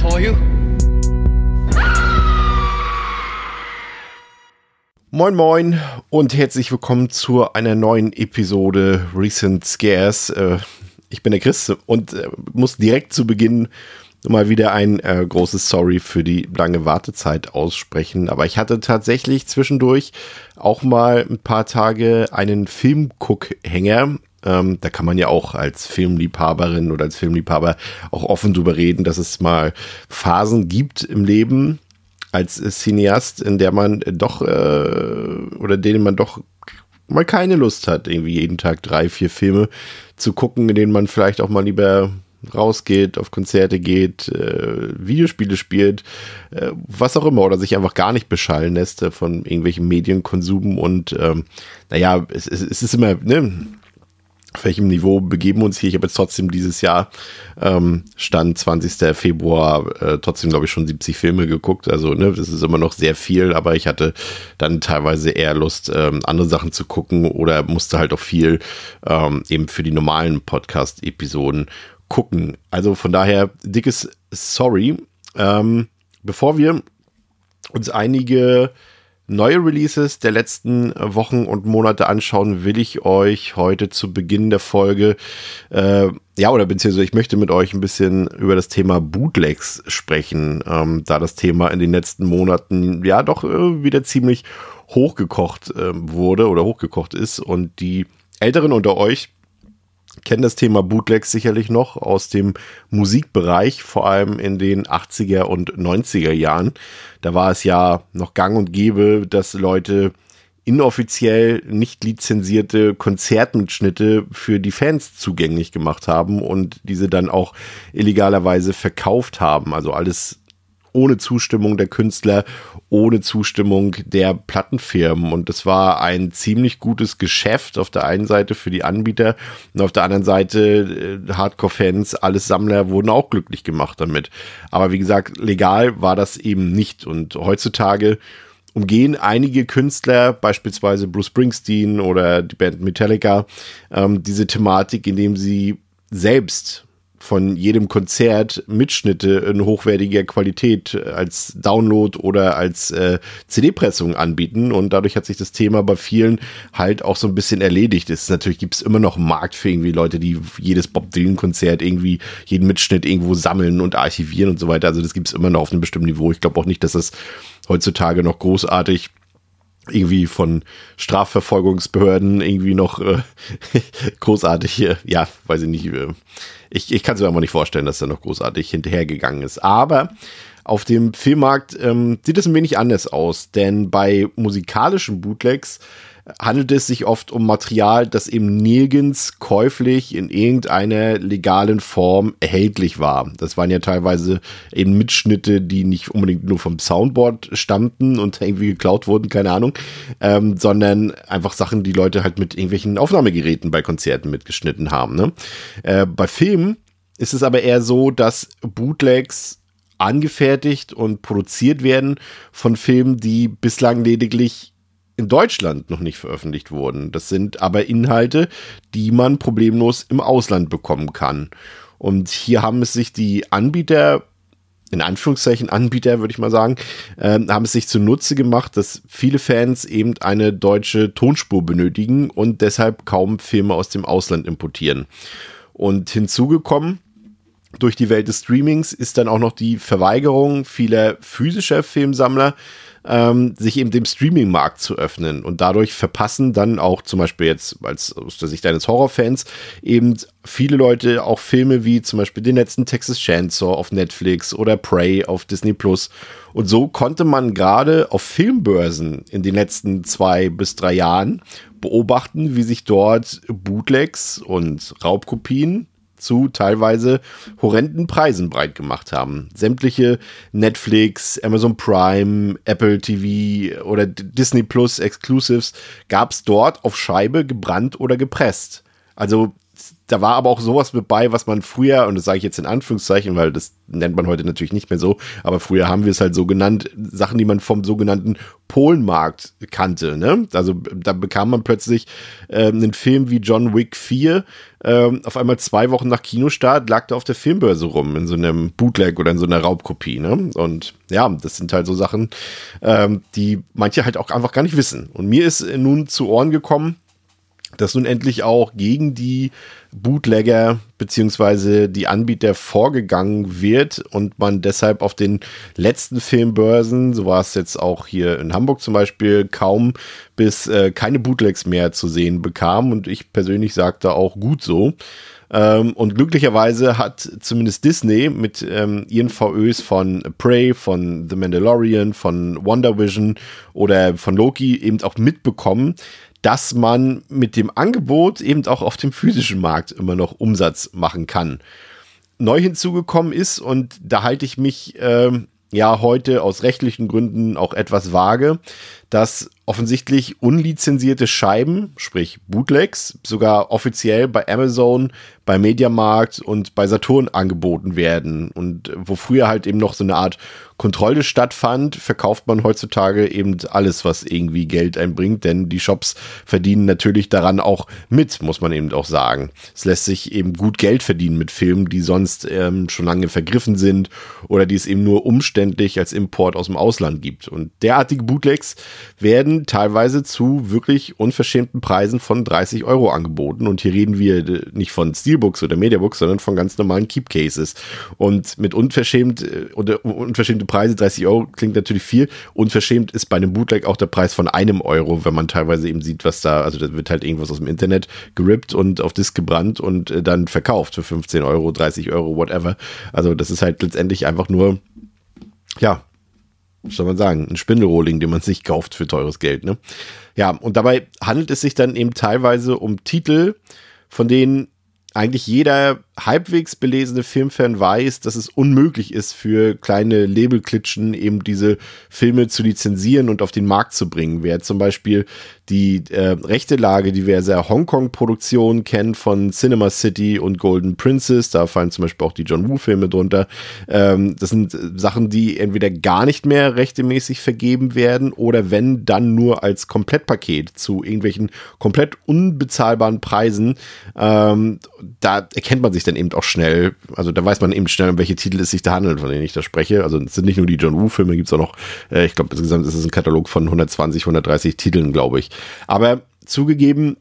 For you. Moin Moin und herzlich willkommen zu einer neuen Episode Recent Scares. Äh, Ich bin der Chris und äh, muss direkt zu Beginn mal wieder ein äh, großes Sorry für die lange Wartezeit aussprechen. Aber ich hatte tatsächlich zwischendurch auch mal ein paar Tage einen Filmguck-Hänger. Ähm, da kann man ja auch als Filmliebhaberin oder als Filmliebhaber auch offen drüber reden, dass es mal Phasen gibt im Leben als Cineast, in der man doch äh, oder denen man doch mal keine Lust hat, irgendwie jeden Tag drei, vier Filme zu gucken, in denen man vielleicht auch mal lieber rausgeht, auf Konzerte geht, äh, Videospiele spielt, äh, was auch immer, oder sich einfach gar nicht beschallen lässt äh, von irgendwelchen Medienkonsum und ähm, naja, es, es, es ist immer, ne, auf welchem Niveau begeben wir uns hier? Ich habe jetzt trotzdem dieses Jahr, ähm, Stand 20. Februar, äh, trotzdem, glaube ich, schon 70 Filme geguckt. Also, ne, das ist immer noch sehr viel, aber ich hatte dann teilweise eher Lust, ähm, andere Sachen zu gucken oder musste halt auch viel ähm, eben für die normalen Podcast-Episoden gucken. Also von daher, dickes Sorry. Ähm, bevor wir uns einige neue Releases der letzten Wochen und Monate anschauen, will ich euch heute zu Beginn der Folge, äh, ja, oder beziehungsweise ich möchte mit euch ein bisschen über das Thema Bootlegs sprechen, ähm, da das Thema in den letzten Monaten ja doch äh, wieder ziemlich hochgekocht äh, wurde oder hochgekocht ist und die Älteren unter euch kennen das Thema Bootlegs sicherlich noch aus dem Musikbereich, vor allem in den 80er und 90er Jahren. Da war es ja noch gang und gäbe, dass Leute inoffiziell nicht lizenzierte Konzertmitschnitte für die Fans zugänglich gemacht haben und diese dann auch illegalerweise verkauft haben. Also alles ohne Zustimmung der Künstler, ohne Zustimmung der Plattenfirmen. Und das war ein ziemlich gutes Geschäft auf der einen Seite für die Anbieter und auf der anderen Seite äh, Hardcore-Fans, alles Sammler wurden auch glücklich gemacht damit. Aber wie gesagt, legal war das eben nicht. Und heutzutage umgehen einige Künstler, beispielsweise Bruce Springsteen oder die Band Metallica, ähm, diese Thematik, indem sie selbst von jedem Konzert Mitschnitte in hochwertiger Qualität als Download oder als äh, CD-Pressung anbieten und dadurch hat sich das Thema bei vielen halt auch so ein bisschen erledigt. Es natürlich gibt es immer noch einen Markt für irgendwie Leute, die jedes Bob Dylan-Konzert irgendwie jeden Mitschnitt irgendwo sammeln und archivieren und so weiter. Also das gibt es immer noch auf einem bestimmten Niveau. Ich glaube auch nicht, dass das heutzutage noch großartig irgendwie von Strafverfolgungsbehörden irgendwie noch äh, großartig, äh, ja, weiß ich nicht, äh, ich, ich kann es mir aber nicht vorstellen, dass er noch großartig hinterhergegangen ist. Aber auf dem Filmmarkt ähm, sieht es ein wenig anders aus, denn bei musikalischen Bootlegs handelt es sich oft um Material, das eben nirgends käuflich in irgendeiner legalen Form erhältlich war. Das waren ja teilweise eben Mitschnitte, die nicht unbedingt nur vom Soundboard stammten und irgendwie geklaut wurden, keine Ahnung, ähm, sondern einfach Sachen, die Leute halt mit irgendwelchen Aufnahmegeräten bei Konzerten mitgeschnitten haben. Ne? Äh, bei Filmen ist es aber eher so, dass Bootlegs angefertigt und produziert werden von Filmen, die bislang lediglich in Deutschland noch nicht veröffentlicht wurden. Das sind aber Inhalte, die man problemlos im Ausland bekommen kann. Und hier haben es sich die Anbieter, in Anführungszeichen Anbieter, würde ich mal sagen, äh, haben es sich zunutze gemacht, dass viele Fans eben eine deutsche Tonspur benötigen und deshalb kaum Filme aus dem Ausland importieren. Und hinzugekommen, durch die Welt des Streamings ist dann auch noch die Verweigerung vieler physischer Filmsammler, ähm, sich eben dem Streaming-Markt zu öffnen. Und dadurch verpassen dann auch zum Beispiel jetzt als aus der Sicht eines Horrorfans eben viele Leute auch Filme wie zum Beispiel den letzten Texas Chainsaw auf Netflix oder Prey auf Disney Plus. Und so konnte man gerade auf Filmbörsen in den letzten zwei bis drei Jahren beobachten, wie sich dort Bootlegs und Raubkopien zu teilweise horrenden Preisen breit gemacht haben. Sämtliche Netflix, Amazon Prime, Apple TV oder Disney Plus Exclusives gab es dort auf Scheibe gebrannt oder gepresst. Also da war aber auch sowas mit bei, was man früher, und das sage ich jetzt in Anführungszeichen, weil das nennt man heute natürlich nicht mehr so, aber früher haben wir es halt so genannt, Sachen, die man vom sogenannten Polenmarkt kannte. Ne? Also da bekam man plötzlich äh, einen Film wie John Wick 4, äh, auf einmal zwei Wochen nach Kinostart lag da auf der Filmbörse rum, in so einem Bootleg oder in so einer Raubkopie. Ne? Und ja, das sind halt so Sachen, ähm, die manche halt auch einfach gar nicht wissen. Und mir ist nun zu Ohren gekommen, dass nun endlich auch gegen die Bootlegger beziehungsweise die Anbieter vorgegangen wird und man deshalb auf den letzten Filmbörsen, so war es jetzt auch hier in Hamburg zum Beispiel, kaum bis äh, keine Bootlegs mehr zu sehen bekam und ich persönlich sagte auch gut so. Ähm, und glücklicherweise hat zumindest Disney mit ähm, ihren VÖs von Prey, von The Mandalorian, von Wonder Vision oder von Loki eben auch mitbekommen, dass man mit dem Angebot eben auch auf dem physischen Markt immer noch Umsatz machen kann. Neu hinzugekommen ist, und da halte ich mich äh, ja heute aus rechtlichen Gründen auch etwas vage, dass offensichtlich unlizenzierte Scheiben, sprich Bootlegs, sogar offiziell bei Amazon, bei Mediamarkt und bei Saturn angeboten werden. Und wo früher halt eben noch so eine Art Kontrolle stattfand, verkauft man heutzutage eben alles, was irgendwie Geld einbringt, denn die Shops verdienen natürlich daran auch mit, muss man eben auch sagen. Es lässt sich eben gut Geld verdienen mit Filmen, die sonst ähm, schon lange vergriffen sind oder die es eben nur umständlich als Import aus dem Ausland gibt. Und derartige Bootlegs werden teilweise zu wirklich unverschämten Preisen von 30 Euro angeboten. Und hier reden wir äh, nicht von Steelbooks oder Mediabooks, sondern von ganz normalen Keep Cases. Und mit unverschämt äh, oder unverschämte Preise, 30 Euro klingt natürlich viel. Unverschämt ist bei einem Bootleg auch der Preis von einem Euro, wenn man teilweise eben sieht, was da, also da wird halt irgendwas aus dem Internet gerippt und auf Disk gebrannt und äh, dann verkauft für 15 Euro, 30 Euro, whatever. Also das ist halt letztendlich einfach nur, ja, soll man sagen, ein Spindelrohling, den man sich kauft für teures Geld, ne? Ja, und dabei handelt es sich dann eben teilweise um Titel, von denen eigentlich jeder halbwegs belesene Filmfan weiß, dass es unmöglich ist für kleine Labelklitschen eben diese Filme zu lizenzieren und auf den Markt zu bringen. Wer zum Beispiel die äh, rechte Lage diverser Hongkong-Produktionen kennt von Cinema City und Golden Princess, da fallen zum Beispiel auch die John Woo-Filme drunter. Ähm, das sind Sachen, die entweder gar nicht mehr rechtemäßig vergeben werden oder wenn, dann nur als Komplettpaket zu irgendwelchen komplett unbezahlbaren Preisen. Ähm, da erkennt man sich dann eben auch schnell, also da weiß man eben schnell, um welche Titel es sich da handelt, von denen ich da spreche. Also es sind nicht nur die John Woo-Filme, gibt es auch noch, äh, ich glaube, insgesamt ist es ein Katalog von 120, 130 Titeln, glaube ich. Aber zugegeben,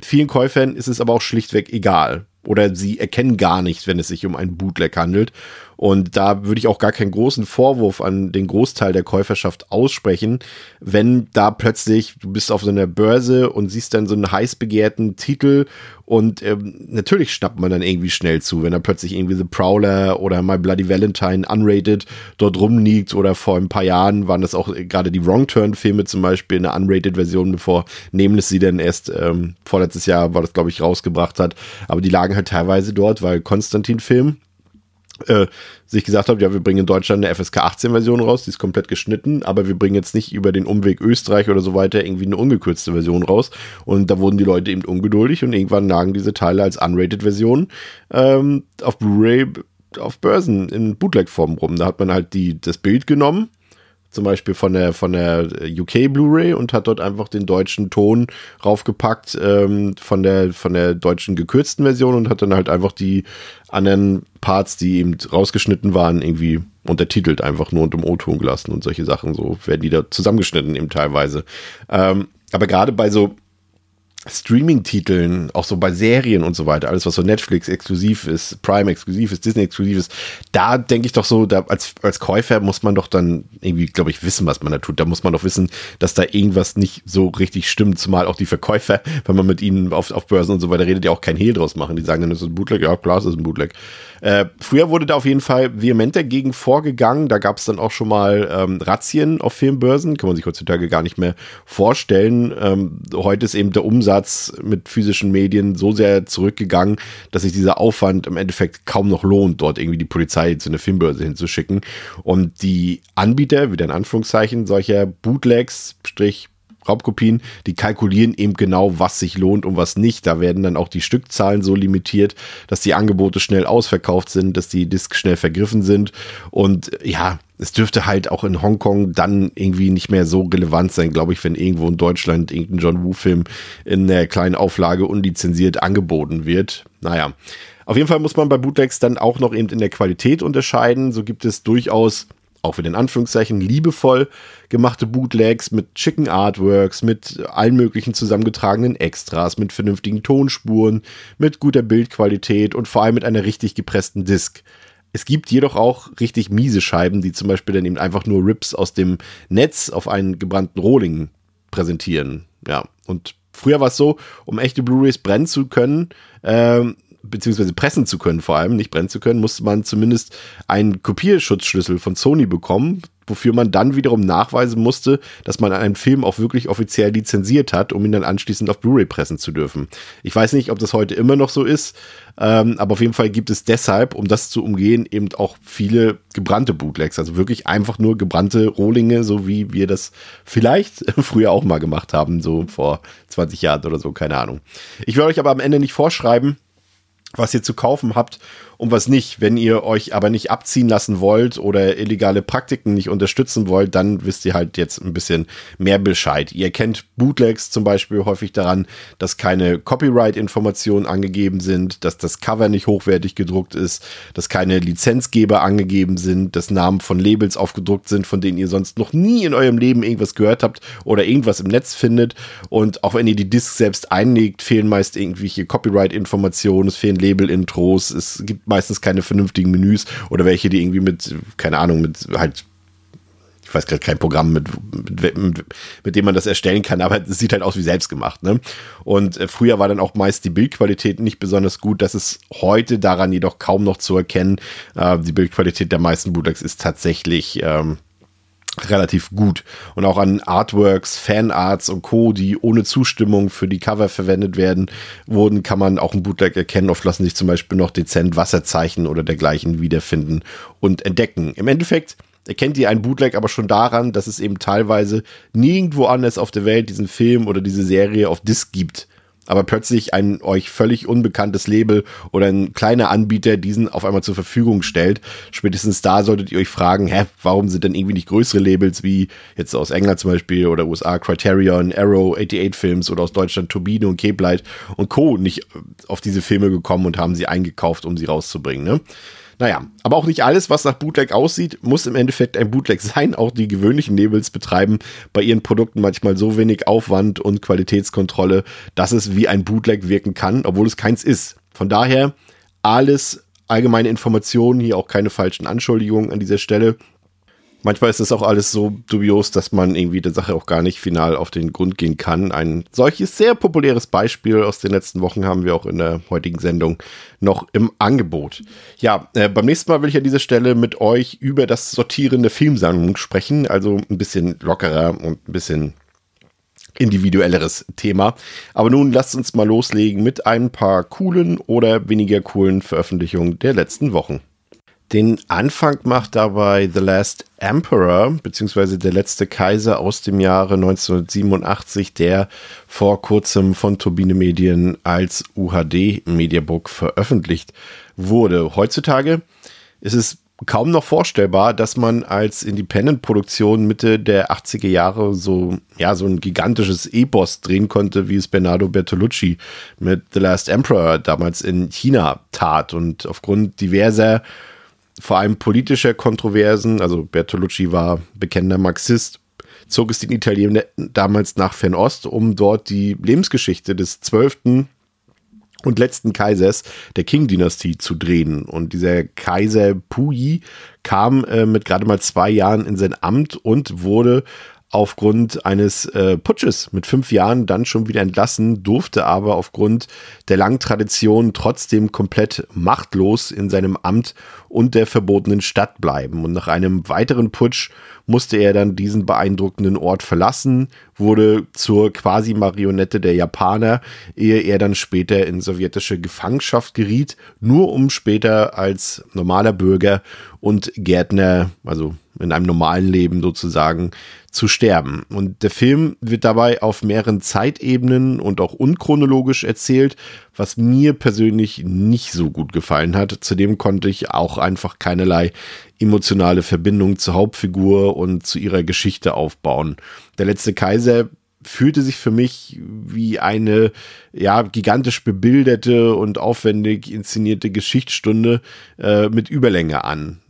vielen Käufern ist es aber auch schlichtweg egal. Oder sie erkennen gar nicht, wenn es sich um einen Bootleg handelt. Und da würde ich auch gar keinen großen Vorwurf an den Großteil der Käuferschaft aussprechen, wenn da plötzlich, du bist auf so einer Börse und siehst dann so einen heiß begehrten Titel und ähm, natürlich schnappt man dann irgendwie schnell zu, wenn da plötzlich irgendwie The Prowler oder My Bloody Valentine unrated dort rumliegt oder vor ein paar Jahren waren das auch gerade die Wrong Turn Filme zum Beispiel eine unrated Version, bevor Nameless sie dann erst ähm, vorletztes Jahr war das glaube ich rausgebracht hat, aber die lagen halt teilweise dort, weil Konstantin Film äh, sich gesagt hat, ja, wir bringen in Deutschland eine FSK 18 Version raus, die ist komplett geschnitten, aber wir bringen jetzt nicht über den Umweg Österreich oder so weiter irgendwie eine ungekürzte Version raus. Und da wurden die Leute eben ungeduldig und irgendwann lagen diese Teile als unrated Version ähm, auf Blu-ray auf Börsen in Bootleg-Form rum. Da hat man halt die, das Bild genommen, zum Beispiel von der, von der UK Blu-ray und hat dort einfach den deutschen Ton raufgepackt ähm, von, der, von der deutschen gekürzten Version und hat dann halt einfach die anderen Parts, die eben rausgeschnitten waren, irgendwie untertitelt, einfach nur unter dem O-Ton gelassen und solche Sachen. So werden die da zusammengeschnitten eben teilweise. Ähm, aber gerade bei so Streaming-Titeln, auch so bei Serien und so weiter, alles was so Netflix exklusiv ist, Prime exklusiv ist, Disney exklusiv ist, da denke ich doch so, da als, als Käufer muss man doch dann irgendwie, glaube ich, wissen, was man da tut. Da muss man doch wissen, dass da irgendwas nicht so richtig stimmt, zumal auch die Verkäufer, wenn man mit ihnen auf, auf Börsen und so weiter redet, ja auch kein Hehl draus machen. Die sagen dann, das ist ein Bootleg, ja klar, das ist ein Bootleg. Äh, früher wurde da auf jeden Fall vehement dagegen vorgegangen. Da gab es dann auch schon mal ähm, Razzien auf Filmbörsen. Kann man sich heutzutage gar nicht mehr vorstellen. Ähm, heute ist eben der Umsatz mit physischen Medien so sehr zurückgegangen, dass sich dieser Aufwand im Endeffekt kaum noch lohnt, dort irgendwie die Polizei zu einer Filmbörse hinzuschicken. Und die Anbieter, wieder in Anführungszeichen, solcher Bootlegs, Strich Raubkopien, die kalkulieren eben genau, was sich lohnt und was nicht. Da werden dann auch die Stückzahlen so limitiert, dass die Angebote schnell ausverkauft sind, dass die Discs schnell vergriffen sind. Und ja, es dürfte halt auch in Hongkong dann irgendwie nicht mehr so relevant sein, glaube ich, wenn irgendwo in Deutschland irgendein John Woo-Film in der kleinen Auflage unlizenziert angeboten wird. Naja. Auf jeden Fall muss man bei Bootlegs dann auch noch eben in der Qualität unterscheiden. So gibt es durchaus auch für den Anführungszeichen liebevoll gemachte Bootlegs mit schicken Artworks, mit allen möglichen zusammengetragenen Extras, mit vernünftigen Tonspuren, mit guter Bildqualität und vor allem mit einer richtig gepressten Disc. Es gibt jedoch auch richtig miese Scheiben, die zum Beispiel dann eben einfach nur Rips aus dem Netz auf einen gebrannten Rohling präsentieren. Ja, und früher war es so, um echte Blu-rays brennen zu können, ähm, beziehungsweise pressen zu können, vor allem nicht brennen zu können, musste man zumindest einen Kopierschutzschlüssel von Sony bekommen, wofür man dann wiederum nachweisen musste, dass man einen Film auch wirklich offiziell lizenziert hat, um ihn dann anschließend auf Blu-ray pressen zu dürfen. Ich weiß nicht, ob das heute immer noch so ist, ähm, aber auf jeden Fall gibt es deshalb, um das zu umgehen, eben auch viele gebrannte Bootlegs, also wirklich einfach nur gebrannte Rohlinge, so wie wir das vielleicht früher auch mal gemacht haben, so vor 20 Jahren oder so, keine Ahnung. Ich will euch aber am Ende nicht vorschreiben, was ihr zu kaufen habt und was nicht. Wenn ihr euch aber nicht abziehen lassen wollt oder illegale Praktiken nicht unterstützen wollt, dann wisst ihr halt jetzt ein bisschen mehr Bescheid. Ihr kennt Bootlegs zum Beispiel häufig daran, dass keine Copyright-Informationen angegeben sind, dass das Cover nicht hochwertig gedruckt ist, dass keine Lizenzgeber angegeben sind, dass Namen von Labels aufgedruckt sind, von denen ihr sonst noch nie in eurem Leben irgendwas gehört habt oder irgendwas im Netz findet. Und auch wenn ihr die Disc selbst einlegt, fehlen meist irgendwelche Copyright-Informationen, es fehlen Label-Intros, es gibt meistens keine vernünftigen Menüs oder welche, die irgendwie mit, keine Ahnung, mit halt ich weiß gerade kein Programm, mit, mit, mit, mit, dem man das erstellen kann, aber es sieht halt aus wie selbstgemacht. Ne? Und äh, früher war dann auch meist die Bildqualität nicht besonders gut. Das ist heute daran jedoch kaum noch zu erkennen. Äh, die Bildqualität der meisten Bootlegs ist tatsächlich ähm, relativ gut. Und auch an Artworks, Fanarts und Co., die ohne Zustimmung für die Cover verwendet werden, wurden, kann man auch ein Bootleg erkennen. Oft lassen sich zum Beispiel noch dezent Wasserzeichen oder dergleichen wiederfinden und entdecken. Im Endeffekt erkennt ihr ein Bootleg aber schon daran, dass es eben teilweise nirgendwo anders auf der Welt diesen Film oder diese Serie auf Disc gibt aber plötzlich ein euch völlig unbekanntes Label oder ein kleiner Anbieter diesen auf einmal zur Verfügung stellt. Spätestens da solltet ihr euch fragen, hä, warum sind denn irgendwie nicht größere Labels wie jetzt aus England zum Beispiel oder USA Criterion, Arrow, 88 Films oder aus Deutschland Turbine und Cape Light und Co. nicht auf diese Filme gekommen und haben sie eingekauft, um sie rauszubringen, ne? Naja, aber auch nicht alles, was nach Bootleg aussieht, muss im Endeffekt ein Bootleg sein. Auch die gewöhnlichen Labels betreiben bei ihren Produkten manchmal so wenig Aufwand und Qualitätskontrolle, dass es wie ein Bootleg wirken kann, obwohl es keins ist. Von daher alles allgemeine Informationen, hier auch keine falschen Anschuldigungen an dieser Stelle. Manchmal ist das auch alles so dubios, dass man irgendwie der Sache auch gar nicht final auf den Grund gehen kann. Ein solches sehr populäres Beispiel aus den letzten Wochen haben wir auch in der heutigen Sendung noch im Angebot. Ja, äh, beim nächsten Mal will ich an dieser Stelle mit euch über das Sortieren der Filmsammlung sprechen. Also ein bisschen lockerer und ein bisschen individuelleres Thema. Aber nun lasst uns mal loslegen mit ein paar coolen oder weniger coolen Veröffentlichungen der letzten Wochen. Den Anfang macht dabei The Last Emperor, beziehungsweise der letzte Kaiser aus dem Jahre 1987, der vor kurzem von Turbine Medien als UHD Mediabook veröffentlicht wurde. Heutzutage ist es kaum noch vorstellbar, dass man als Independent-Produktion Mitte der 80er Jahre so, ja, so ein gigantisches Epos drehen konnte, wie es Bernardo Bertolucci mit The Last Emperor damals in China tat. Und aufgrund diverser vor allem politischer Kontroversen, also Bertolucci war bekennender Marxist, zog es den Italienern damals nach Fernost, um dort die Lebensgeschichte des zwölften und letzten Kaisers der Qing-Dynastie zu drehen. Und dieser Kaiser Puyi kam äh, mit gerade mal zwei Jahren in sein Amt und wurde aufgrund eines äh, Putsches mit fünf Jahren dann schon wieder entlassen, durfte aber aufgrund der langen Tradition trotzdem komplett machtlos in seinem Amt und der verbotenen Stadt bleiben. Und nach einem weiteren Putsch musste er dann diesen beeindruckenden Ort verlassen, wurde zur quasi Marionette der Japaner, ehe er dann später in sowjetische Gefangenschaft geriet, nur um später als normaler Bürger und Gärtner, also in einem normalen Leben sozusagen, zu sterben. Und der Film wird dabei auf mehreren Zeitebenen und auch unchronologisch erzählt, was mir persönlich nicht so gut gefallen hat. Zudem konnte ich auch einfach keinerlei emotionale Verbindung zur Hauptfigur und zu ihrer Geschichte aufbauen. Der letzte Kaiser fühlte sich für mich wie eine ja gigantisch bebilderte und aufwendig inszenierte Geschichtsstunde äh, mit Überlänge an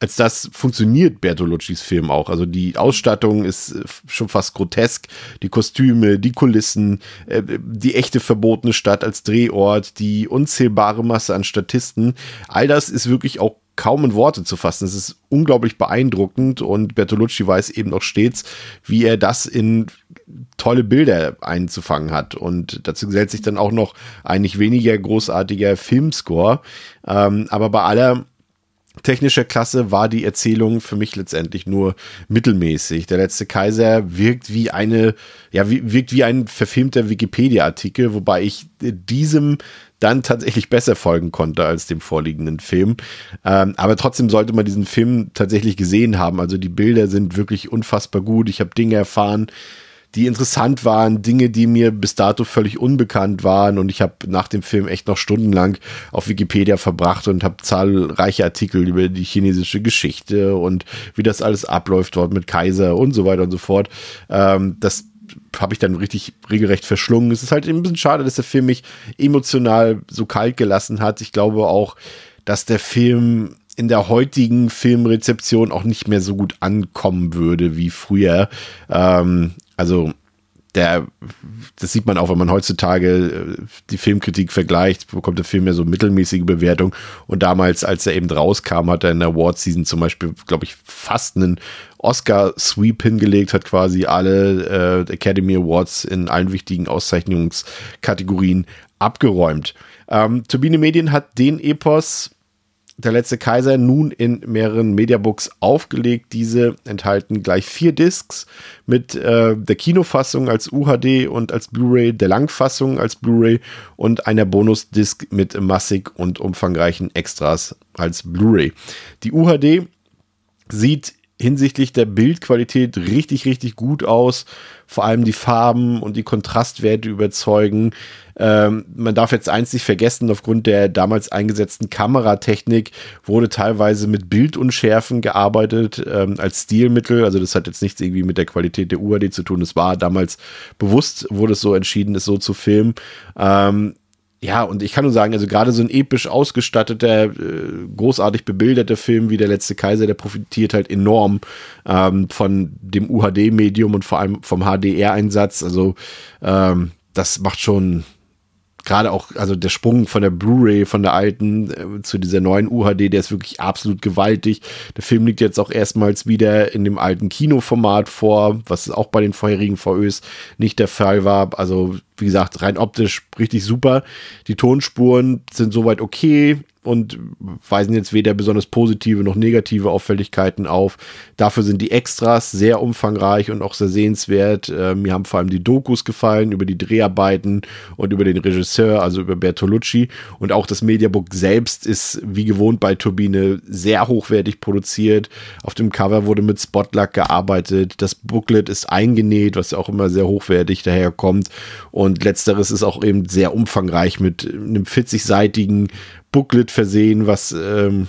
als das funktioniert Bertoluccis Film auch. Also die Ausstattung ist äh, schon fast grotesk. Die Kostüme, die Kulissen, äh, die echte verbotene Stadt als Drehort, die unzählbare Masse an Statisten. All das ist wirklich auch kaum in Worte zu fassen. Es ist unglaublich beeindruckend und Bertolucci weiß eben auch stets, wie er das in tolle Bilder einzufangen hat. Und dazu gesellt sich dann auch noch ein nicht weniger großartiger Filmscore. Ähm, aber bei aller technischer Klasse war die Erzählung für mich letztendlich nur mittelmäßig. Der letzte Kaiser wirkt wie eine, ja, wirkt wie ein verfilmter Wikipedia-Artikel, wobei ich diesem dann tatsächlich besser folgen konnte als dem vorliegenden Film. Ähm, aber trotzdem sollte man diesen Film tatsächlich gesehen haben. Also die Bilder sind wirklich unfassbar gut. Ich habe Dinge erfahren, die interessant waren, Dinge, die mir bis dato völlig unbekannt waren. Und ich habe nach dem Film echt noch stundenlang auf Wikipedia verbracht und habe zahlreiche Artikel über die chinesische Geschichte und wie das alles abläuft dort mit Kaiser und so weiter und so fort. Ähm, das habe ich dann richtig regelrecht verschlungen. Es ist halt ein bisschen schade, dass der Film mich emotional so kalt gelassen hat. Ich glaube auch, dass der Film in der heutigen Filmrezeption auch nicht mehr so gut ankommen würde wie früher. Ähm, also der, das sieht man auch, wenn man heutzutage äh, die Filmkritik vergleicht, bekommt der Film ja so mittelmäßige Bewertung. Und damals, als er eben rauskam, hat er in der Award-Season zum Beispiel, glaube ich, fast einen Oscar-Sweep hingelegt, hat quasi alle äh, Academy Awards in allen wichtigen Auszeichnungskategorien abgeräumt. Ähm, Turbine Medien hat den Epos der letzte Kaiser nun in mehreren Mediabooks aufgelegt. Diese enthalten gleich vier Discs mit äh, der Kinofassung als UHD und als Blu-ray, der Langfassung als Blu-ray und einer Bonus-Disc mit massig und umfangreichen Extras als Blu-ray. Die UHD sieht hinsichtlich der Bildqualität richtig, richtig gut aus. Vor allem die Farben und die Kontrastwerte überzeugen. Ähm, man darf jetzt eins nicht vergessen, aufgrund der damals eingesetzten Kameratechnik wurde teilweise mit Bildunschärfen gearbeitet ähm, als Stilmittel. Also das hat jetzt nichts irgendwie mit der Qualität der UAD zu tun. Es war damals bewusst, wurde es so entschieden, es so zu filmen. Ähm, ja, und ich kann nur sagen, also gerade so ein episch ausgestatteter, äh, großartig bebilderter Film wie Der letzte Kaiser, der profitiert halt enorm ähm, von dem UHD-Medium und vor allem vom HDR-Einsatz. Also ähm, das macht schon gerade auch, also der Sprung von der Blu-ray, von der alten äh, zu dieser neuen UHD, der ist wirklich absolut gewaltig. Der Film liegt jetzt auch erstmals wieder in dem alten Kinoformat vor, was auch bei den vorherigen VÖs nicht der Fall war. Also, wie gesagt, rein optisch richtig super. Die Tonspuren sind soweit okay und weisen jetzt weder besonders positive noch negative Auffälligkeiten auf. Dafür sind die Extras sehr umfangreich und auch sehr sehenswert. Äh, mir haben vor allem die Dokus gefallen über die Dreharbeiten und über den Regisseur, also über Bertolucci. Und auch das Mediabook selbst ist wie gewohnt bei Turbine sehr hochwertig produziert. Auf dem Cover wurde mit Spotlack gearbeitet. Das Booklet ist eingenäht, was auch immer sehr hochwertig daherkommt. Und letzteres ist auch eben sehr umfangreich mit einem 40-seitigen Booklet versehen, was ähm,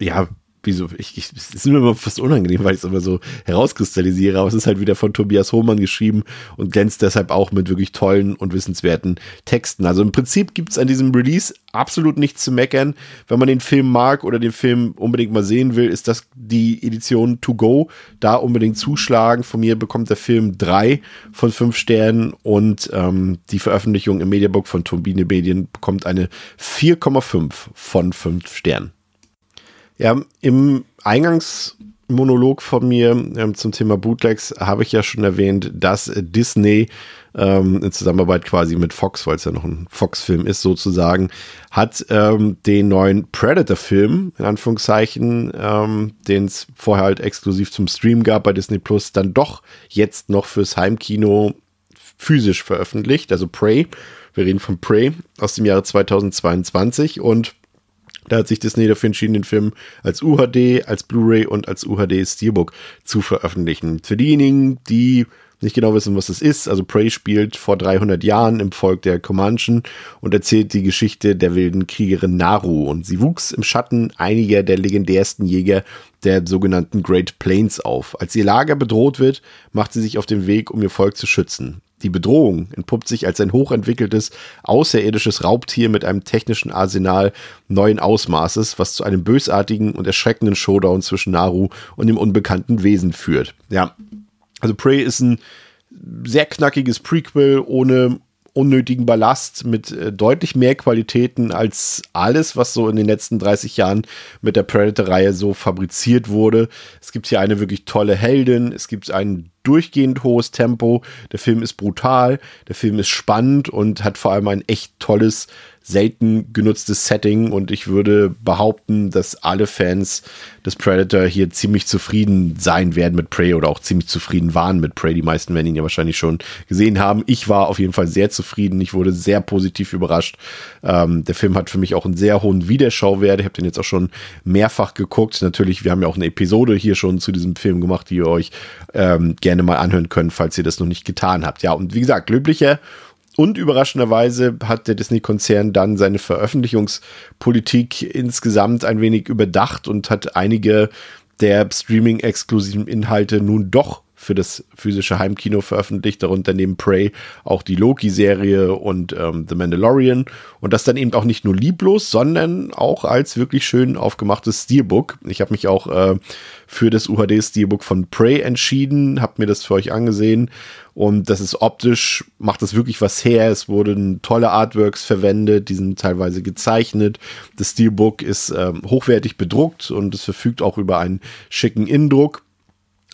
ja wieso, ich, ich, es ist mir immer fast unangenehm, weil ich es immer so herauskristallisiere, aber es ist halt wieder von Tobias Hohmann geschrieben und glänzt deshalb auch mit wirklich tollen und wissenswerten Texten. Also im Prinzip gibt es an diesem Release absolut nichts zu meckern. Wenn man den Film mag oder den Film unbedingt mal sehen will, ist das die Edition To Go. Da unbedingt zuschlagen. Von mir bekommt der Film drei von fünf Sternen und ähm, die Veröffentlichung im Mediabook von Turbine Medien bekommt eine 4,5 von fünf Sternen. Ja, im Eingangsmonolog von mir ähm, zum Thema Bootlegs habe ich ja schon erwähnt, dass Disney ähm, in Zusammenarbeit quasi mit Fox, weil es ja noch ein Fox-Film ist sozusagen, hat ähm, den neuen Predator-Film, in Anführungszeichen, ähm, den es vorher halt exklusiv zum Stream gab bei Disney Plus, dann doch jetzt noch fürs Heimkino physisch veröffentlicht, also Prey. Wir reden von Prey aus dem Jahre 2022 und da hat sich Disney dafür entschieden, den Film als UHD, als Blu-ray und als UHD Steelbook zu veröffentlichen. Für diejenigen, die nicht genau wissen, was das ist, also Prey spielt vor 300 Jahren im Volk der Comanchen und erzählt die Geschichte der wilden Kriegerin Naru und sie wuchs im Schatten einiger der legendärsten Jäger der sogenannten Great Plains auf. Als ihr Lager bedroht wird, macht sie sich auf den Weg, um ihr Volk zu schützen. Die Bedrohung entpuppt sich als ein hochentwickeltes, außerirdisches Raubtier mit einem technischen Arsenal neuen Ausmaßes, was zu einem bösartigen und erschreckenden Showdown zwischen Naru und dem unbekannten Wesen führt. Ja, also Prey ist ein sehr knackiges Prequel ohne unnötigen Ballast mit äh, deutlich mehr Qualitäten als alles, was so in den letzten 30 Jahren mit der Predator-Reihe so fabriziert wurde. Es gibt hier eine wirklich tolle Heldin, es gibt ein durchgehend hohes Tempo, der Film ist brutal, der Film ist spannend und hat vor allem ein echt tolles selten genutztes Setting und ich würde behaupten, dass alle Fans des Predator hier ziemlich zufrieden sein werden mit Prey oder auch ziemlich zufrieden waren mit Prey. Die meisten werden ihn ja wahrscheinlich schon gesehen haben. Ich war auf jeden Fall sehr zufrieden. Ich wurde sehr positiv überrascht. Ähm, der Film hat für mich auch einen sehr hohen Wiederschauwert. Ich habe den jetzt auch schon mehrfach geguckt. Natürlich, wir haben ja auch eine Episode hier schon zu diesem Film gemacht, die ihr euch ähm, gerne mal anhören könnt, falls ihr das noch nicht getan habt. Ja, und wie gesagt, löblicher und überraschenderweise hat der Disney-Konzern dann seine Veröffentlichungspolitik insgesamt ein wenig überdacht und hat einige der Streaming-exklusiven Inhalte nun doch für das physische Heimkino veröffentlicht, darunter neben Prey auch die Loki-Serie und ähm, The Mandalorian. Und das dann eben auch nicht nur lieblos, sondern auch als wirklich schön aufgemachtes Steelbook. Ich habe mich auch äh, für das UHD-Steelbook von Prey entschieden, habe mir das für euch angesehen. Und das ist optisch, macht das wirklich was her. Es wurden tolle Artworks verwendet, die sind teilweise gezeichnet. Das Steelbook ist ähm, hochwertig bedruckt und es verfügt auch über einen schicken Indruck.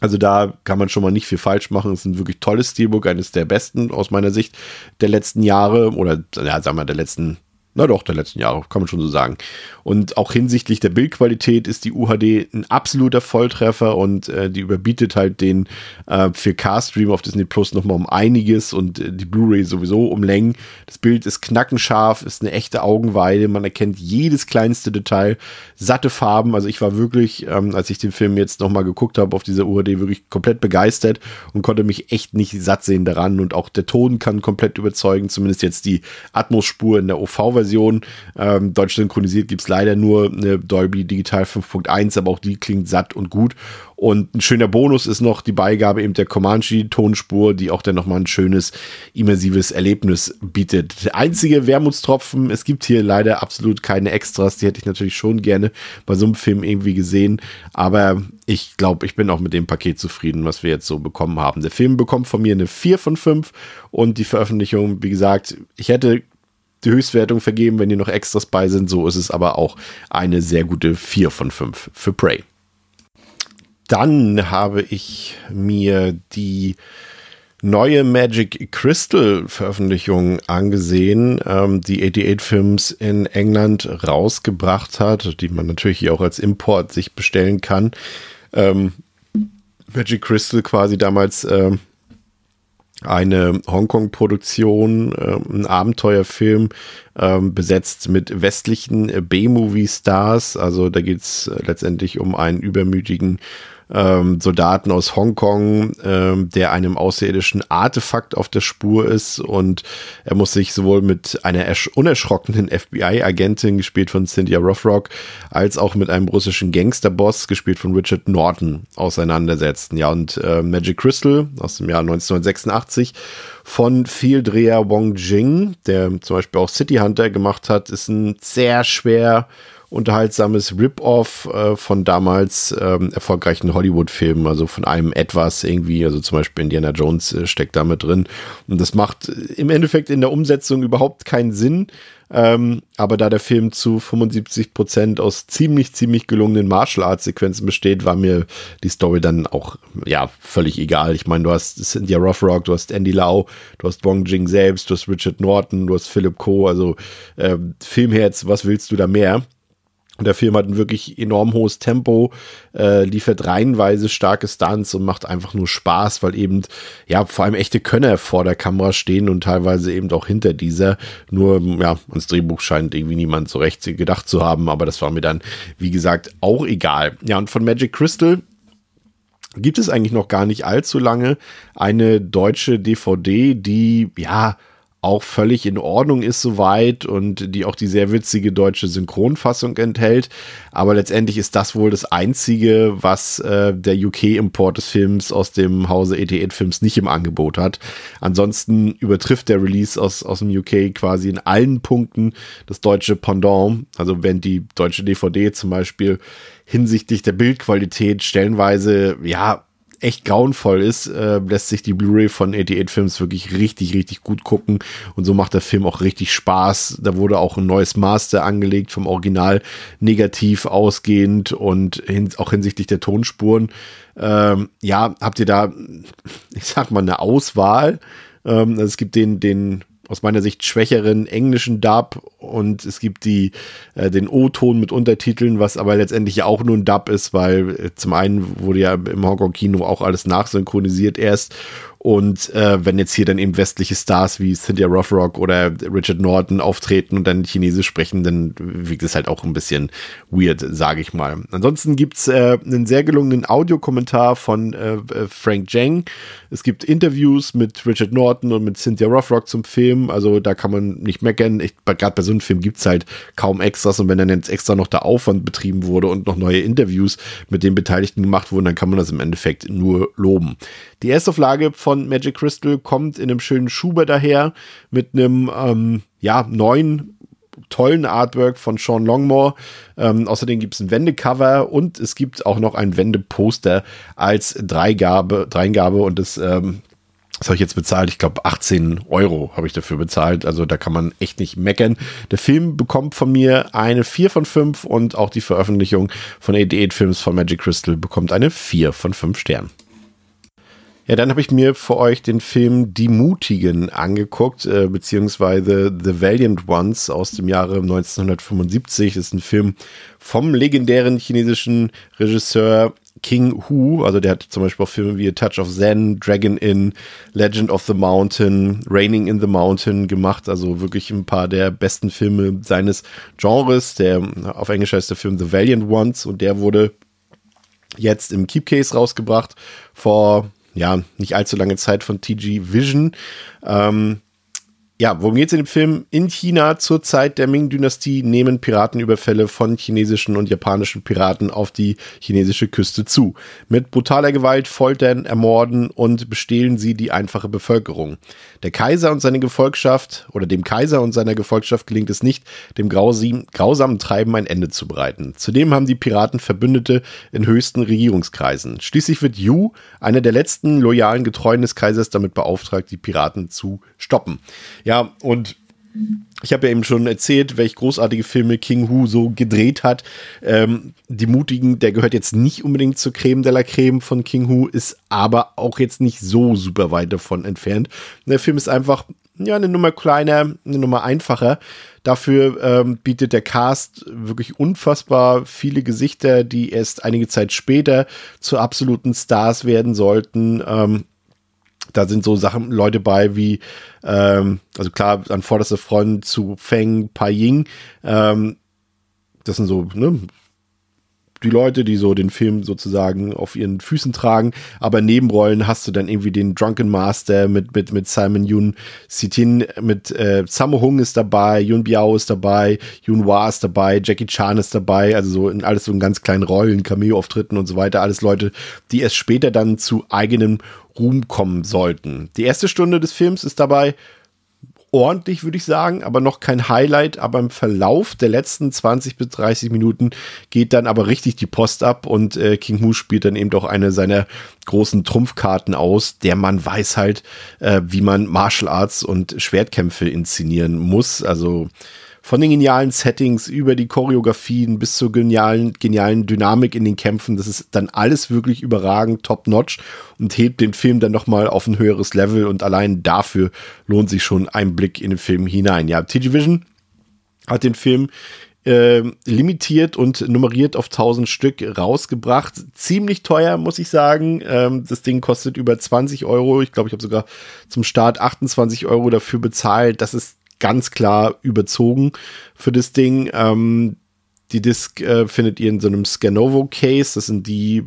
Also da kann man schon mal nicht viel falsch machen. Es ist ein wirklich tolles Steelbook, eines der besten aus meiner Sicht der letzten Jahre oder ja, sagen wir der letzten na doch, der letzten Jahre, kann man schon so sagen. Und auch hinsichtlich der Bildqualität ist die UHD ein absoluter Volltreffer und äh, die überbietet halt den äh, 4K-Stream auf Disney Plus nochmal um einiges und äh, die Blu-ray sowieso um Längen. Das Bild ist knackenscharf, ist eine echte Augenweide, man erkennt jedes kleinste Detail, satte Farben. Also ich war wirklich, ähm, als ich den Film jetzt nochmal geguckt habe, auf dieser UHD wirklich komplett begeistert und konnte mich echt nicht satt sehen daran. Und auch der Ton kann komplett überzeugen, zumindest jetzt die Atmos-Spur in der OV-Version Version. Ähm, deutsch synchronisiert gibt es leider nur eine Dolby Digital 5.1, aber auch die klingt satt und gut. Und ein schöner Bonus ist noch die Beigabe eben der Comanche-Tonspur, die auch dann nochmal ein schönes, immersives Erlebnis bietet. Der einzige Wermutstropfen, es gibt hier leider absolut keine Extras, die hätte ich natürlich schon gerne bei so einem Film irgendwie gesehen, aber ich glaube, ich bin auch mit dem Paket zufrieden, was wir jetzt so bekommen haben. Der Film bekommt von mir eine 4 von 5 und die Veröffentlichung, wie gesagt, ich hätte die Höchstwertung vergeben, wenn hier noch Extras bei sind. So ist es aber auch eine sehr gute 4 von 5 für Prey. Dann habe ich mir die neue Magic Crystal Veröffentlichung angesehen, ähm, die 88 Films in England rausgebracht hat, die man natürlich hier auch als Import sich bestellen kann. Ähm, Magic Crystal quasi damals ähm, eine Hongkong-Produktion, äh, ein Abenteuerfilm, äh, besetzt mit westlichen B-Movie-Stars. Also da geht es letztendlich um einen übermütigen ähm, Soldaten aus Hongkong, ähm, der einem außerirdischen Artefakt auf der Spur ist und er muss sich sowohl mit einer unerschrockenen FBI-Agentin, gespielt von Cynthia Rothrock, als auch mit einem russischen Gangsterboss, gespielt von Richard Norton, auseinandersetzen. Ja, und äh, Magic Crystal aus dem Jahr 1986 von Vieldreher Wong Jing, der zum Beispiel auch City Hunter gemacht hat, ist ein sehr schwer unterhaltsames Rip-Off äh, von damals ähm, erfolgreichen Hollywood-Filmen, also von einem etwas irgendwie, also zum Beispiel Indiana Jones äh, steckt da mit drin. Und das macht im Endeffekt in der Umsetzung überhaupt keinen Sinn. Ähm, aber da der Film zu 75 Prozent aus ziemlich, ziemlich gelungenen Martial Arts Sequenzen besteht, war mir die Story dann auch, ja, völlig egal. Ich meine, du hast Cynthia Rothrock, du hast Andy Lau, du hast Wong Jing selbst, du hast Richard Norton, du hast Philip Coe, also äh, Filmherz, was willst du da mehr? Und der Film hat ein wirklich enorm hohes Tempo, äh, liefert reihenweise starke Stunts und macht einfach nur Spaß, weil eben, ja, vor allem echte Könner vor der Kamera stehen und teilweise eben auch hinter dieser. Nur, ja, ans Drehbuch scheint irgendwie niemand so recht gedacht zu haben, aber das war mir dann, wie gesagt, auch egal. Ja, und von Magic Crystal gibt es eigentlich noch gar nicht allzu lange eine deutsche DVD, die, ja, auch völlig in Ordnung ist soweit und die auch die sehr witzige deutsche Synchronfassung enthält. Aber letztendlich ist das wohl das Einzige, was äh, der UK-Import des Films aus dem Hause ET8 Films nicht im Angebot hat. Ansonsten übertrifft der Release aus, aus dem UK quasi in allen Punkten das deutsche Pendant. Also wenn die deutsche DVD zum Beispiel hinsichtlich der Bildqualität stellenweise, ja, echt grauenvoll ist, äh, lässt sich die Blu-ray von 88 Films wirklich richtig, richtig gut gucken. Und so macht der Film auch richtig Spaß. Da wurde auch ein neues Master angelegt vom Original negativ ausgehend und hin, auch hinsichtlich der Tonspuren. Ähm, ja, habt ihr da, ich sag mal, eine Auswahl. Ähm, es gibt den, den aus meiner Sicht schwächeren englischen Dub und es gibt die äh, den O-Ton mit Untertiteln, was aber letztendlich ja auch nur ein Dub ist, weil äh, zum einen wurde ja im Hongkong Kino auch alles nachsynchronisiert erst und äh, wenn jetzt hier dann eben westliche Stars wie Cynthia Rothrock oder Richard Norton auftreten und dann Chinesisch sprechen, dann wirkt es halt auch ein bisschen weird, sage ich mal. Ansonsten gibt's äh, einen sehr gelungenen Audiokommentar von äh, äh Frank Zhang. Es gibt Interviews mit Richard Norton und mit Cynthia Rothrock zum Film. Also da kann man nicht meckern. Gerade bei so einem Film gibt's halt kaum Extras und wenn dann jetzt extra noch der Aufwand betrieben wurde und noch neue Interviews mit den Beteiligten gemacht wurden, dann kann man das im Endeffekt nur loben. Die Erstauflage von Magic Crystal kommt in einem schönen Schuber daher mit einem ähm, ja, neuen tollen Artwork von Sean Longmore. Ähm, außerdem gibt es ein Wendecover und es gibt auch noch ein Wendeposter als Dreigabe, Dreingabe und das, ähm, das habe ich jetzt bezahlt. Ich glaube, 18 Euro habe ich dafür bezahlt. Also da kann man echt nicht meckern. Der Film bekommt von mir eine 4 von 5 und auch die Veröffentlichung von 88 Films von Magic Crystal bekommt eine 4 von 5 Sternen. Ja, dann habe ich mir für euch den Film Die Mutigen angeguckt, äh, beziehungsweise The Valiant Ones aus dem Jahre 1975. Das ist ein Film vom legendären chinesischen Regisseur King Hu, also der hat zum Beispiel auch Filme wie A Touch of Zen, Dragon Inn, Legend of the Mountain, Raining in the Mountain gemacht, also wirklich ein paar der besten Filme seines Genres. Der auf Englisch heißt der Film The Valiant Ones und der wurde jetzt im Keep Case rausgebracht vor ja, nicht allzu lange Zeit von TG Vision. Ähm, ja, worum geht es in dem Film? In China zur Zeit der Ming-Dynastie nehmen Piratenüberfälle von chinesischen und japanischen Piraten auf die chinesische Küste zu. Mit brutaler Gewalt foltern, ermorden und bestehlen sie die einfache Bevölkerung. Der Kaiser und seine Gefolgschaft oder dem Kaiser und seiner Gefolgschaft gelingt es nicht, dem grausamen Treiben ein Ende zu bereiten. Zudem haben die Piraten Verbündete in höchsten Regierungskreisen. Schließlich wird Yu, einer der letzten loyalen Getreuen des Kaisers, damit beauftragt, die Piraten zu stoppen. Ja, und ich habe ja eben schon erzählt, welche großartige Filme King Hu so gedreht hat. Ähm, die Mutigen, der gehört jetzt nicht unbedingt zur Creme de la Creme von King Hu, ist aber auch jetzt nicht so super weit davon entfernt. Der Film ist einfach ja eine Nummer kleiner, eine Nummer einfacher. Dafür ähm, bietet der Cast wirklich unfassbar viele Gesichter, die erst einige Zeit später zu absoluten Stars werden sollten. Ähm, da sind so Sachen, Leute bei wie, ähm, also klar, an vorderster Front zu Feng Paiying. Ähm, das sind so, ne, die Leute, die so den Film sozusagen auf ihren Füßen tragen. Aber Nebenrollen hast du dann irgendwie den Drunken Master mit, mit, mit Simon Yun Sitin, mit äh, Sammo Hung ist dabei, Yun Biao ist dabei, Yun Hua ist dabei, Jackie Chan ist dabei, also so in alles so in ganz kleinen Rollen, Cameo-Auftritten und so weiter. Alles Leute, die erst später dann zu eigenem Ruhm kommen sollten. Die erste Stunde des Films ist dabei ordentlich, würde ich sagen, aber noch kein Highlight. Aber im Verlauf der letzten 20 bis 30 Minuten geht dann aber richtig die Post ab und äh, King Hu spielt dann eben doch eine seiner großen Trumpfkarten aus. Der Mann weiß halt, äh, wie man Martial Arts und Schwertkämpfe inszenieren muss. Also von den genialen Settings über die Choreografien bis zur genialen, genialen Dynamik in den Kämpfen. Das ist dann alles wirklich überragend, top-notch und hebt den Film dann nochmal auf ein höheres Level und allein dafür lohnt sich schon ein Blick in den Film hinein. Ja, TG Vision hat den Film äh, limitiert und nummeriert auf 1000 Stück rausgebracht. Ziemlich teuer, muss ich sagen. Ähm, das Ding kostet über 20 Euro. Ich glaube, ich habe sogar zum Start 28 Euro dafür bezahlt. Das ist ganz klar überzogen für das Ding. Ähm, die Disc äh, findet ihr in so einem Scanovo-Case. Das sind die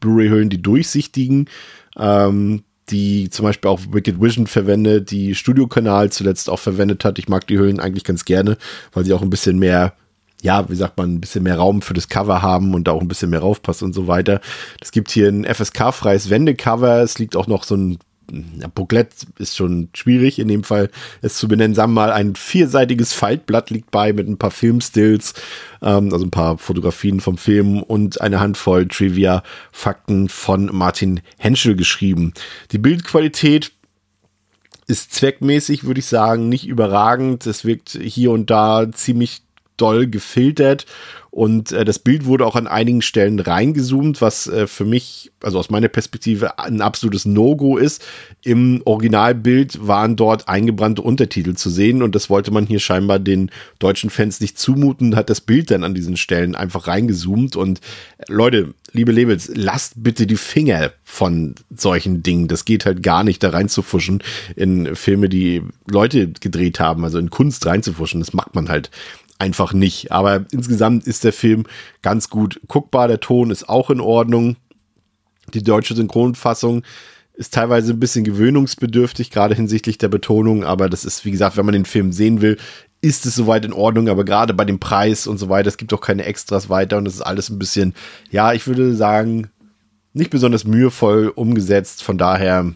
Blu-ray-Hüllen, die durchsichtigen, ähm, die zum Beispiel auch Wicked Vision verwendet, die Studio-Kanal zuletzt auch verwendet hat. Ich mag die Hüllen eigentlich ganz gerne, weil sie auch ein bisschen mehr ja, wie sagt man, ein bisschen mehr Raum für das Cover haben und da auch ein bisschen mehr raufpasst und so weiter. Es gibt hier ein FSK-freies Wendecover. Es liegt auch noch so ein ja, Booklet ist schon schwierig in dem Fall, es zu benennen. Sagen wir mal, ein vierseitiges Faltblatt liegt bei mit ein paar Filmstills, ähm, also ein paar Fotografien vom Film und eine Handvoll Trivia-Fakten von Martin Henschel geschrieben. Die Bildqualität ist zweckmäßig, würde ich sagen, nicht überragend. Es wirkt hier und da ziemlich doll gefiltert und äh, das Bild wurde auch an einigen Stellen reingezoomt, was äh, für mich, also aus meiner Perspektive, ein absolutes No-Go ist. Im Originalbild waren dort eingebrannte Untertitel zu sehen und das wollte man hier scheinbar den deutschen Fans nicht zumuten, hat das Bild dann an diesen Stellen einfach reingezoomt. Und äh, Leute, liebe Labels, lasst bitte die Finger von solchen Dingen. Das geht halt gar nicht, da reinzufuschen in Filme, die Leute gedreht haben, also in Kunst reinzufuschen. Das macht man halt einfach nicht. Aber insgesamt ist der Film ganz gut guckbar. Der Ton ist auch in Ordnung. Die deutsche Synchronfassung ist teilweise ein bisschen gewöhnungsbedürftig, gerade hinsichtlich der Betonung. Aber das ist, wie gesagt, wenn man den Film sehen will, ist es soweit in Ordnung. Aber gerade bei dem Preis und so weiter, es gibt auch keine Extras weiter und es ist alles ein bisschen, ja, ich würde sagen, nicht besonders mühevoll umgesetzt. Von daher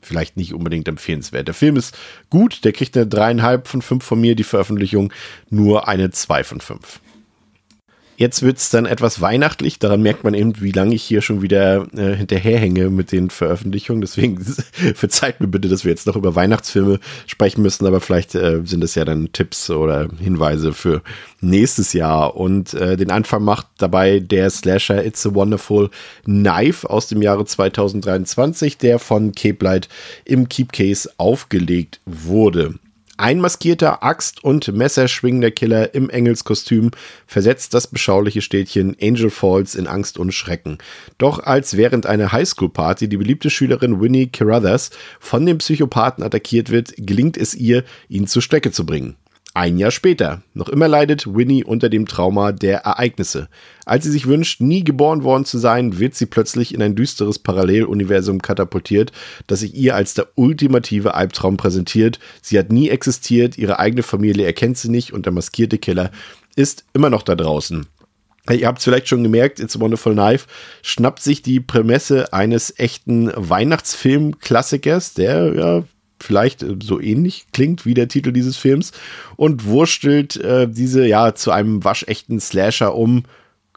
vielleicht nicht unbedingt empfehlenswert. Der Film ist gut, der kriegt eine dreieinhalb von fünf von mir, die Veröffentlichung nur eine zwei von fünf. Jetzt wird es dann etwas weihnachtlich. Daran merkt man eben, wie lange ich hier schon wieder äh, hinterherhänge mit den Veröffentlichungen. Deswegen verzeiht mir bitte, dass wir jetzt noch über Weihnachtsfilme sprechen müssen. Aber vielleicht äh, sind es ja dann Tipps oder Hinweise für nächstes Jahr. Und äh, den Anfang macht dabei der Slasher It's a Wonderful Knife aus dem Jahre 2023, der von Cape Light im Keepcase aufgelegt wurde. Ein maskierter Axt- und Messerschwingender Killer im Engelskostüm versetzt das beschauliche Städtchen Angel Falls in Angst und Schrecken. Doch als während einer Highschool-Party die beliebte Schülerin Winnie Carruthers von dem Psychopathen attackiert wird, gelingt es ihr, ihn zur Strecke zu bringen. Ein Jahr später. Noch immer leidet Winnie unter dem Trauma der Ereignisse. Als sie sich wünscht, nie geboren worden zu sein, wird sie plötzlich in ein düsteres Paralleluniversum katapultiert, das sich ihr als der ultimative Albtraum präsentiert. Sie hat nie existiert, ihre eigene Familie erkennt sie nicht und der maskierte Killer ist immer noch da draußen. Ihr habt es vielleicht schon gemerkt, It's a Wonderful Knife schnappt sich die Prämisse eines echten Weihnachtsfilm-Klassikers, der ja vielleicht äh, so ähnlich klingt wie der Titel dieses Films und wurstelt äh, diese ja zu einem waschechten Slasher um,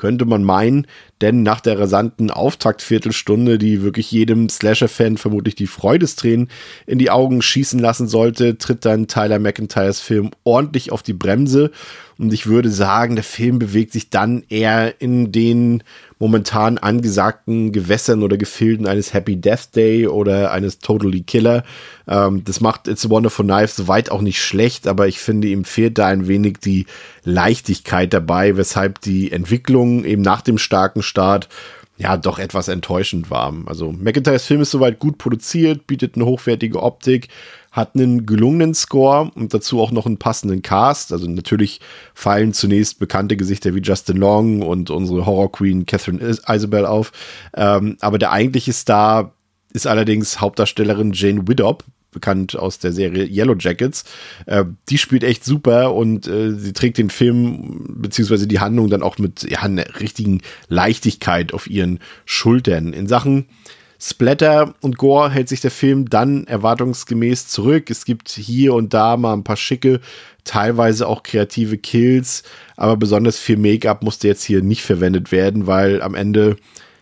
könnte man meinen, denn nach der rasanten Auftaktviertelstunde, die wirklich jedem Slasher-Fan vermutlich die Freudestränen in die Augen schießen lassen sollte, tritt dann Tyler McIntyres Film ordentlich auf die Bremse und ich würde sagen, der Film bewegt sich dann eher in den momentan angesagten Gewässern oder Gefilden eines Happy Death Day oder eines Totally Killer. Ähm, das macht It's a Wonderful Knife soweit auch nicht schlecht, aber ich finde, ihm fehlt da ein wenig die Leichtigkeit dabei, weshalb die Entwicklung eben nach dem starken Start ja doch etwas enttäuschend war. Also McIntyres Film ist soweit gut produziert, bietet eine hochwertige Optik, hat einen gelungenen Score und dazu auch noch einen passenden Cast. Also natürlich fallen zunächst bekannte Gesichter wie Justin Long und unsere Horror Queen Catherine Isabel auf. Ähm, aber der eigentliche Star ist allerdings Hauptdarstellerin Jane Widdop, bekannt aus der Serie Yellow Jackets. Äh, die spielt echt super und äh, sie trägt den Film beziehungsweise die Handlung dann auch mit ja, einer richtigen Leichtigkeit auf ihren Schultern. In Sachen Splatter und Gore hält sich der Film dann erwartungsgemäß zurück. Es gibt hier und da mal ein paar schicke, teilweise auch kreative Kills, aber besonders viel Make-up musste jetzt hier nicht verwendet werden, weil am Ende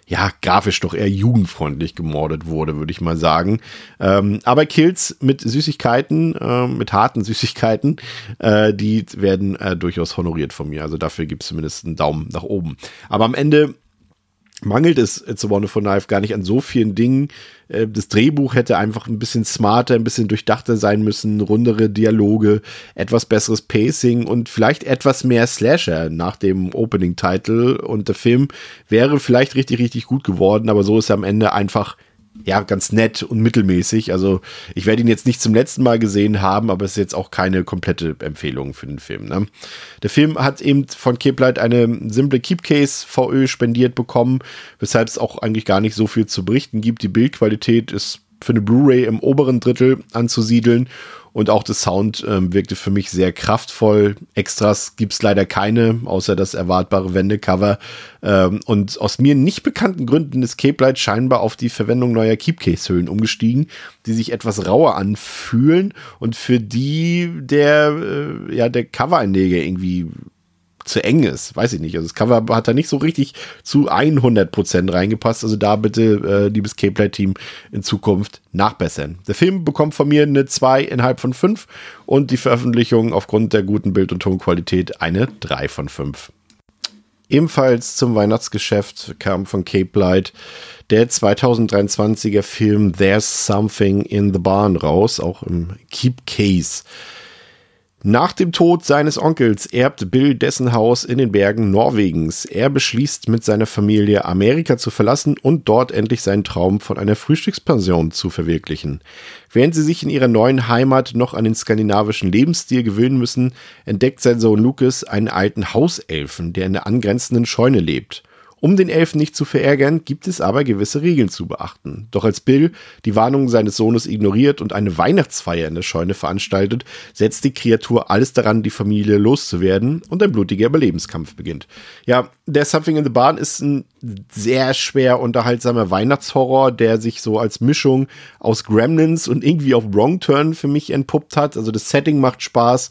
ja, grafisch doch eher jugendfreundlich gemordet wurde, würde ich mal sagen. Ähm, aber Kills mit Süßigkeiten, äh, mit harten Süßigkeiten, äh, die werden äh, durchaus honoriert von mir. Also dafür gibt es zumindest einen Daumen nach oben. Aber am Ende mangelt es It's a Wonderful Knife gar nicht an so vielen Dingen. Äh, das Drehbuch hätte einfach ein bisschen smarter, ein bisschen durchdachter sein müssen, rundere Dialoge, etwas besseres Pacing und vielleicht etwas mehr Slasher nach dem Opening-Title. Und der Film wäre vielleicht richtig, richtig gut geworden, aber so ist er am Ende einfach ja, ganz nett und mittelmäßig. Also ich werde ihn jetzt nicht zum letzten Mal gesehen haben, aber es ist jetzt auch keine komplette Empfehlung für den Film. Ne? Der Film hat eben von Keplight eine simple Keepcase VÖ spendiert bekommen, weshalb es auch eigentlich gar nicht so viel zu berichten gibt. Die Bildqualität ist für eine Blu-ray im oberen Drittel anzusiedeln und auch das Sound ähm, wirkte für mich sehr kraftvoll. Extras gibt es leider keine, außer das erwartbare Wendecover. Ähm, und aus mir nicht bekannten Gründen ist Cape Light scheinbar auf die Verwendung neuer Keepcase-Hüllen umgestiegen, die sich etwas rauer anfühlen und für die der, äh, ja, der Cover-Einleger irgendwie zu eng ist. Weiß ich nicht. Also das Cover hat da nicht so richtig zu 100% reingepasst. Also da bitte, äh, liebes K-Play-Team, in Zukunft nachbessern. Der Film bekommt von mir eine 2,5 von 5 und die Veröffentlichung aufgrund der guten Bild- und Tonqualität eine 3 von 5. Ebenfalls zum Weihnachtsgeschäft kam von Cape Light der 2023er Film There's Something in the Barn raus, auch im Keep Case. Nach dem Tod seines Onkels erbt Bill dessen Haus in den Bergen Norwegens. Er beschließt mit seiner Familie Amerika zu verlassen und dort endlich seinen Traum von einer Frühstückspension zu verwirklichen. Während sie sich in ihrer neuen Heimat noch an den skandinavischen Lebensstil gewöhnen müssen, entdeckt sein Sohn Lucas einen alten Hauselfen, der in der angrenzenden Scheune lebt. Um den Elfen nicht zu verärgern, gibt es aber gewisse Regeln zu beachten. Doch als Bill die Warnungen seines Sohnes ignoriert und eine Weihnachtsfeier in der Scheune veranstaltet, setzt die Kreatur alles daran, die Familie loszuwerden und ein blutiger Überlebenskampf beginnt. Ja, der Something in the Barn ist ein sehr schwer unterhaltsamer Weihnachtshorror, der sich so als Mischung aus Gremlins und irgendwie auf Wrong Turn für mich entpuppt hat. Also das Setting macht Spaß.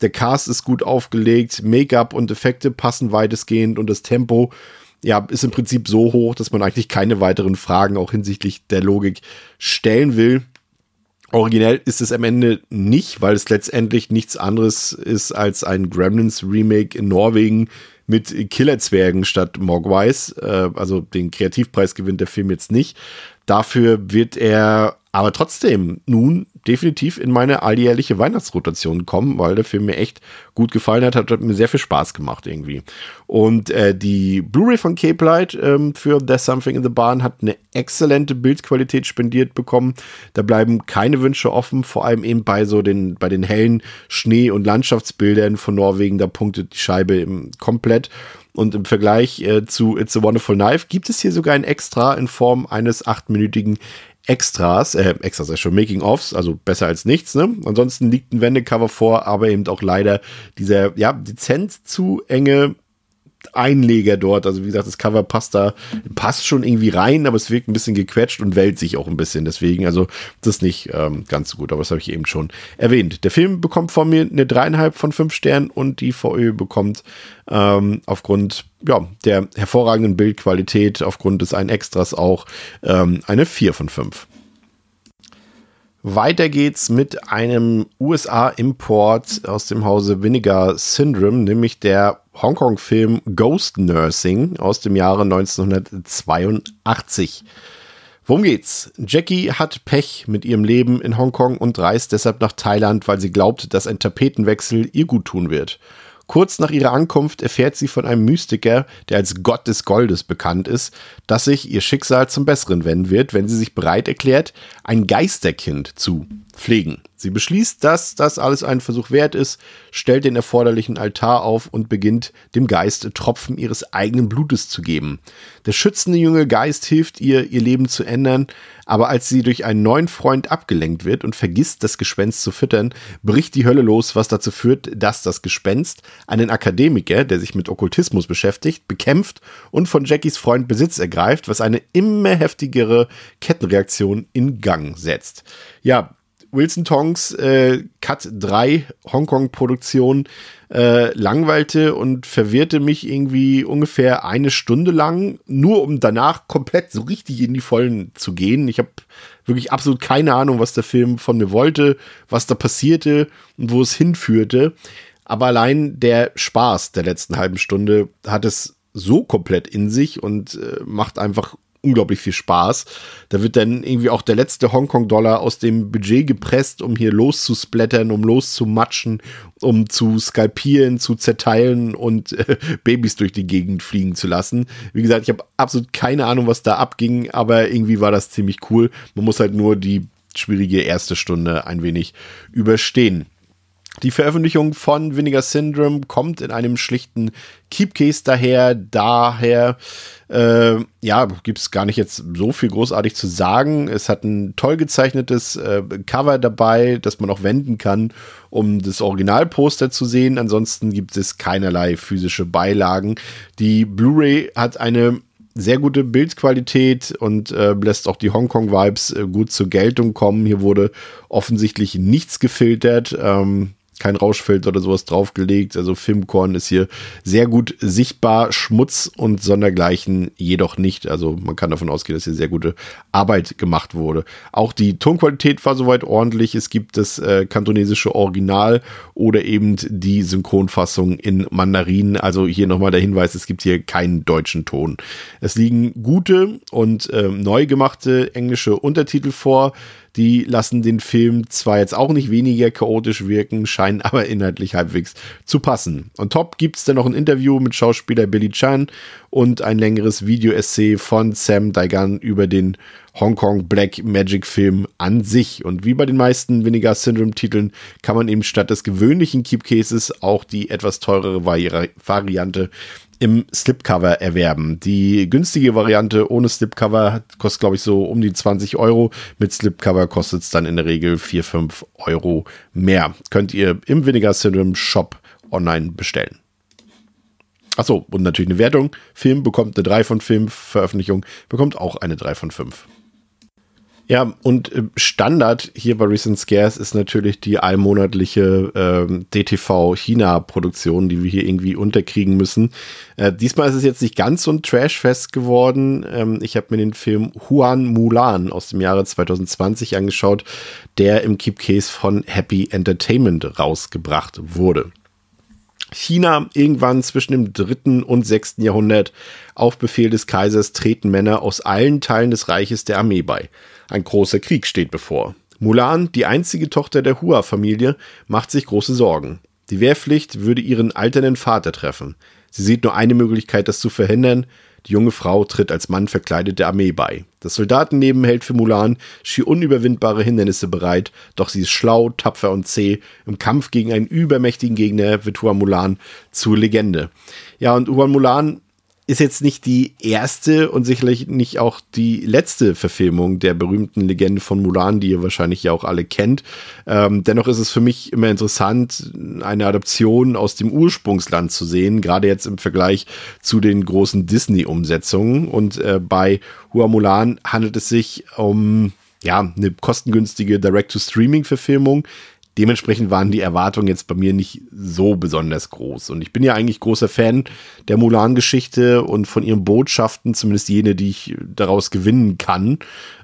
Der Cast ist gut aufgelegt, Make-up und Effekte passen weitestgehend und das Tempo ja, ist im Prinzip so hoch, dass man eigentlich keine weiteren Fragen auch hinsichtlich der Logik stellen will. Originell ist es am Ende nicht, weil es letztendlich nichts anderes ist als ein Gremlins Remake in Norwegen mit Killerzwergen statt Mogwais. Äh, also den Kreativpreis gewinnt der Film jetzt nicht. Dafür wird er aber trotzdem nun definitiv in meine alljährliche Weihnachtsrotation kommen, weil der Film mir echt gut gefallen hat, hat, mir sehr viel Spaß gemacht irgendwie. Und äh, die Blu-ray von Cape Light ähm, für There's Something in the Barn hat eine exzellente Bildqualität spendiert bekommen. Da bleiben keine Wünsche offen, vor allem eben bei so den bei den hellen Schnee- und Landschaftsbildern von Norwegen, da punktet die Scheibe komplett. Und im Vergleich äh, zu It's a Wonderful Knife gibt es hier sogar ein Extra in Form eines achtminütigen Extras, äh, Extras, ist schon Making-ofs, also besser als nichts, ne? Ansonsten liegt ein Wendecover vor, aber eben auch leider dieser, ja, dezent zu enge Einleger dort. Also wie gesagt, das Cover passt da, passt schon irgendwie rein, aber es wirkt ein bisschen gequetscht und wellt sich auch ein bisschen. Deswegen, also das ist nicht ähm, ganz so gut, aber das habe ich eben schon erwähnt. Der Film bekommt von mir eine dreieinhalb von fünf Sternen und die VÖ bekommt ähm, aufgrund ja, der hervorragenden Bildqualität, aufgrund des einen Extras auch ähm, eine vier von fünf. Weiter geht's mit einem USA-Import aus dem Hause Vinegar Syndrome, nämlich der Hongkong-Film Ghost Nursing aus dem Jahre 1982. Worum geht's? Jackie hat Pech mit ihrem Leben in Hongkong und reist deshalb nach Thailand, weil sie glaubt, dass ein Tapetenwechsel ihr gut tun wird. Kurz nach ihrer Ankunft erfährt sie von einem Mystiker, der als Gott des Goldes bekannt ist, dass sich ihr Schicksal zum Besseren wenden wird, wenn sie sich bereit erklärt, ein Geisterkind zu pflegen. Sie beschließt, dass das alles ein Versuch wert ist, stellt den erforderlichen Altar auf und beginnt dem Geist Tropfen ihres eigenen Blutes zu geben. Der schützende junge Geist hilft ihr, ihr Leben zu ändern, aber als sie durch einen neuen Freund abgelenkt wird und vergisst, das Gespenst zu füttern, bricht die Hölle los, was dazu führt, dass das Gespenst einen Akademiker, der sich mit Okkultismus beschäftigt, bekämpft und von Jackies Freund Besitz ergreift, was eine immer heftigere Kettenreaktion in Gang setzt. Ja, Wilson Tongs äh, Cut 3 Hongkong-Produktion äh, langweilte und verwirrte mich irgendwie ungefähr eine Stunde lang, nur um danach komplett so richtig in die Vollen zu gehen. Ich habe wirklich absolut keine Ahnung, was der Film von mir wollte, was da passierte und wo es hinführte. Aber allein der Spaß der letzten halben Stunde hat es so komplett in sich und äh, macht einfach unglaublich viel Spaß. Da wird dann irgendwie auch der letzte Hongkong-Dollar aus dem Budget gepresst, um hier loszusplattern, um loszumatschen, um zu skalpieren, zu zerteilen und äh, Babys durch die Gegend fliegen zu lassen. Wie gesagt, ich habe absolut keine Ahnung, was da abging, aber irgendwie war das ziemlich cool. Man muss halt nur die schwierige erste Stunde ein wenig überstehen. Die Veröffentlichung von Vinegar Syndrome kommt in einem schlichten Keepcase daher. Daher, äh, ja, gibt es gar nicht jetzt so viel großartig zu sagen. Es hat ein toll gezeichnetes äh, Cover dabei, das man auch wenden kann, um das Originalposter zu sehen. Ansonsten gibt es keinerlei physische Beilagen. Die Blu-ray hat eine sehr gute Bildqualität und äh, lässt auch die Hongkong-Vibes äh, gut zur Geltung kommen. Hier wurde offensichtlich nichts gefiltert. Ähm, kein Rauschfilter oder sowas draufgelegt. Also Filmkorn ist hier sehr gut sichtbar. Schmutz und Sondergleichen jedoch nicht. Also man kann davon ausgehen, dass hier sehr gute Arbeit gemacht wurde. Auch die Tonqualität war soweit ordentlich. Es gibt das äh, kantonesische Original oder eben die Synchronfassung in Mandarin. Also hier nochmal der Hinweis, es gibt hier keinen deutschen Ton. Es liegen gute und äh, neu gemachte englische Untertitel vor. Die lassen den Film zwar jetzt auch nicht weniger chaotisch wirken, scheinen aber inhaltlich halbwegs zu passen. Und top gibt es dann noch ein Interview mit Schauspieler Billy Chan und ein längeres Video-Essay von Sam Daigan über den Hongkong Black Magic Film an sich. Und wie bei den meisten Vinegar Syndrome Titeln kann man eben statt des gewöhnlichen Keepcases auch die etwas teurere Vari Variante im Slipcover erwerben. Die günstige Variante ohne Slipcover kostet, glaube ich, so um die 20 Euro. Mit Slipcover kostet es dann in der Regel 4, 5 Euro mehr. Könnt ihr im Vinegar Syndrome Shop online bestellen. Achso, und natürlich eine Wertung. Film bekommt eine 3 von 5, Veröffentlichung bekommt auch eine 3 von 5. Ja, und äh, Standard hier bei Recent Scares ist natürlich die allmonatliche ähm, DTV-China-Produktion, die wir hier irgendwie unterkriegen müssen. Äh, diesmal ist es jetzt nicht ganz so ein Trash-Fest geworden. Ähm, ich habe mir den Film Huan Mulan aus dem Jahre 2020 angeschaut, der im Keep Case von Happy Entertainment rausgebracht wurde. China irgendwann zwischen dem dritten und sechsten Jahrhundert auf Befehl des Kaisers treten Männer aus allen Teilen des Reiches der Armee bei. Ein großer Krieg steht bevor. Mulan, die einzige Tochter der Hua-Familie, macht sich große Sorgen. Die Wehrpflicht würde ihren alternden Vater treffen. Sie sieht nur eine Möglichkeit, das zu verhindern. Die junge Frau tritt als Mann verkleidet der Armee bei. Das Soldatenleben hält für Mulan schier unüberwindbare Hindernisse bereit, doch sie ist schlau, tapfer und zäh. Im Kampf gegen einen übermächtigen Gegner wird Hua Mulan zur Legende. Ja, und Hua Mulan ist jetzt nicht die erste und sicherlich nicht auch die letzte Verfilmung der berühmten Legende von Mulan, die ihr wahrscheinlich ja auch alle kennt. Ähm, dennoch ist es für mich immer interessant, eine Adaption aus dem Ursprungsland zu sehen, gerade jetzt im Vergleich zu den großen Disney-Umsetzungen. Und äh, bei Hua Mulan handelt es sich um ja, eine kostengünstige Direct-to-Streaming-Verfilmung, dementsprechend waren die Erwartungen jetzt bei mir nicht so besonders groß. Und ich bin ja eigentlich großer Fan der Mulan-Geschichte und von ihren Botschaften, zumindest jene, die ich daraus gewinnen kann.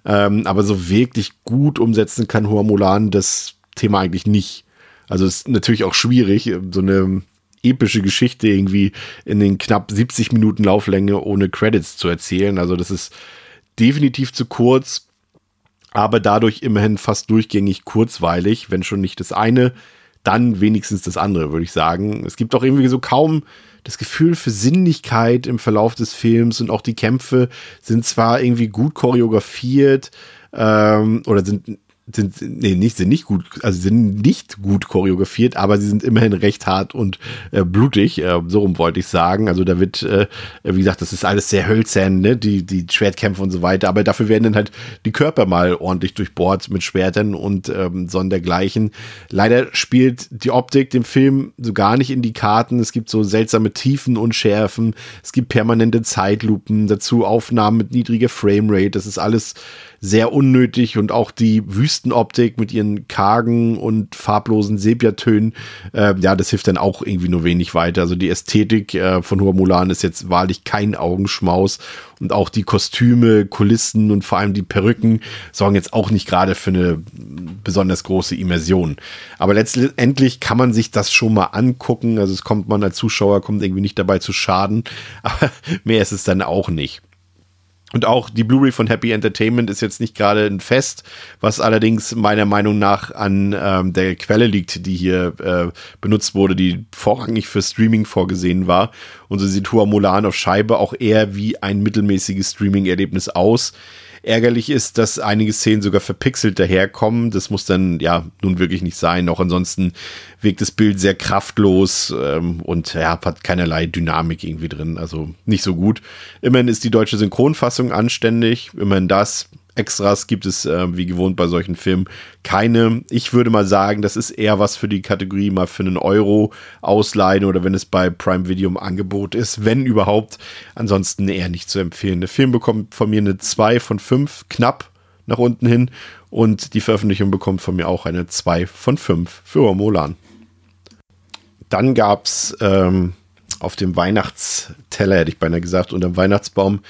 Ähm, aber so wirklich gut umsetzen kann Hua Mulan das Thema eigentlich nicht. Also es ist natürlich auch schwierig, so eine epische Geschichte irgendwie in den knapp 70 Minuten Lauflänge ohne Credits zu erzählen. Also das ist definitiv zu kurz aber dadurch immerhin fast durchgängig kurzweilig, wenn schon nicht das eine dann wenigstens das andere, würde ich sagen. Es gibt auch irgendwie so kaum das Gefühl für Sinnlichkeit im Verlauf des Films und auch die Kämpfe sind zwar irgendwie gut choreografiert ähm, oder sind sind, nee, nicht, sind nicht gut, also sind nicht gut choreografiert, aber sie sind immerhin recht hart und äh, blutig, äh, so rum wollte ich sagen. Also da wird, äh, wie gesagt, das ist alles sehr hölzern, ne, die, die Schwertkämpfe und so weiter, aber dafür werden dann halt die Körper mal ordentlich durchbohrt mit Schwertern und ähm, sondergleichen. Leider spielt die Optik dem Film so gar nicht in die Karten. Es gibt so seltsame Tiefen und Schärfen, es gibt permanente Zeitlupen, dazu Aufnahmen mit niedriger Framerate, das ist alles sehr unnötig und auch die Wüstenoptik mit ihren kargen und farblosen Sepiatönen, äh, ja, das hilft dann auch irgendwie nur wenig weiter. Also die Ästhetik äh, von Hua Mulan ist jetzt wahrlich kein Augenschmaus und auch die Kostüme, Kulissen und vor allem die Perücken sorgen jetzt auch nicht gerade für eine besonders große Immersion. Aber letztendlich kann man sich das schon mal angucken. Also es kommt man als Zuschauer, kommt irgendwie nicht dabei zu schaden, aber mehr ist es dann auch nicht. Und auch die Blu-ray von Happy Entertainment ist jetzt nicht gerade ein Fest, was allerdings meiner Meinung nach an ähm, der Quelle liegt, die hier äh, benutzt wurde, die vorrangig für Streaming vorgesehen war. Und so sieht Hua Mulan auf Scheibe auch eher wie ein mittelmäßiges Streaming-Erlebnis aus. Ärgerlich ist, dass einige Szenen sogar verpixelt daherkommen. Das muss dann ja nun wirklich nicht sein. Auch ansonsten wirkt das Bild sehr kraftlos ähm, und ja, hat keinerlei Dynamik irgendwie drin. Also nicht so gut. Immerhin ist die deutsche Synchronfassung anständig. Immerhin das. Extras gibt es äh, wie gewohnt bei solchen Filmen keine. Ich würde mal sagen, das ist eher was für die Kategorie mal für einen Euro ausleihen oder wenn es bei Prime Video im Angebot ist, wenn überhaupt. Ansonsten eher nicht zu empfehlen. Der Film bekommt von mir eine 2 von 5, knapp nach unten hin. Und die Veröffentlichung bekommt von mir auch eine 2 von 5 für Molan. Dann gab es ähm, auf dem Weihnachtsteller, hätte ich beinahe gesagt, unter dem Weihnachtsbaum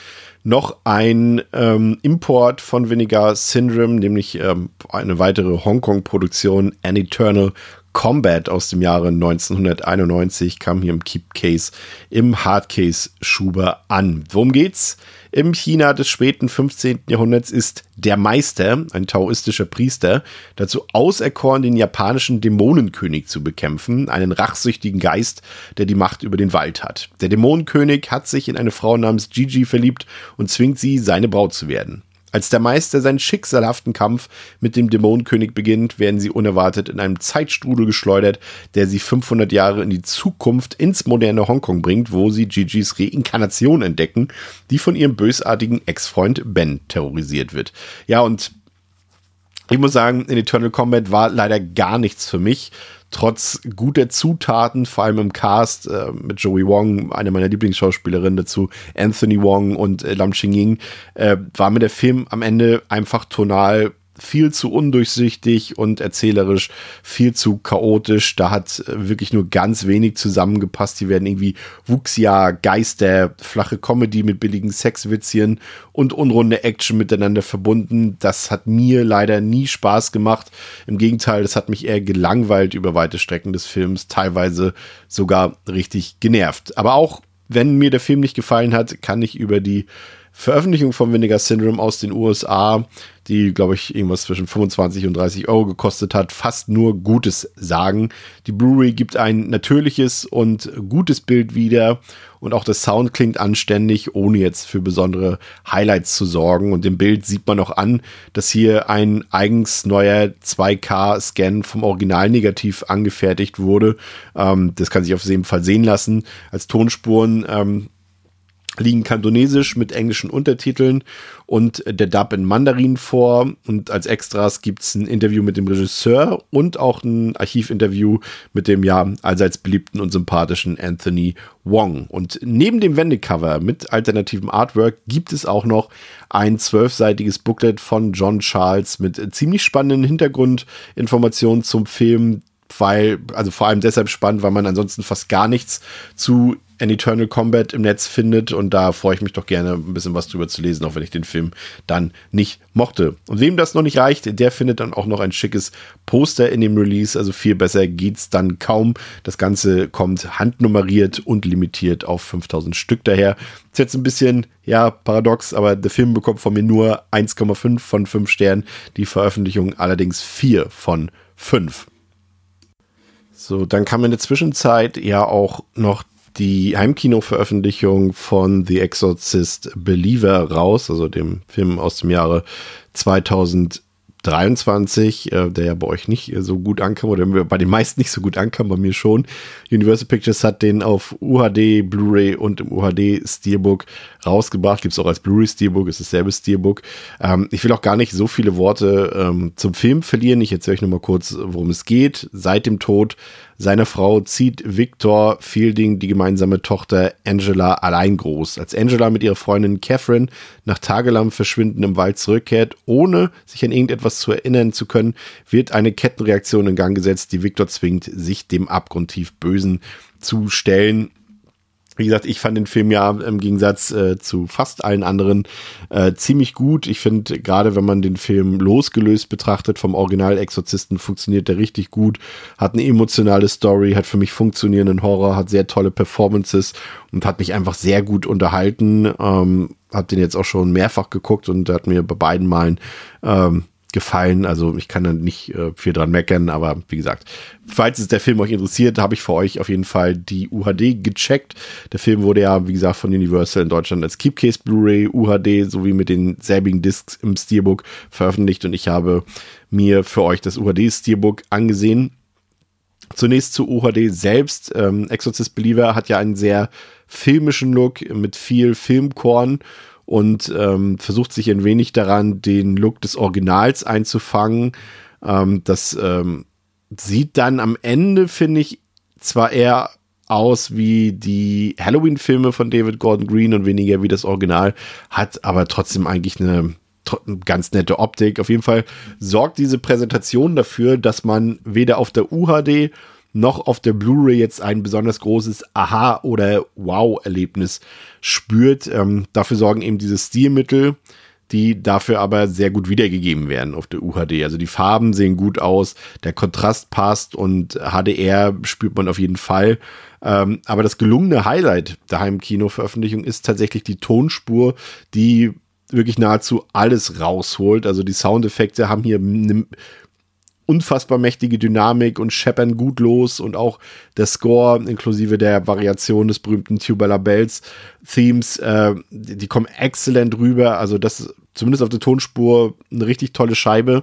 noch ein ähm, Import von Vinegar Syndrome, nämlich ähm, eine weitere Hongkong-Produktion, An Eternal Combat aus dem Jahre 1991, kam hier im Keep Case im Hardcase Schuber an. Worum geht's? Im China des späten 15. Jahrhunderts ist der Meister, ein taoistischer Priester, dazu auserkoren, den japanischen Dämonenkönig zu bekämpfen, einen rachsüchtigen Geist, der die Macht über den Wald hat. Der Dämonenkönig hat sich in eine Frau namens Gigi verliebt und zwingt sie, seine Braut zu werden. Als der Meister seinen schicksalhaften Kampf mit dem Dämonenkönig beginnt, werden sie unerwartet in einem Zeitstrudel geschleudert, der sie 500 Jahre in die Zukunft ins moderne Hongkong bringt, wo sie Gigis Reinkarnation entdecken, die von ihrem bösartigen Ex-Freund Ben terrorisiert wird. Ja, und ich muss sagen, in Eternal Combat war leider gar nichts für mich trotz guter Zutaten, vor allem im Cast äh, mit Joey Wong, einer meiner Lieblingsschauspielerinnen dazu, Anthony Wong und äh, Lam Ching-ying, äh, war mir der Film am Ende einfach tonal viel zu undurchsichtig und erzählerisch viel zu chaotisch. Da hat äh, wirklich nur ganz wenig zusammengepasst. Die werden irgendwie Wuxia, Geister, flache Comedy mit billigen Sexwitzchen und unrunde Action miteinander verbunden. Das hat mir leider nie Spaß gemacht. Im Gegenteil, das hat mich eher gelangweilt über weite Strecken des Films, teilweise sogar richtig genervt. Aber auch wenn mir der Film nicht gefallen hat, kann ich über die Veröffentlichung von Vinegar Syndrome aus den USA, die, glaube ich, irgendwas zwischen 25 und 30 Euro gekostet hat, fast nur Gutes sagen. Die Blu-ray gibt ein natürliches und gutes Bild wieder und auch der Sound klingt anständig, ohne jetzt für besondere Highlights zu sorgen. Und im Bild sieht man auch an, dass hier ein eigens neuer 2K-Scan vom Originalnegativ angefertigt wurde. Ähm, das kann sich auf jeden Fall sehen lassen. Als Tonspuren ähm, liegen kantonesisch mit englischen Untertiteln und der Dub in Mandarin vor. Und als Extras gibt es ein Interview mit dem Regisseur und auch ein Archivinterview mit dem ja allseits beliebten und sympathischen Anthony Wong. Und neben dem Wendecover mit alternativem Artwork gibt es auch noch ein zwölfseitiges Booklet von John Charles mit ziemlich spannenden Hintergrundinformationen zum Film, weil, also vor allem deshalb spannend, weil man ansonsten fast gar nichts zu An Eternal Combat im Netz findet und da freue ich mich doch gerne ein bisschen was drüber zu lesen, auch wenn ich den Film dann nicht mochte. Und wem das noch nicht reicht, der findet dann auch noch ein schickes Poster in dem Release, also viel besser geht's dann kaum. Das Ganze kommt handnummeriert und limitiert auf 5000 Stück daher. Ist jetzt ein bisschen, ja, paradox, aber der Film bekommt von mir nur 1,5 von 5 Sternen, die Veröffentlichung allerdings 4 von 5. So, dann kam in der Zwischenzeit ja auch noch die Heimkino-Veröffentlichung von The Exorcist Believer raus, also dem Film aus dem Jahre 2000. 23, äh, der ja bei euch nicht so gut ankam oder bei den meisten nicht so gut ankam, bei mir schon. Universal Pictures hat den auf UHD, Blu-ray und im UHD Steelbook rausgebracht. Gibt es auch als Blu-ray Steelbook, ist dasselbe Steelbook. Ähm, ich will auch gar nicht so viele Worte ähm, zum Film verlieren. Ich erzähle euch nur mal kurz, worum es geht. Seit dem Tod seiner Frau zieht Victor Fielding die gemeinsame Tochter Angela allein groß. Als Angela mit ihrer Freundin Catherine nach tagelang Verschwinden im Wald zurückkehrt, ohne sich an irgendetwas zu erinnern zu können, wird eine Kettenreaktion in Gang gesetzt, die Victor zwingt, sich dem abgrundtief Bösen zu stellen. Wie gesagt, ich fand den Film ja im Gegensatz äh, zu fast allen anderen äh, ziemlich gut. Ich finde, gerade wenn man den Film losgelöst betrachtet vom Original-Exorzisten, funktioniert der richtig gut. Hat eine emotionale Story, hat für mich funktionierenden Horror, hat sehr tolle Performances und hat mich einfach sehr gut unterhalten. Ähm, hab den jetzt auch schon mehrfach geguckt und hat mir bei beiden Malen ähm, gefallen. Also ich kann da nicht äh, viel dran meckern, aber wie gesagt, falls es der Film euch interessiert, habe ich für euch auf jeden Fall die UHD gecheckt. Der Film wurde ja, wie gesagt, von Universal in Deutschland als Keepcase Blu-ray, UHD sowie mit den selbigen Discs im Steelbook veröffentlicht und ich habe mir für euch das UHD Steelbook angesehen. Zunächst zu UHD selbst. Ähm, Exorcist Believer hat ja einen sehr filmischen Look mit viel Filmkorn und ähm, versucht sich ein wenig daran, den Look des Originals einzufangen. Ähm, das ähm, sieht dann am Ende, finde ich, zwar eher aus wie die Halloween-Filme von David Gordon Green und weniger wie das Original, hat aber trotzdem eigentlich eine ganz nette Optik. Auf jeden Fall sorgt diese Präsentation dafür, dass man weder auf der UHD noch auf der Blu-ray jetzt ein besonders großes Aha- oder Wow-Erlebnis spürt. Ähm, dafür sorgen eben diese Stilmittel, die dafür aber sehr gut wiedergegeben werden auf der UHD. Also die Farben sehen gut aus, der Kontrast passt und HDR spürt man auf jeden Fall. Ähm, aber das gelungene Highlight der Heimkino-Veröffentlichung ist tatsächlich die Tonspur, die wirklich nahezu alles rausholt. Also die Soundeffekte haben hier eine unfassbar mächtige Dynamik und scheppern gut los und auch der Score inklusive der Variation des berühmten Tubular Bells Themes, äh, die, die kommen exzellent rüber. Also das zumindest auf der Tonspur eine richtig tolle Scheibe.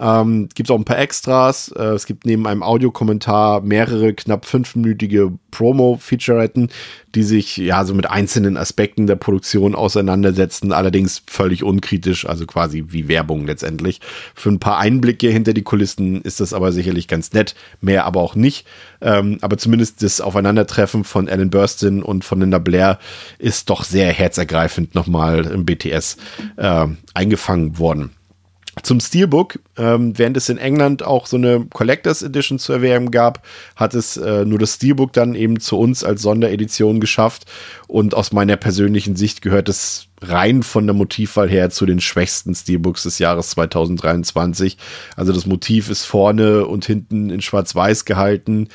Ähm, gibt auch ein paar Extras. Äh, es gibt neben einem Audiokommentar mehrere knapp fünfminütige Promo-Featuretten, die sich ja so mit einzelnen Aspekten der Produktion auseinandersetzen, allerdings völlig unkritisch, also quasi wie Werbung letztendlich. Für ein paar Einblicke hinter die Kulissen ist das aber sicherlich ganz nett, mehr aber auch nicht. Ähm, aber zumindest das Aufeinandertreffen von Alan Burstyn und von Linda Blair ist doch sehr herzergreifend nochmal im BTS äh, eingefangen worden. Zum Steelbook, ähm, während es in England auch so eine Collectors Edition zu erwerben gab, hat es äh, nur das Steelbook dann eben zu uns als Sonderedition geschafft. Und aus meiner persönlichen Sicht gehört es rein von der Motivwahl her zu den schwächsten Steelbooks des Jahres 2023. Also das Motiv ist vorne und hinten in Schwarz-Weiß gehalten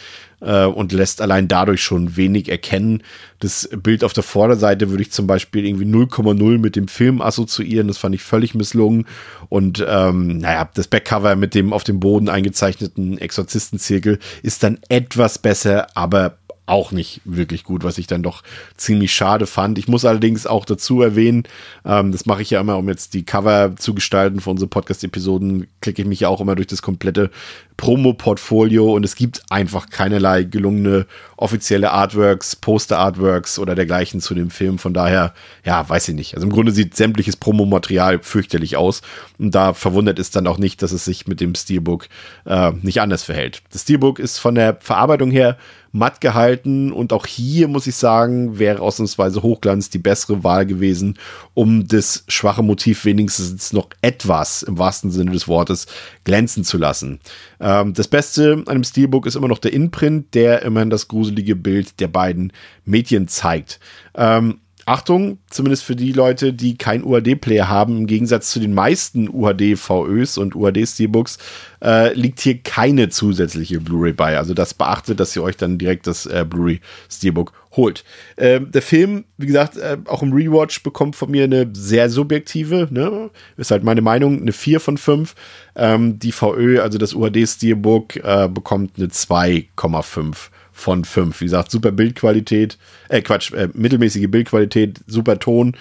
äh, und lässt allein dadurch schon wenig erkennen. Das Bild auf der Vorderseite würde ich zum Beispiel irgendwie 0,0 mit dem Film assoziieren. Das fand ich völlig misslungen. Und ähm, naja, das Backcover mit dem auf dem Boden eingezeichneten Exorzistenzirkel ist dann etwas besser, aber auch nicht wirklich gut, was ich dann doch ziemlich schade fand. Ich muss allerdings auch dazu erwähnen, ähm, das mache ich ja immer, um jetzt die Cover zu gestalten für unsere Podcast-Episoden, klicke ich mich ja auch immer durch das komplette Promo-Portfolio und es gibt einfach keinerlei gelungene offizielle Artworks, Poster-Artworks oder dergleichen zu dem Film. Von daher, ja, weiß ich nicht. Also im Grunde sieht sämtliches Promomaterial fürchterlich aus und da verwundert es dann auch nicht, dass es sich mit dem Steelbook äh, nicht anders verhält. Das Steelbook ist von der Verarbeitung her matt gehalten und auch hier muss ich sagen, wäre ausnahmsweise Hochglanz die bessere Wahl gewesen, um das schwache Motiv wenigstens noch etwas im wahrsten Sinne des Wortes glänzen zu lassen. Ähm, das Beste an dem Steelbook ist immer noch der Inprint, der immerhin das gruselige Bild der beiden Mädchen zeigt. Ähm, Achtung, zumindest für die Leute, die kein UHD-Player haben, im Gegensatz zu den meisten UHD-VÖs und UHD-Steelbooks, äh, liegt hier keine zusätzliche Blu-ray bei. Also das beachtet, dass ihr euch dann direkt das äh, Blu-ray-Steelbook holt. Ähm, der Film, wie gesagt, äh, auch im Rewatch bekommt von mir eine sehr subjektive, ne? ist halt meine Meinung, eine 4 von 5. Ähm, die VÖ, also das UHD-Steelbook, äh, bekommt eine 2,5 von 5. Wie gesagt, super Bildqualität, äh Quatsch, äh, mittelmäßige Bildqualität, super Ton,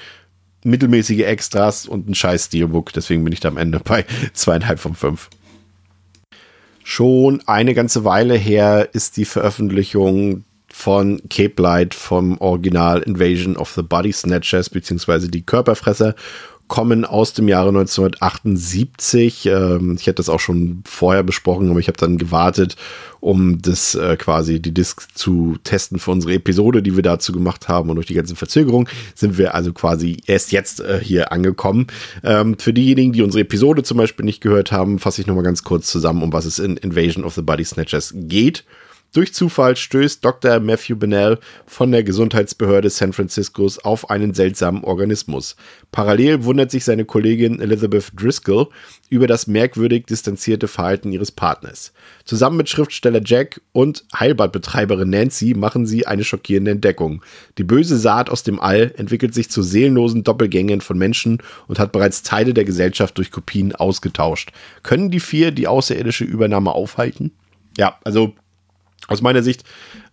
mittelmäßige Extras und ein scheiß Steelbook. Deswegen bin ich da am Ende bei zweieinhalb von 5. Schon eine ganze Weile her ist die Veröffentlichung von Cape Light vom Original Invasion of the Body Snatchers beziehungsweise die Körperfresser kommen aus dem Jahre 1978. Ähm, ich hätte das auch schon vorher besprochen, aber ich habe dann gewartet, um das äh, quasi die Disc zu testen für unsere Episode, die wir dazu gemacht haben. Und durch die ganzen Verzögerungen sind wir also quasi erst jetzt äh, hier angekommen. Ähm, für diejenigen, die unsere Episode zum Beispiel nicht gehört haben, fasse ich nochmal ganz kurz zusammen, um was es in Invasion of the Body Snatchers geht. Durch Zufall stößt Dr. Matthew Bennell von der Gesundheitsbehörde San Franciscos auf einen seltsamen Organismus. Parallel wundert sich seine Kollegin Elizabeth Driscoll über das merkwürdig distanzierte Verhalten ihres Partners. Zusammen mit Schriftsteller Jack und Heilbadbetreiberin Nancy machen sie eine schockierende Entdeckung. Die böse Saat aus dem All entwickelt sich zu seelenlosen Doppelgängern von Menschen und hat bereits Teile der Gesellschaft durch Kopien ausgetauscht. Können die vier die außerirdische Übernahme aufhalten? Ja, also aus meiner Sicht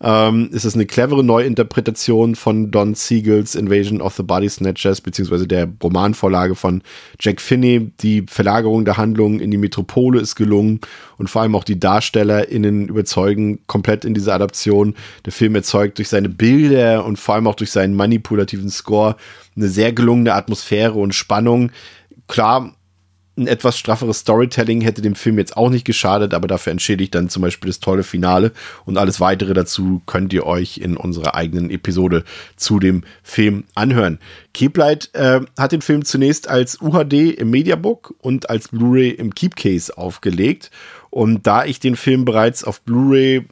ähm, ist es eine clevere Neuinterpretation von Don Siegels Invasion of the Body Snatchers, beziehungsweise der Romanvorlage von Jack Finney. Die Verlagerung der Handlung in die Metropole ist gelungen und vor allem auch die DarstellerInnen überzeugen komplett in dieser Adaption. Der Film erzeugt durch seine Bilder und vor allem auch durch seinen manipulativen Score eine sehr gelungene Atmosphäre und Spannung. Klar, ein etwas strafferes Storytelling hätte dem Film jetzt auch nicht geschadet, aber dafür entschädigt dann zum Beispiel das tolle Finale und alles weitere dazu könnt ihr euch in unserer eigenen Episode zu dem Film anhören. Keeplight äh, hat den Film zunächst als UHD im Mediabook und als Blu-ray im Keepcase aufgelegt. Und da ich den Film bereits auf Blu-ray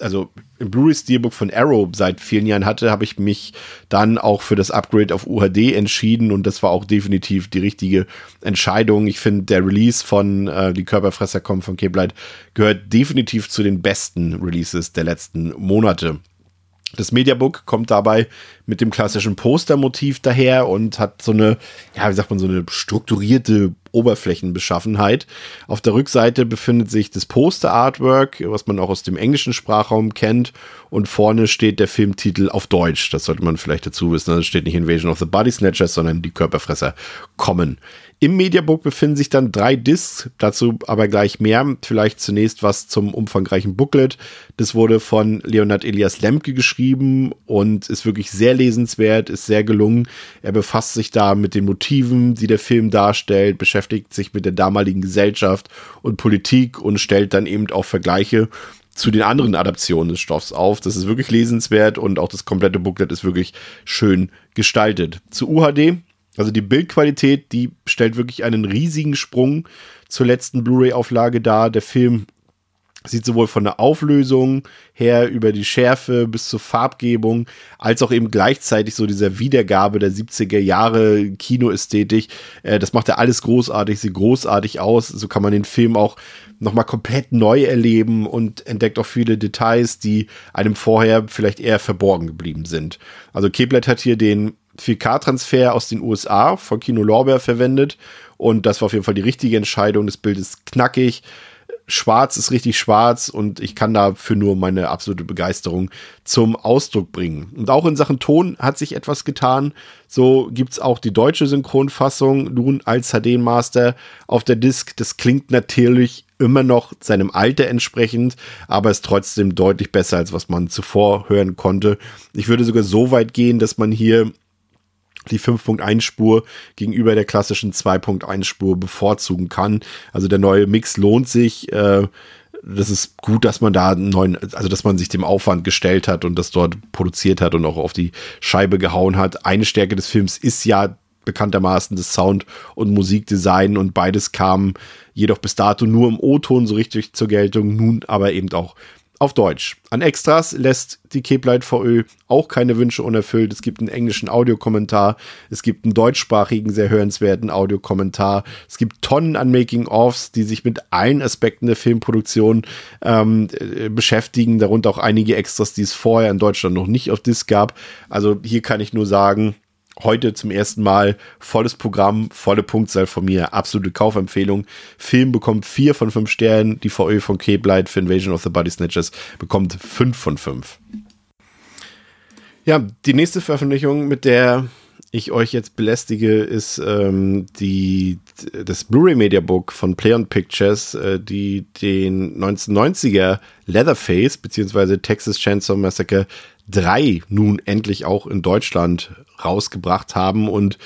also im Blu-ray Steelbook von Arrow seit vielen Jahren hatte, habe ich mich dann auch für das Upgrade auf UHD entschieden und das war auch definitiv die richtige Entscheidung. Ich finde, der Release von äh, Die Körperfresser kommen von Cape Light gehört definitiv zu den besten Releases der letzten Monate. Das Mediabook kommt dabei mit dem klassischen Postermotiv daher und hat so eine, ja, wie sagt man, so eine strukturierte Oberflächenbeschaffenheit. Auf der Rückseite befindet sich das Poster-Artwork, was man auch aus dem englischen Sprachraum kennt. Und vorne steht der Filmtitel auf Deutsch. Das sollte man vielleicht dazu wissen. Das steht nicht Invasion of the Body Snatchers, sondern die Körperfresser kommen. Im Mediabook befinden sich dann drei Discs, dazu aber gleich mehr. Vielleicht zunächst was zum umfangreichen Booklet. Das wurde von Leonard Elias Lemke geschrieben und ist wirklich sehr lesenswert, ist sehr gelungen. Er befasst sich da mit den Motiven, die der Film darstellt, beschäftigt sich mit der damaligen Gesellschaft und Politik und stellt dann eben auch Vergleiche zu den anderen Adaptionen des Stoffs auf. Das ist wirklich lesenswert und auch das komplette Booklet ist wirklich schön gestaltet. Zu UHD also die Bildqualität, die stellt wirklich einen riesigen Sprung zur letzten Blu-ray-Auflage dar. Der Film sieht sowohl von der Auflösung her über die Schärfe bis zur Farbgebung, als auch eben gleichzeitig so dieser Wiedergabe der 70er Jahre Kinoästhetik. Äh, das macht er alles großartig, sieht großartig aus. So kann man den Film auch nochmal komplett neu erleben und entdeckt auch viele Details, die einem vorher vielleicht eher verborgen geblieben sind. Also Keblet hat hier den 4K-Transfer aus den USA von Kino Lorbeer verwendet. Und das war auf jeden Fall die richtige Entscheidung. Das Bild ist knackig. Schwarz ist richtig schwarz und ich kann dafür nur meine absolute Begeisterung zum Ausdruck bringen. Und auch in Sachen Ton hat sich etwas getan. So gibt's auch die deutsche Synchronfassung nun als HD-Master auf der Disc. Das klingt natürlich immer noch seinem Alter entsprechend, aber ist trotzdem deutlich besser, als was man zuvor hören konnte. Ich würde sogar so weit gehen, dass man hier die 5.1 Spur gegenüber der klassischen 2.1 Spur bevorzugen kann. Also der neue Mix lohnt sich. Äh, das ist gut, dass man da einen neuen, also dass man sich dem Aufwand gestellt hat und das dort produziert hat und auch auf die Scheibe gehauen hat. Eine Stärke des Films ist ja bekanntermaßen das Sound- und Musikdesign und beides kam jedoch bis dato nur im O-Ton so richtig zur Geltung, nun aber eben auch auf Deutsch. An Extras lässt die Keblight VÖ auch keine Wünsche unerfüllt. Es gibt einen englischen Audiokommentar, es gibt einen deutschsprachigen, sehr hörenswerten Audiokommentar. Es gibt Tonnen an Making-ofs, die sich mit allen Aspekten der Filmproduktion ähm, äh, beschäftigen, darunter auch einige Extras, die es vorher in Deutschland noch nicht auf Disc gab. Also hier kann ich nur sagen, heute zum ersten Mal volles Programm, volle Punktzahl von mir, absolute Kaufempfehlung. Film bekommt vier von fünf Sternen, die VÖ von Cape Light für Invasion of the Body Snatchers bekommt fünf von fünf. Ja, die nächste Veröffentlichung, mit der ich euch jetzt belästige, ist ähm, die, das Blu-ray Media Book von Play on Pictures, äh, die den 1990er Leatherface bzw. Texas Chainsaw Massacre 3 nun endlich auch in Deutschland rausgebracht haben und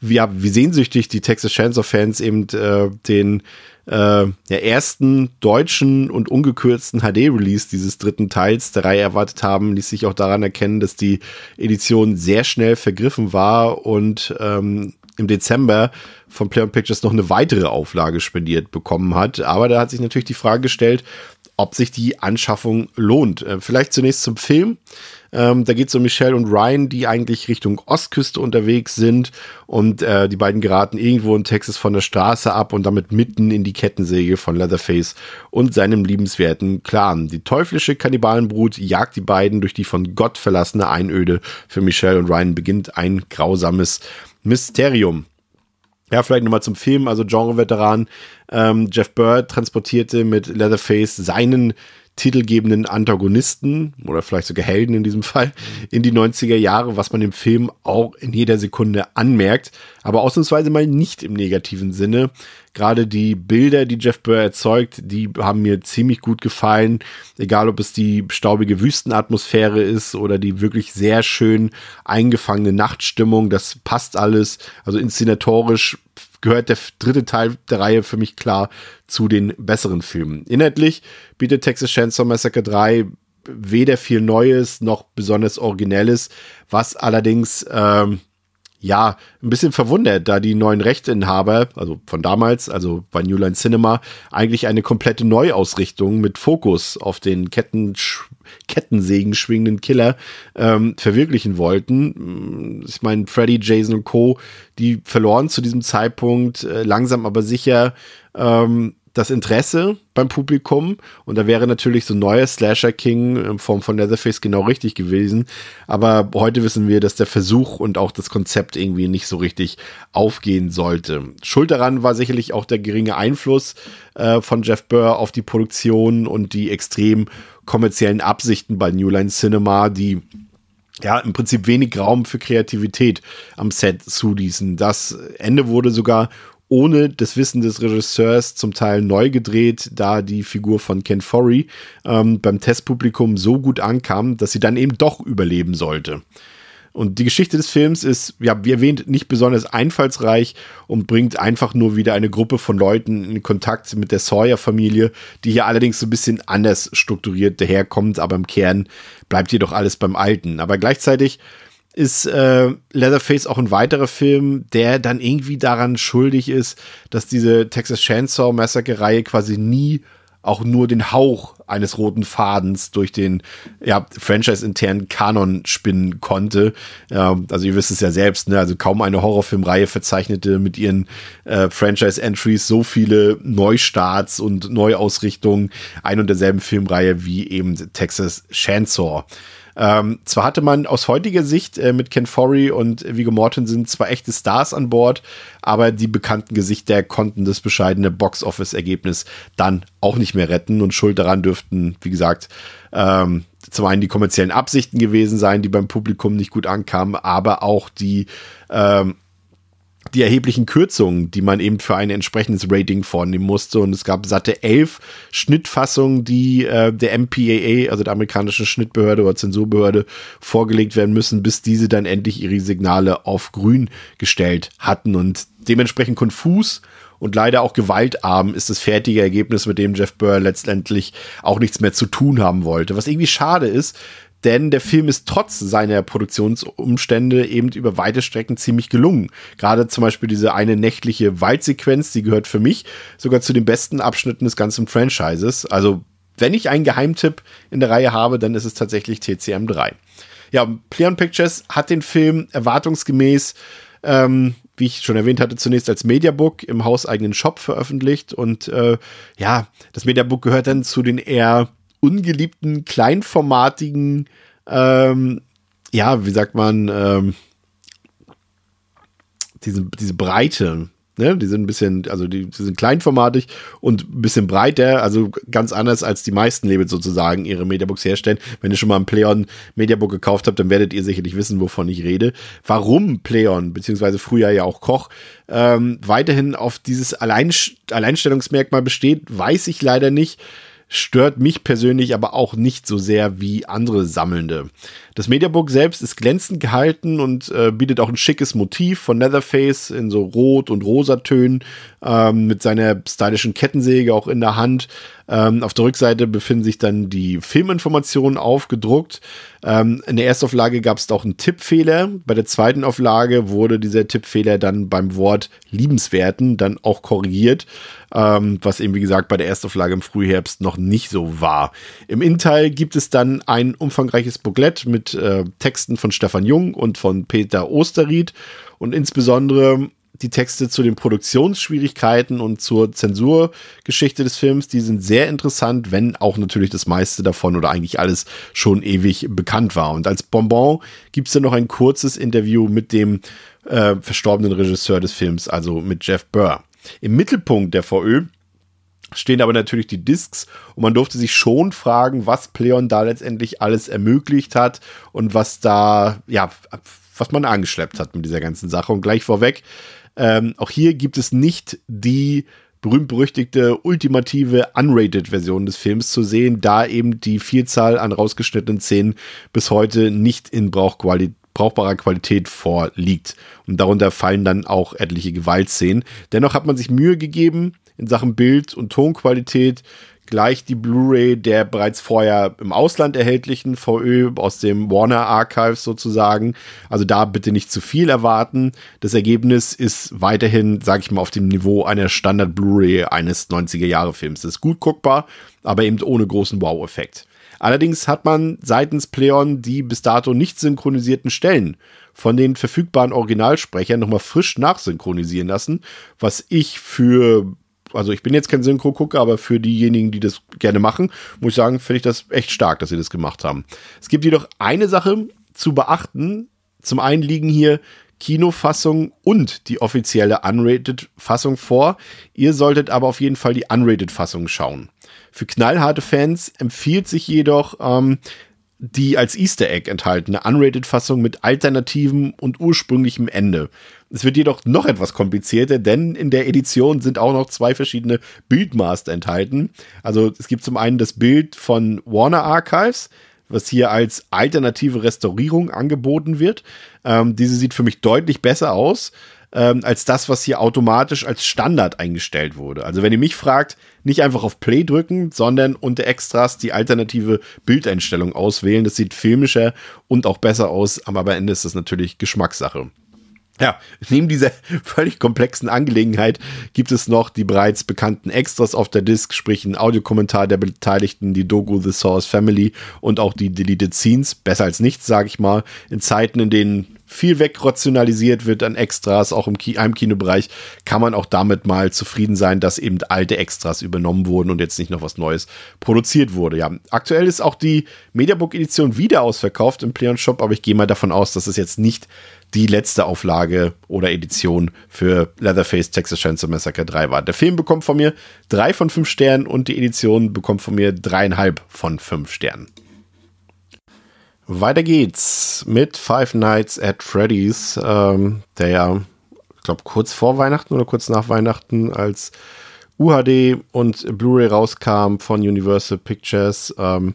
ja, wie sehnsüchtig die Texas Chainsaw-Fans eben äh, den äh, der ersten deutschen und ungekürzten HD-Release dieses dritten Teils der Reihe erwartet haben, ließ sich auch daran erkennen, dass die Edition sehr schnell vergriffen war und ähm, im Dezember von Play on Pictures noch eine weitere Auflage spendiert bekommen hat. Aber da hat sich natürlich die Frage gestellt, ob sich die Anschaffung lohnt. Äh, vielleicht zunächst zum Film. Ähm, da geht es um Michelle und Ryan, die eigentlich Richtung Ostküste unterwegs sind und äh, die beiden geraten irgendwo in Texas von der Straße ab und damit mitten in die Kettensäge von Leatherface und seinem liebenswerten Clan. Die teuflische Kannibalenbrut jagt die beiden durch die von Gott verlassene Einöde. Für Michelle und Ryan beginnt ein grausames Mysterium. Ja, vielleicht nochmal zum Film. Also Genre-Veteran ähm, Jeff Bird transportierte mit Leatherface seinen titelgebenden Antagonisten oder vielleicht sogar Helden in diesem Fall in die 90er Jahre, was man im Film auch in jeder Sekunde anmerkt, aber ausnahmsweise mal nicht im negativen Sinne. Gerade die Bilder, die Jeff Burr erzeugt, die haben mir ziemlich gut gefallen. Egal, ob es die staubige Wüstenatmosphäre ist oder die wirklich sehr schön eingefangene Nachtstimmung, das passt alles. Also inszenatorisch gehört der dritte Teil der Reihe für mich klar zu den besseren Filmen. Inhaltlich bietet Texas Chainsaw Massacre 3 weder viel Neues noch besonders Originelles, was allerdings ähm, ja, ein bisschen verwundert, da die neuen Rechteinhaber, also von damals, also bei New Line Cinema, eigentlich eine komplette Neuausrichtung mit Fokus auf den Ketten, Kettensägen schwingenden Killer ähm, verwirklichen wollten. Ich meine, Freddy, Jason und Co., die verloren zu diesem Zeitpunkt äh, langsam aber sicher ähm, das Interesse beim Publikum. Und da wäre natürlich so ein neuer Slasher King in Form von Leatherface genau richtig gewesen. Aber heute wissen wir, dass der Versuch und auch das Konzept irgendwie nicht so richtig aufgehen sollte. Schuld daran war sicherlich auch der geringe Einfluss äh, von Jeff Burr auf die Produktion und die extrem kommerziellen Absichten bei New Line Cinema, die ja, im Prinzip wenig Raum für Kreativität am Set zuließen. Das Ende wurde sogar ohne das Wissen des Regisseurs zum Teil neu gedreht, da die Figur von Ken Forey ähm, beim Testpublikum so gut ankam, dass sie dann eben doch überleben sollte. Und die Geschichte des Films ist, ja, wie erwähnt, nicht besonders einfallsreich und bringt einfach nur wieder eine Gruppe von Leuten in Kontakt mit der Sawyer-Familie, die hier allerdings so ein bisschen anders strukturiert daherkommt, aber im Kern bleibt jedoch alles beim Alten. Aber gleichzeitig ist äh, Leatherface auch ein weiterer Film, der dann irgendwie daran schuldig ist, dass diese Texas Chainsaw Massacre-Reihe quasi nie auch nur den Hauch eines roten Fadens durch den ja, franchise-internen Kanon spinnen konnte. Ja, also ihr wisst es ja selbst, ne? also kaum eine Horrorfilmreihe verzeichnete mit ihren äh, Franchise-Entries so viele Neustarts und Neuausrichtungen ein und derselben Filmreihe wie eben Texas Chainsaw. Ähm, zwar hatte man aus heutiger Sicht äh, mit Ken Forey und Viggo Mortensen zwar echte Stars an Bord, aber die bekannten Gesichter konnten das bescheidene Box-Office-Ergebnis dann auch nicht mehr retten. Und schuld daran dürften, wie gesagt, ähm, zum einen die kommerziellen Absichten gewesen sein, die beim Publikum nicht gut ankamen, aber auch die ähm, die erheblichen Kürzungen, die man eben für ein entsprechendes Rating vornehmen musste. Und es gab satte elf Schnittfassungen, die äh, der MPAA, also der amerikanischen Schnittbehörde oder Zensurbehörde, vorgelegt werden müssen, bis diese dann endlich ihre Signale auf grün gestellt hatten. Und dementsprechend konfus und leider auch gewaltarm ist das fertige Ergebnis, mit dem Jeff Burr letztendlich auch nichts mehr zu tun haben wollte. Was irgendwie schade ist, denn der Film ist trotz seiner Produktionsumstände eben über weite Strecken ziemlich gelungen. Gerade zum Beispiel diese eine nächtliche Waldsequenz, die gehört für mich sogar zu den besten Abschnitten des ganzen Franchises. Also wenn ich einen Geheimtipp in der Reihe habe, dann ist es tatsächlich TCM 3. Ja, Pleon Pictures hat den Film erwartungsgemäß, ähm, wie ich schon erwähnt hatte, zunächst als Mediabook im hauseigenen Shop veröffentlicht. Und äh, ja, das Mediabook gehört dann zu den eher ungeliebten, kleinformatigen, ähm, ja, wie sagt man, ähm, diese, diese Breite Ne, die sind ein bisschen, also die, die, sind kleinformatig und ein bisschen breiter, also ganz anders als die meisten Labels sozusagen ihre Mediabooks herstellen. Wenn ihr schon mal ein Pleon Mediabook gekauft habt, dann werdet ihr sicherlich wissen, wovon ich rede. Warum Pleon, beziehungsweise früher ja auch Koch, ähm, weiterhin auf dieses Allein Alleinstellungsmerkmal besteht, weiß ich leider nicht stört mich persönlich aber auch nicht so sehr wie andere Sammelnde. Das Mediabook selbst ist glänzend gehalten und äh, bietet auch ein schickes Motiv von Netherface in so Rot- und Rosatönen ähm, mit seiner stylischen Kettensäge auch in der Hand. Ähm, auf der Rückseite befinden sich dann die Filminformationen aufgedruckt. Ähm, in der Erstauflage gab es auch einen Tippfehler. Bei der zweiten Auflage wurde dieser Tippfehler dann beim Wort liebenswerten dann auch korrigiert, ähm, was eben wie gesagt bei der Erstauflage im Frühherbst noch nicht so war. Im Innenteil gibt es dann ein umfangreiches Booklet mit mit äh, Texten von Stefan Jung und von Peter Osterried und insbesondere die Texte zu den Produktionsschwierigkeiten und zur Zensurgeschichte des Films, die sind sehr interessant, wenn auch natürlich das meiste davon oder eigentlich alles schon ewig bekannt war. Und als Bonbon gibt es dann noch ein kurzes Interview mit dem äh, verstorbenen Regisseur des Films, also mit Jeff Burr. Im Mittelpunkt der VÖ stehen aber natürlich die Discs und man durfte sich schon fragen, was Pleon da letztendlich alles ermöglicht hat und was da, ja, was man angeschleppt hat mit dieser ganzen Sache. Und gleich vorweg, ähm, auch hier gibt es nicht die berühmt-berüchtigte ultimative unrated-Version des Films zu sehen, da eben die Vielzahl an rausgeschnittenen Szenen bis heute nicht in Brauchqualität brauchbarer Qualität vorliegt. Und darunter fallen dann auch etliche Gewaltszenen. Dennoch hat man sich Mühe gegeben, in Sachen Bild- und Tonqualität gleich die Blu-ray der bereits vorher im Ausland erhältlichen VÖ aus dem Warner Archives sozusagen. Also da bitte nicht zu viel erwarten. Das Ergebnis ist weiterhin, sage ich mal, auf dem Niveau einer Standard Blu-ray eines 90er Jahre Films. Das ist gut guckbar, aber eben ohne großen Wow-Effekt. Allerdings hat man seitens Pleon die bis dato nicht synchronisierten Stellen von den verfügbaren Originalsprechern nochmal frisch nachsynchronisieren lassen, was ich für also ich bin jetzt kein Synchro-Gucker, aber für diejenigen, die das gerne machen, muss ich sagen, finde ich das echt stark, dass sie das gemacht haben. Es gibt jedoch eine Sache zu beachten. Zum einen liegen hier Kinofassung und die offizielle Unrated-Fassung vor. Ihr solltet aber auf jeden Fall die Unrated-Fassung schauen. Für knallharte Fans empfiehlt sich jedoch ähm, die als Easter Egg enthaltene Unrated-Fassung mit alternativem und ursprünglichem Ende. Es wird jedoch noch etwas komplizierter, denn in der Edition sind auch noch zwei verschiedene Bildmaster enthalten. Also es gibt zum einen das Bild von Warner Archives, was hier als alternative Restaurierung angeboten wird. Ähm, diese sieht für mich deutlich besser aus ähm, als das, was hier automatisch als Standard eingestellt wurde. Also wenn ihr mich fragt, nicht einfach auf Play drücken, sondern unter Extras die alternative Bildeinstellung auswählen. Das sieht filmischer und auch besser aus, aber am Ende ist das natürlich Geschmackssache. Ja, neben dieser völlig komplexen Angelegenheit gibt es noch die bereits bekannten Extras auf der Disc, sprich ein Audiokommentar der Beteiligten, die Dogo The Source Family und auch die Deleted Scenes. Besser als nichts, sage ich mal. In Zeiten, in denen viel wegrationalisiert wird an Extras, auch im Ki Kinobereich, kann man auch damit mal zufrieden sein, dass eben alte Extras übernommen wurden und jetzt nicht noch was Neues produziert wurde. Ja, aktuell ist auch die Mediabook-Edition wieder ausverkauft im Play Shop, aber ich gehe mal davon aus, dass es jetzt nicht die letzte Auflage oder Edition für Leatherface Texas Chainsaw Massacre 3 war. Der Film bekommt von mir drei von fünf Sternen und die Edition bekommt von mir dreieinhalb von fünf Sternen. Weiter geht's mit Five Nights at Freddy's, ähm, der ja, ich glaube, kurz vor Weihnachten oder kurz nach Weihnachten als UHD und Blu-ray rauskam von Universal Pictures. Ähm,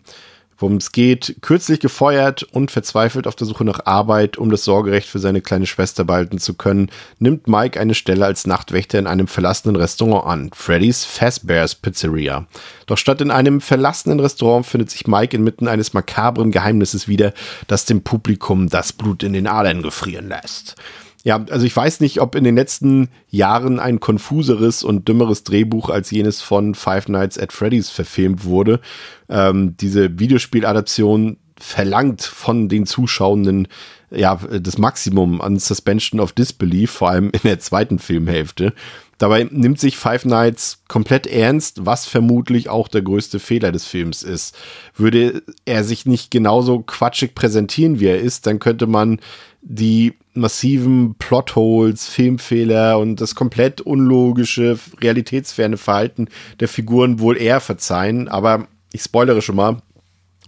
worum es geht, kürzlich gefeuert und verzweifelt auf der Suche nach Arbeit, um das Sorgerecht für seine kleine Schwester behalten zu können, nimmt Mike eine Stelle als Nachtwächter in einem verlassenen Restaurant an, Freddy's Fazbear's Pizzeria. Doch statt in einem verlassenen Restaurant findet sich Mike inmitten eines makabren Geheimnisses wieder, das dem Publikum das Blut in den Adern gefrieren lässt. Ja, also ich weiß nicht, ob in den letzten Jahren ein konfuseres und dümmeres Drehbuch als jenes von Five Nights at Freddy's verfilmt wurde. Ähm, diese Videospieladaption verlangt von den Zuschauenden ja das Maximum an Suspension of Disbelief, vor allem in der zweiten Filmhälfte. Dabei nimmt sich Five Nights komplett ernst, was vermutlich auch der größte Fehler des Films ist. Würde er sich nicht genauso quatschig präsentieren, wie er ist, dann könnte man die massiven Plotholes, Filmfehler und das komplett unlogische, realitätsferne Verhalten der Figuren wohl eher verzeihen. Aber ich spoilere schon mal,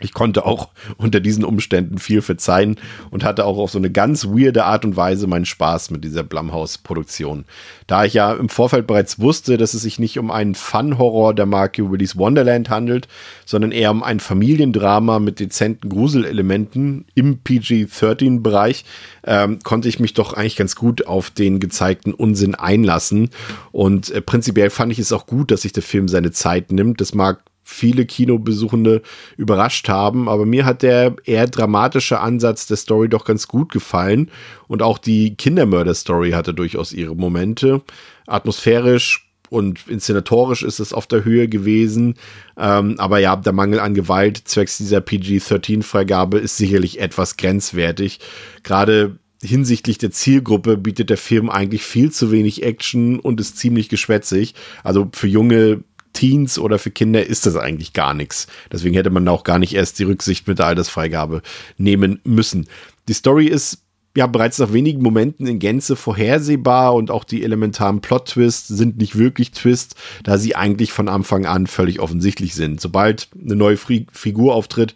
ich konnte auch unter diesen Umständen viel verzeihen und hatte auch auf so eine ganz weirde Art und Weise meinen Spaß mit dieser Blumhouse-Produktion. Da ich ja im Vorfeld bereits wusste, dass es sich nicht um einen Fun-Horror der Marke Willy's Wonderland handelt, sondern eher um ein Familiendrama mit dezenten Gruselelementen im PG-13-Bereich, ähm, konnte ich mich doch eigentlich ganz gut auf den gezeigten Unsinn einlassen. Und äh, prinzipiell fand ich es auch gut, dass sich der Film seine Zeit nimmt. Das mag viele Kinobesuchende überrascht haben. Aber mir hat der eher dramatische Ansatz der Story doch ganz gut gefallen. Und auch die Kindermörder-Story hatte durchaus ihre Momente. Atmosphärisch und inszenatorisch ist es auf der Höhe gewesen. Ähm, aber ja, der Mangel an Gewalt zwecks dieser PG-13-Freigabe ist sicherlich etwas grenzwertig. Gerade hinsichtlich der Zielgruppe bietet der Film eigentlich viel zu wenig Action und ist ziemlich geschwätzig. Also für junge Teens oder für Kinder ist das eigentlich gar nichts. Deswegen hätte man auch gar nicht erst die Rücksicht mit der Altersfreigabe nehmen müssen. Die Story ist ja bereits nach wenigen Momenten in Gänze vorhersehbar und auch die elementaren Plot-Twists sind nicht wirklich Twist, da sie eigentlich von Anfang an völlig offensichtlich sind. Sobald eine neue Figur auftritt,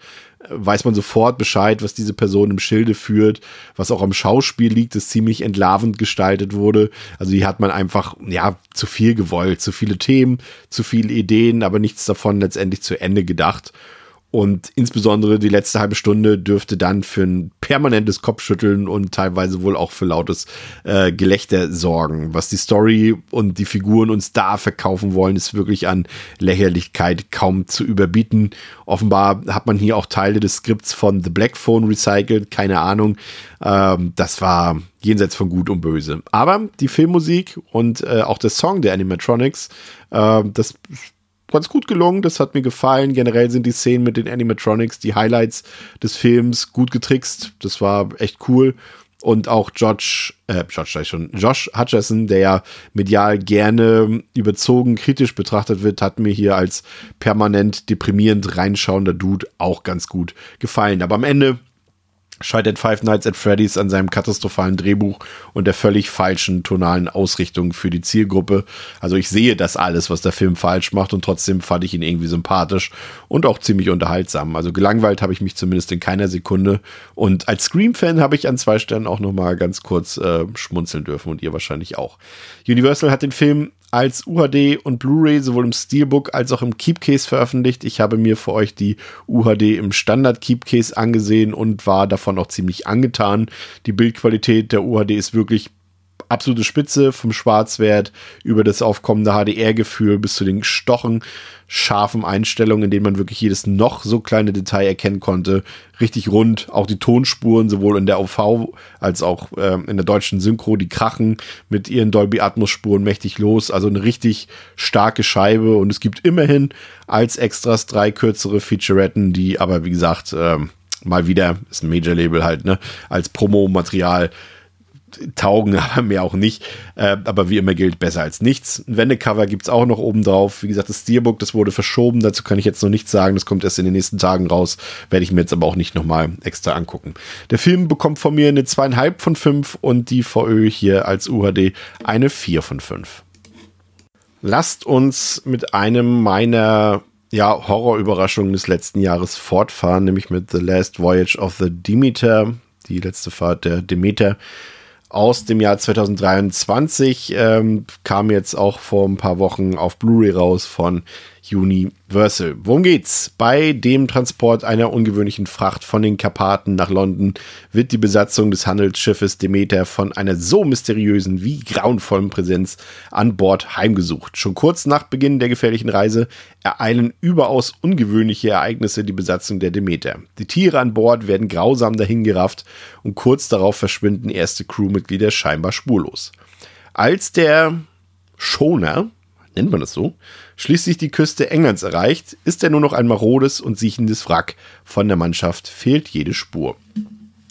weiß man sofort Bescheid, was diese Person im Schilde führt, was auch am Schauspiel liegt, das ziemlich entlarvend gestaltet wurde. Also hier hat man einfach, ja, zu viel gewollt, zu viele Themen, zu viele Ideen, aber nichts davon letztendlich zu Ende gedacht. Und insbesondere die letzte halbe Stunde dürfte dann für ein permanentes Kopfschütteln und teilweise wohl auch für lautes äh, Gelächter sorgen. Was die Story und die Figuren uns da verkaufen wollen, ist wirklich an Lächerlichkeit kaum zu überbieten. Offenbar hat man hier auch Teile des Skripts von The Black Phone recycelt, keine Ahnung. Ähm, das war jenseits von Gut und Böse. Aber die Filmmusik und äh, auch der Song der Animatronics, äh, das ganz gut gelungen, das hat mir gefallen. Generell sind die Szenen mit den Animatronics, die Highlights des Films gut getrickst. Das war echt cool. Und auch Josh, äh, Josh, schon, Josh Hutcherson, der ja medial gerne überzogen kritisch betrachtet wird, hat mir hier als permanent deprimierend reinschauender Dude auch ganz gut gefallen. Aber am Ende scheitert Five Nights at Freddy's an seinem katastrophalen Drehbuch und der völlig falschen tonalen Ausrichtung für die Zielgruppe. Also ich sehe das alles, was der Film falsch macht und trotzdem fand ich ihn irgendwie sympathisch und auch ziemlich unterhaltsam. Also gelangweilt habe ich mich zumindest in keiner Sekunde und als Scream-Fan habe ich an zwei Stellen auch noch mal ganz kurz äh, schmunzeln dürfen und ihr wahrscheinlich auch. Universal hat den Film als UHD und Blu-ray sowohl im Steelbook als auch im Keepcase veröffentlicht. Ich habe mir für euch die UHD im Standard Keepcase angesehen und war davon auch ziemlich angetan. Die Bildqualität der UHD ist wirklich absolute Spitze vom Schwarzwert über das aufkommende HDR-Gefühl bis zu den Stochen scharfen Einstellungen, in denen man wirklich jedes noch so kleine Detail erkennen konnte. Richtig rund, auch die Tonspuren, sowohl in der OV als auch äh, in der deutschen Synchro, die krachen mit ihren Dolby Atmos Spuren mächtig los. Also eine richtig starke Scheibe und es gibt immerhin als Extras drei kürzere Featuretten, die aber wie gesagt äh, mal wieder ist ein Major Label halt ne als Promo-Material taugen, aber mehr auch nicht. Äh, aber wie immer gilt, besser als nichts. Ein Wendecover gibt es auch noch oben drauf. Wie gesagt, das Steelbook, das wurde verschoben. Dazu kann ich jetzt noch nichts sagen. Das kommt erst in den nächsten Tagen raus. Werde ich mir jetzt aber auch nicht nochmal extra angucken. Der Film bekommt von mir eine zweieinhalb von fünf und die VÖ hier als UHD eine vier von fünf. Lasst uns mit einem meiner ja, Horrorüberraschungen des letzten Jahres fortfahren, nämlich mit The Last Voyage of the Demeter, die letzte Fahrt der Demeter aus dem Jahr 2023. Ähm, kam jetzt auch vor ein paar Wochen auf Blu-ray raus von Universal. Worum geht's? Bei dem Transport einer ungewöhnlichen Fracht von den Karpaten nach London wird die Besatzung des Handelsschiffes Demeter von einer so mysteriösen wie grauenvollen Präsenz an Bord heimgesucht. Schon kurz nach Beginn der gefährlichen Reise ereilen überaus ungewöhnliche Ereignisse die Besatzung der Demeter. Die Tiere an Bord werden grausam dahingerafft und kurz darauf verschwinden erste Crewmitglieder scheinbar spurlos. Als der Schoner, nennt man das so, schließlich die Küste Englands erreicht, ist er nur noch ein marodes und siechendes Wrack. Von der Mannschaft fehlt jede Spur.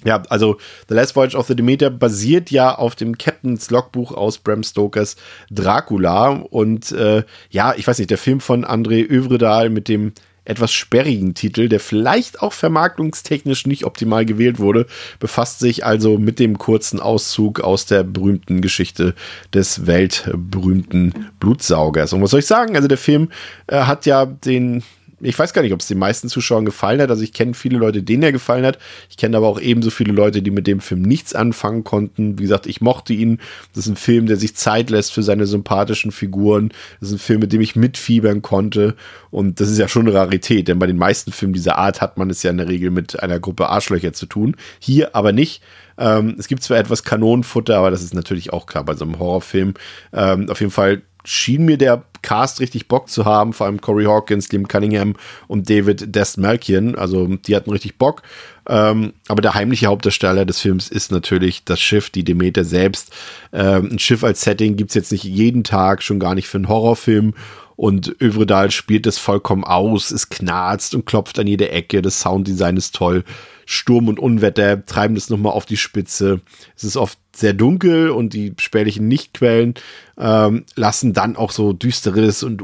Ja, also The Last Voyage of the Demeter basiert ja auf dem Captain's Logbuch aus Bram Stokers Dracula und äh, ja, ich weiß nicht, der Film von André Övredal mit dem etwas sperrigen Titel, der vielleicht auch vermarktungstechnisch nicht optimal gewählt wurde, befasst sich also mit dem kurzen Auszug aus der berühmten Geschichte des weltberühmten Blutsaugers. Und was soll ich sagen? Also der Film äh, hat ja den ich weiß gar nicht, ob es den meisten Zuschauern gefallen hat. Also ich kenne viele Leute, denen er gefallen hat. Ich kenne aber auch ebenso viele Leute, die mit dem Film nichts anfangen konnten. Wie gesagt, ich mochte ihn. Das ist ein Film, der sich Zeit lässt für seine sympathischen Figuren. Das ist ein Film, mit dem ich mitfiebern konnte. Und das ist ja schon eine Rarität, denn bei den meisten Filmen dieser Art hat man es ja in der Regel mit einer Gruppe Arschlöcher zu tun. Hier aber nicht. Ähm, es gibt zwar etwas Kanonenfutter, aber das ist natürlich auch klar bei so einem Horrorfilm. Ähm, auf jeden Fall schien mir der Cast richtig Bock zu haben, vor allem Corey Hawkins, Liam Cunningham und David Destmalkian. Also die hatten richtig Bock. Ähm, aber der heimliche Hauptdarsteller des Films ist natürlich das Schiff, die Demeter selbst. Ähm, ein Schiff als Setting gibt's jetzt nicht jeden Tag, schon gar nicht für einen Horrorfilm. Und Övredal spielt es vollkommen aus. Es knarzt und klopft an jede Ecke. Das Sounddesign ist toll. Sturm und Unwetter treiben das nochmal auf die Spitze. Es ist oft sehr dunkel und die spärlichen Lichtquellen ähm, lassen dann auch so düsteres und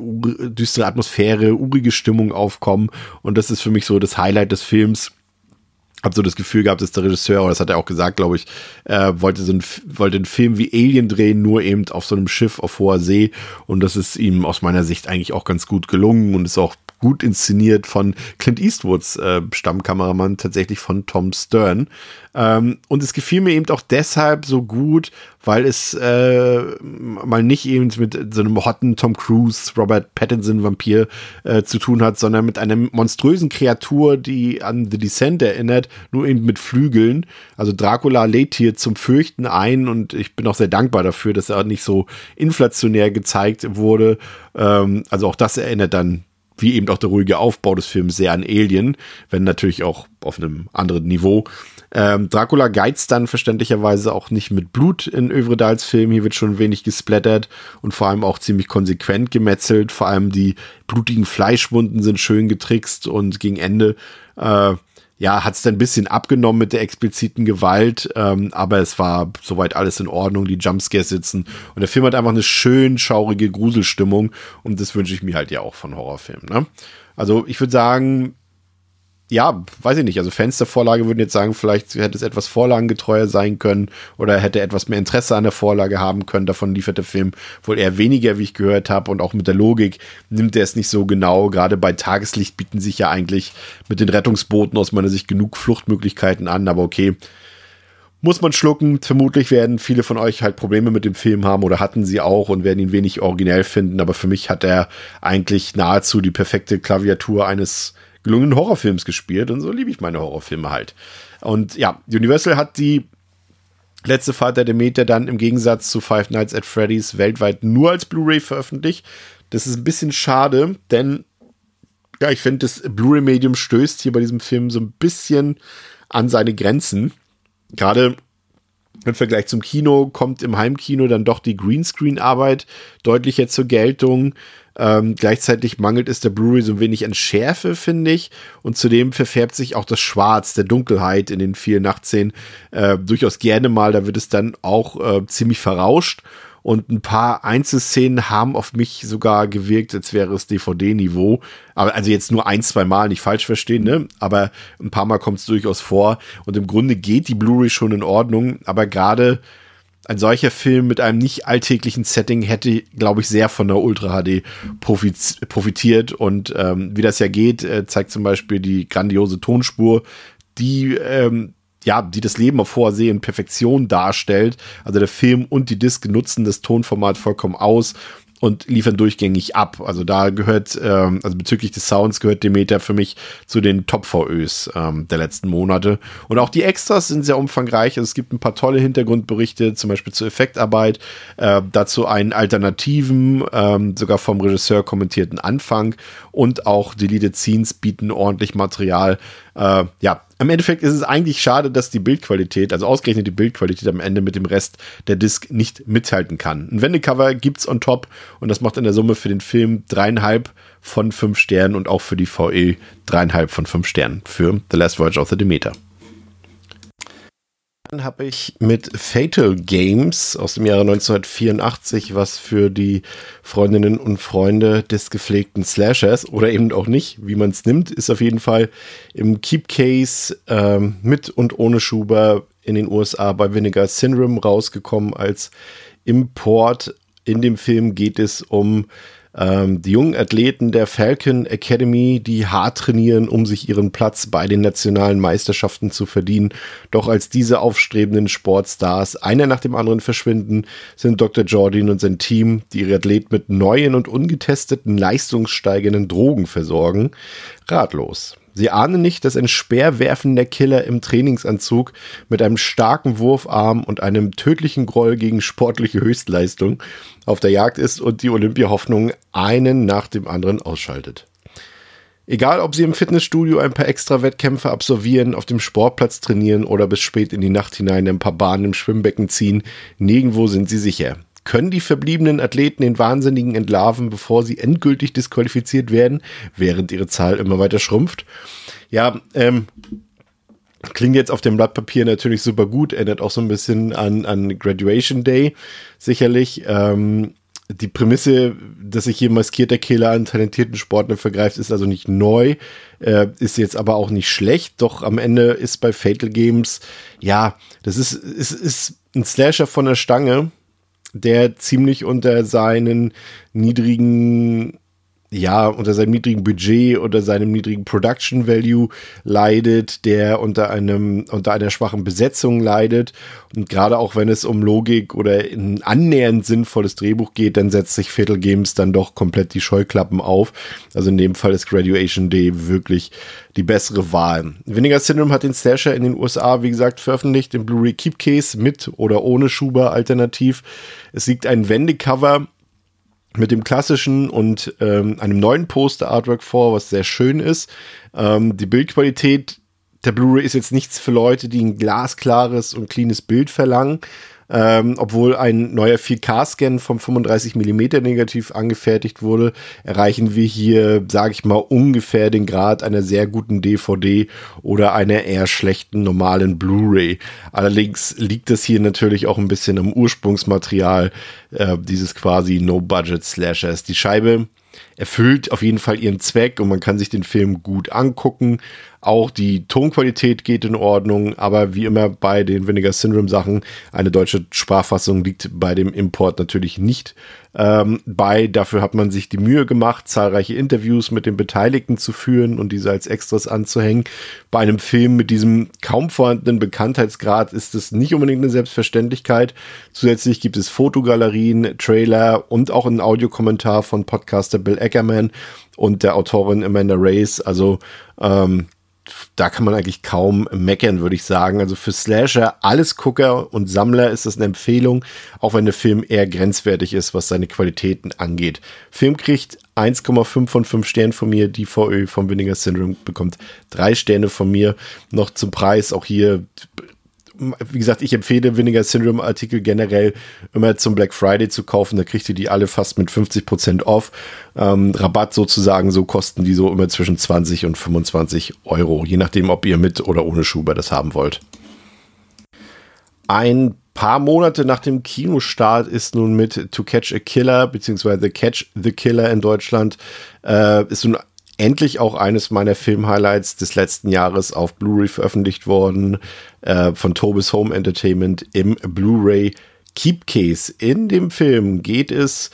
düstere Atmosphäre, urige Stimmung aufkommen. Und das ist für mich so das Highlight des Films habe so das Gefühl gehabt, dass der Regisseur, oder das hat er auch gesagt, glaube ich, äh, wollte so ein, wollte einen Film wie Alien drehen, nur eben auf so einem Schiff auf hoher See. Und das ist ihm aus meiner Sicht eigentlich auch ganz gut gelungen und ist auch gut inszeniert von Clint Eastwoods äh, Stammkameramann, tatsächlich von Tom Stern. Ähm, und es gefiel mir eben auch deshalb so gut, weil es äh, mal nicht eben mit so einem hotten Tom Cruise, Robert Pattinson Vampir äh, zu tun hat, sondern mit einer monströsen Kreatur, die an The Descent erinnert, nur eben mit Flügeln. Also Dracula lädt hier zum Fürchten ein und ich bin auch sehr dankbar dafür, dass er nicht so inflationär gezeigt wurde. Ähm, also auch das erinnert dann wie eben auch der ruhige Aufbau des Films sehr an Alien, wenn natürlich auch auf einem anderen Niveau. Ähm, Dracula geizt dann verständlicherweise auch nicht mit Blut in Övredals Film. Hier wird schon wenig gesplattert und vor allem auch ziemlich konsequent gemetzelt. Vor allem die blutigen Fleischwunden sind schön getrickst und gegen Ende äh, ja, hat es dann ein bisschen abgenommen mit der expliziten Gewalt, ähm, aber es war soweit alles in Ordnung, die Jumpscares sitzen und der Film hat einfach eine schön schaurige Gruselstimmung und das wünsche ich mir halt ja auch von Horrorfilmen. Ne? Also ich würde sagen, ja, weiß ich nicht. Also Fans der Vorlage würden jetzt sagen, vielleicht hätte es etwas vorlagengetreuer sein können oder hätte etwas mehr Interesse an der Vorlage haben können. Davon liefert der Film wohl eher weniger, wie ich gehört habe. Und auch mit der Logik nimmt er es nicht so genau. Gerade bei Tageslicht bieten sich ja eigentlich mit den Rettungsbooten aus meiner Sicht genug Fluchtmöglichkeiten an. Aber okay, muss man schlucken. Vermutlich werden viele von euch halt Probleme mit dem Film haben oder hatten sie auch und werden ihn wenig originell finden. Aber für mich hat er eigentlich nahezu die perfekte Klaviatur eines gelungenen Horrorfilms gespielt und so liebe ich meine Horrorfilme halt. Und ja, Universal hat die letzte Fahrt der Demeter dann im Gegensatz zu Five Nights at Freddy's weltweit nur als Blu-ray veröffentlicht. Das ist ein bisschen schade, denn ja, ich finde, das Blu-ray-Medium stößt hier bei diesem Film so ein bisschen an seine Grenzen. Gerade im Vergleich zum Kino kommt im Heimkino dann doch die Greenscreen-Arbeit deutlicher zur Geltung. Ähm, gleichzeitig mangelt es der Blu-ray so ein wenig an Schärfe, finde ich. Und zudem verfärbt sich auch das Schwarz der Dunkelheit in den vielen Nachtszenen äh, durchaus gerne mal. Da wird es dann auch äh, ziemlich verrauscht. Und ein paar Einzelszenen haben auf mich sogar gewirkt, als wäre es DVD-Niveau. Aber also jetzt nur ein, zwei Mal, nicht falsch verstehen, ne? Aber ein paar Mal kommt es durchaus vor. Und im Grunde geht die Blu-ray schon in Ordnung. Aber gerade ein solcher Film mit einem nicht alltäglichen Setting hätte, glaube ich, sehr von der Ultra HD profitiert. Und ähm, wie das ja geht, äh, zeigt zum Beispiel die grandiose Tonspur, die ähm, ja, die das Leben auf hoher See in Perfektion darstellt. Also der Film und die Disc nutzen das Tonformat vollkommen aus und liefern durchgängig ab. Also da gehört, ähm, also bezüglich des Sounds gehört Demeter für mich zu den Top-VÖs ähm, der letzten Monate. Und auch die Extras sind sehr umfangreich. Also es gibt ein paar tolle Hintergrundberichte, zum Beispiel zur Effektarbeit, äh, dazu einen alternativen, ähm, sogar vom Regisseur kommentierten Anfang und auch Deleted Scenes bieten ordentlich Material. Äh, ja, im Endeffekt ist es eigentlich schade, dass die Bildqualität, also ausgerechnet die Bildqualität am Ende mit dem Rest der Disc nicht mithalten kann. Ein Wendecover gibt's on top und das macht in der Summe für den Film dreieinhalb von fünf Sternen und auch für die VE dreieinhalb von fünf Sternen für The Last Voyage of the Demeter. Dann habe ich mit Fatal Games aus dem Jahre 1984, was für die Freundinnen und Freunde des gepflegten Slashers oder eben auch nicht, wie man es nimmt, ist auf jeden Fall im Keep Case ähm, mit und ohne Schuber in den USA bei Vinegar Syndrome rausgekommen als Import. In dem Film geht es um ähm, die jungen Athleten der Falcon Academy, die hart trainieren, um sich ihren Platz bei den nationalen Meisterschaften zu verdienen. Doch als diese aufstrebenden Sportstars einer nach dem anderen verschwinden, sind Dr. Jordan und sein Team, die ihre Athleten mit neuen und ungetesteten leistungssteigenden Drogen versorgen, ratlos. Sie ahnen nicht, dass ein speerwerfender Killer im Trainingsanzug mit einem starken Wurfarm und einem tödlichen Groll gegen sportliche Höchstleistung auf der Jagd ist und die Olympia-Hoffnung einen nach dem anderen ausschaltet. Egal, ob sie im Fitnessstudio ein paar extra Wettkämpfe absolvieren, auf dem Sportplatz trainieren oder bis spät in die Nacht hinein ein paar Bahnen im Schwimmbecken ziehen, nirgendwo sind sie sicher. Können die verbliebenen Athleten den Wahnsinnigen entlarven, bevor sie endgültig disqualifiziert werden, während ihre Zahl immer weiter schrumpft? Ja, ähm, Klingt jetzt auf dem Blatt Papier natürlich super gut, erinnert auch so ein bisschen an, an Graduation Day, sicherlich. Ähm, die Prämisse, dass sich hier maskierter Killer an talentierten Sportlern vergreift, ist also nicht neu, äh, ist jetzt aber auch nicht schlecht. Doch am Ende ist bei Fatal Games, ja, das ist, ist, ist ein Slasher von der Stange, der ziemlich unter seinen niedrigen ja, unter seinem niedrigen Budget, unter seinem niedrigen Production Value leidet, der unter einem, unter einer schwachen Besetzung leidet. Und gerade auch wenn es um Logik oder ein annähernd sinnvolles Drehbuch geht, dann setzt sich Fatal Games dann doch komplett die Scheuklappen auf. Also in dem Fall ist Graduation Day wirklich die bessere Wahl. Vinegar Syndrome hat den Slasher in den USA, wie gesagt, veröffentlicht im Blu-ray Keep Case mit oder ohne Schuber alternativ. Es liegt ein Wendecover mit dem klassischen und ähm, einem neuen Poster-Artwork vor, was sehr schön ist. Ähm, die Bildqualität der Blu-ray ist jetzt nichts für Leute, die ein glasklares und cleanes Bild verlangen. Ähm, obwohl ein neuer 4K-Scan vom 35 mm Negativ angefertigt wurde, erreichen wir hier, sage ich mal, ungefähr den Grad einer sehr guten DVD oder einer eher schlechten normalen Blu-ray. Allerdings liegt das hier natürlich auch ein bisschen am Ursprungsmaterial äh, dieses quasi No-Budget-Slashers. Die Scheibe erfüllt auf jeden Fall ihren Zweck und man kann sich den Film gut angucken. Auch die Tonqualität geht in Ordnung, aber wie immer bei den Vinegar Syndrome Sachen, eine deutsche Sprachfassung liegt bei dem Import natürlich nicht ähm, bei. Dafür hat man sich die Mühe gemacht, zahlreiche Interviews mit den Beteiligten zu führen und diese als Extras anzuhängen. Bei einem Film mit diesem kaum vorhandenen Bekanntheitsgrad ist es nicht unbedingt eine Selbstverständlichkeit. Zusätzlich gibt es Fotogalerien, Trailer und auch einen Audiokommentar von Podcaster Bill Eckerman und der Autorin Amanda Race. Also ähm, da kann man eigentlich kaum meckern, würde ich sagen. Also für Slasher, alles Gucker und Sammler ist das eine Empfehlung, auch wenn der Film eher grenzwertig ist, was seine Qualitäten angeht. Film kriegt 1,5 von 5 Sternen von mir. Die VÖ vom Vinegar Syndrome bekommt 3 Sterne von mir. Noch zum Preis, auch hier wie gesagt, ich empfehle Vinegar Syndrome Artikel generell immer zum Black Friday zu kaufen. Da kriegt ihr die alle fast mit 50 Prozent off. Ähm, Rabatt sozusagen, so kosten die so immer zwischen 20 und 25 Euro. Je nachdem, ob ihr mit oder ohne Schuber das haben wollt. Ein paar Monate nach dem Kinostart ist nun mit To Catch a Killer, beziehungsweise Catch the Killer in Deutschland, äh, ist nun endlich auch eines meiner Film-Highlights des letzten Jahres auf Blu-ray veröffentlicht worden äh, von Tobis Home Entertainment im Blu-ray Keep Case. In dem Film geht es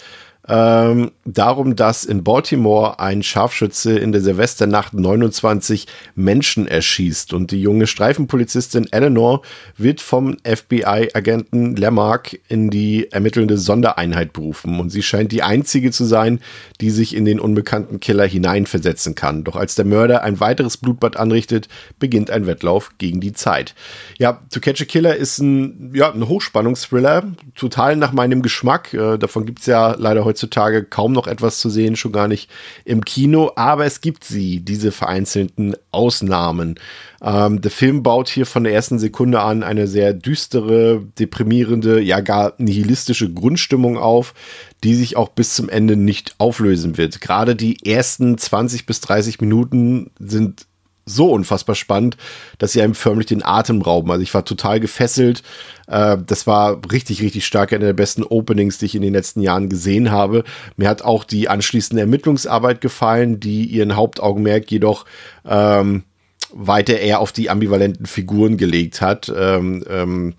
ähm, darum, dass in Baltimore ein Scharfschütze in der Silvesternacht 29 Menschen erschießt und die junge Streifenpolizistin Eleanor wird vom FBI-Agenten Lamarck in die ermittelnde Sondereinheit berufen und sie scheint die einzige zu sein, die sich in den unbekannten Killer hineinversetzen kann. Doch als der Mörder ein weiteres Blutbad anrichtet, beginnt ein Wettlauf gegen die Zeit. Ja, To Catch a Killer ist ein, ja, ein Hochspannungsthriller, total nach meinem Geschmack. Äh, davon gibt's ja leider heute heutzutage kaum noch etwas zu sehen, schon gar nicht im Kino, aber es gibt sie, diese vereinzelten Ausnahmen. Ähm, der Film baut hier von der ersten Sekunde an eine sehr düstere, deprimierende, ja gar nihilistische Grundstimmung auf, die sich auch bis zum Ende nicht auflösen wird. Gerade die ersten 20 bis 30 Minuten sind so unfassbar spannend, dass sie einem förmlich den Atem rauben. Also ich war total gefesselt. Äh, das war richtig, richtig stark. Eine der besten Openings, die ich in den letzten Jahren gesehen habe. Mir hat auch die anschließende Ermittlungsarbeit gefallen, die ihren Hauptaugenmerk jedoch ähm, weiter eher auf die ambivalenten Figuren gelegt hat. Ähm, ähm,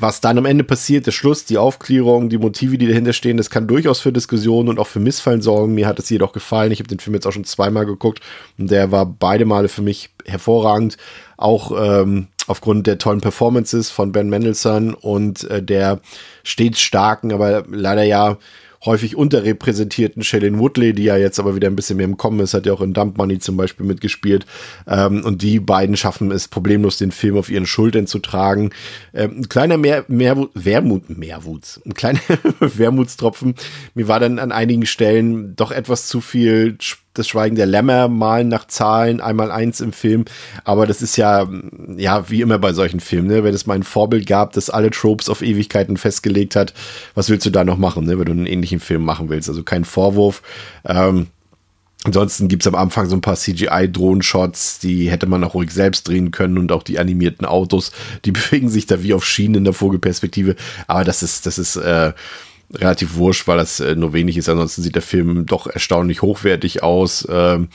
was dann am Ende passiert, der Schluss, die Aufklärung, die Motive, die dahinter stehen, das kann durchaus für Diskussionen und auch für Missfallen sorgen. Mir hat es jedoch gefallen. Ich habe den Film jetzt auch schon zweimal geguckt und der war beide Male für mich hervorragend. Auch ähm, aufgrund der tollen Performances von Ben Mendelssohn und äh, der stets starken, aber leider ja häufig unterrepräsentierten Shailene Woodley, die ja jetzt aber wieder ein bisschen mehr im Kommen ist, hat ja auch in Dump Money zum Beispiel mitgespielt. Ähm, und die beiden schaffen es problemlos, den Film auf ihren Schultern zu tragen. Ähm, ein kleiner mehr, mehr Wermut, Mehrwuts, ein kleiner Wermutstropfen. Mir war dann an einigen Stellen doch etwas zu viel das Schweigen der Lämmer malen nach Zahlen, einmal eins im Film. Aber das ist ja, ja, wie immer bei solchen Filmen, ne? wenn es mal ein Vorbild gab, das alle Tropes auf Ewigkeiten festgelegt hat, was willst du da noch machen, ne? wenn du einen ähnlichen Film machen willst? Also kein Vorwurf. Ähm, Ansonsten gibt's am Anfang so ein paar CGI-Drohenshots, die hätte man auch ruhig selbst drehen können und auch die animierten Autos, die bewegen sich da wie auf Schienen in der Vogelperspektive. Aber das ist, das ist, äh, relativ wurscht, weil das äh, nur wenig ist. Ansonsten sieht der Film doch erstaunlich hochwertig aus. Ähm,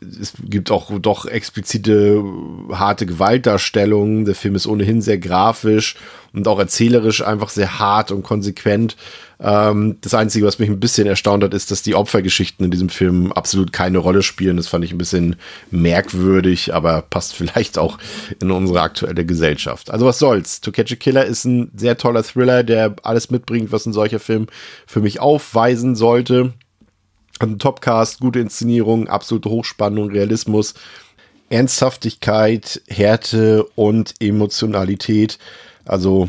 es gibt auch doch explizite harte Gewaltdarstellungen. Der Film ist ohnehin sehr grafisch und auch erzählerisch einfach sehr hart und konsequent. Ähm, das Einzige, was mich ein bisschen erstaunt hat, ist, dass die Opfergeschichten in diesem Film absolut keine Rolle spielen. Das fand ich ein bisschen merkwürdig, aber passt vielleicht auch in unsere aktuelle Gesellschaft. Also was soll's. To Catch a Killer ist ein sehr toller Thriller, der alles mitbringt, was ein solcher Film für mich aufweisen sollte. Ein Topcast, gute Inszenierung, absolute Hochspannung, Realismus, Ernsthaftigkeit, Härte und Emotionalität. Also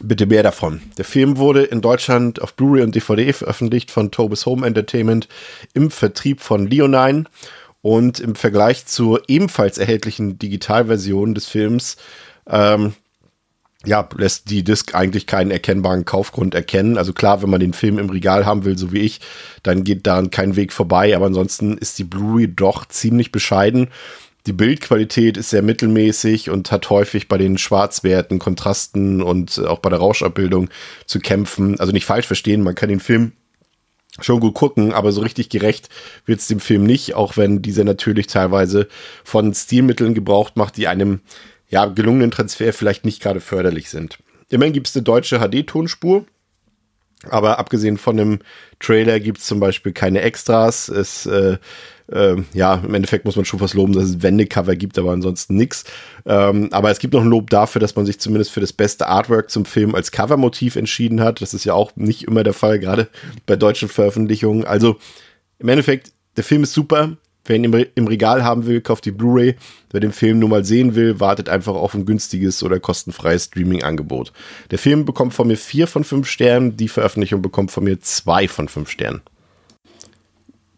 bitte mehr davon. Der Film wurde in Deutschland auf Blu-ray und DVD veröffentlicht von Tobis Home Entertainment im Vertrieb von Leonine und im Vergleich zur ebenfalls erhältlichen Digitalversion des Films ähm, ja, lässt die Disc eigentlich keinen erkennbaren Kaufgrund erkennen. Also klar, wenn man den Film im Regal haben will, so wie ich, dann geht daran kein Weg vorbei. Aber ansonsten ist die Blu-ray doch ziemlich bescheiden. Die Bildqualität ist sehr mittelmäßig und hat häufig bei den Schwarzwerten, Kontrasten und auch bei der Rauschabbildung zu kämpfen. Also nicht falsch verstehen, man kann den Film schon gut gucken, aber so richtig gerecht wird es dem Film nicht, auch wenn dieser natürlich teilweise von Stilmitteln gebraucht macht, die einem ja, gelungenen Transfer vielleicht nicht gerade förderlich sind. Immerhin gibt es eine deutsche HD-Tonspur, aber abgesehen von dem Trailer gibt es zum Beispiel keine Extras. Es, äh, äh, ja, im Endeffekt muss man schon was loben, dass es Wendecover gibt, aber ansonsten nichts. Ähm, aber es gibt noch ein Lob dafür, dass man sich zumindest für das beste Artwork zum Film als Covermotiv entschieden hat. Das ist ja auch nicht immer der Fall, gerade bei deutschen Veröffentlichungen. Also im Endeffekt, der Film ist super. Wer ihn im, im Regal haben will, kauft die Blu-ray. Wer den Film nur mal sehen will, wartet einfach auf ein günstiges oder kostenfreies Streaming-Angebot. Der Film bekommt von mir vier von fünf Sternen, die Veröffentlichung bekommt von mir zwei von fünf Sternen.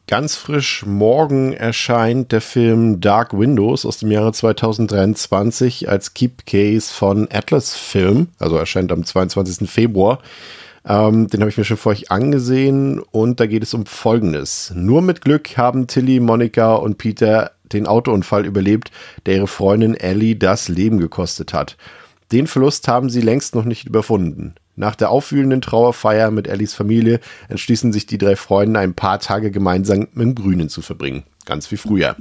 Ganz frisch morgen erscheint der Film Dark Windows aus dem Jahre 2023 als Keep Case von Atlas Film, also erscheint am 22. Februar. Ähm, den habe ich mir schon vor euch angesehen und da geht es um Folgendes. Nur mit Glück haben Tilly, Monika und Peter den Autounfall überlebt, der ihre Freundin Ellie das Leben gekostet hat. Den Verlust haben sie längst noch nicht überwunden. Nach der aufwühlenden Trauerfeier mit Ellies Familie entschließen sich die drei Freunde, ein paar Tage gemeinsam im Grünen zu verbringen. Ganz wie früher.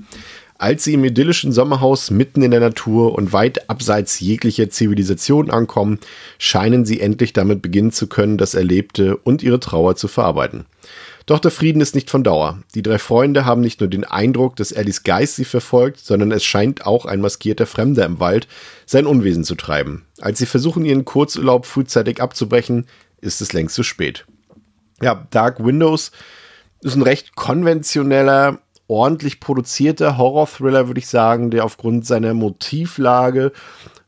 Als sie im idyllischen Sommerhaus mitten in der Natur und weit abseits jeglicher Zivilisation ankommen, scheinen sie endlich damit beginnen zu können, das Erlebte und ihre Trauer zu verarbeiten. Doch der Frieden ist nicht von Dauer. Die drei Freunde haben nicht nur den Eindruck, dass Ellis Geist sie verfolgt, sondern es scheint auch ein maskierter Fremder im Wald sein Unwesen zu treiben. Als sie versuchen, ihren Kurzurlaub frühzeitig abzubrechen, ist es längst zu spät. Ja, Dark Windows ist ein recht konventioneller, ordentlich produzierter Horror-Thriller, würde ich sagen, der aufgrund seiner Motivlage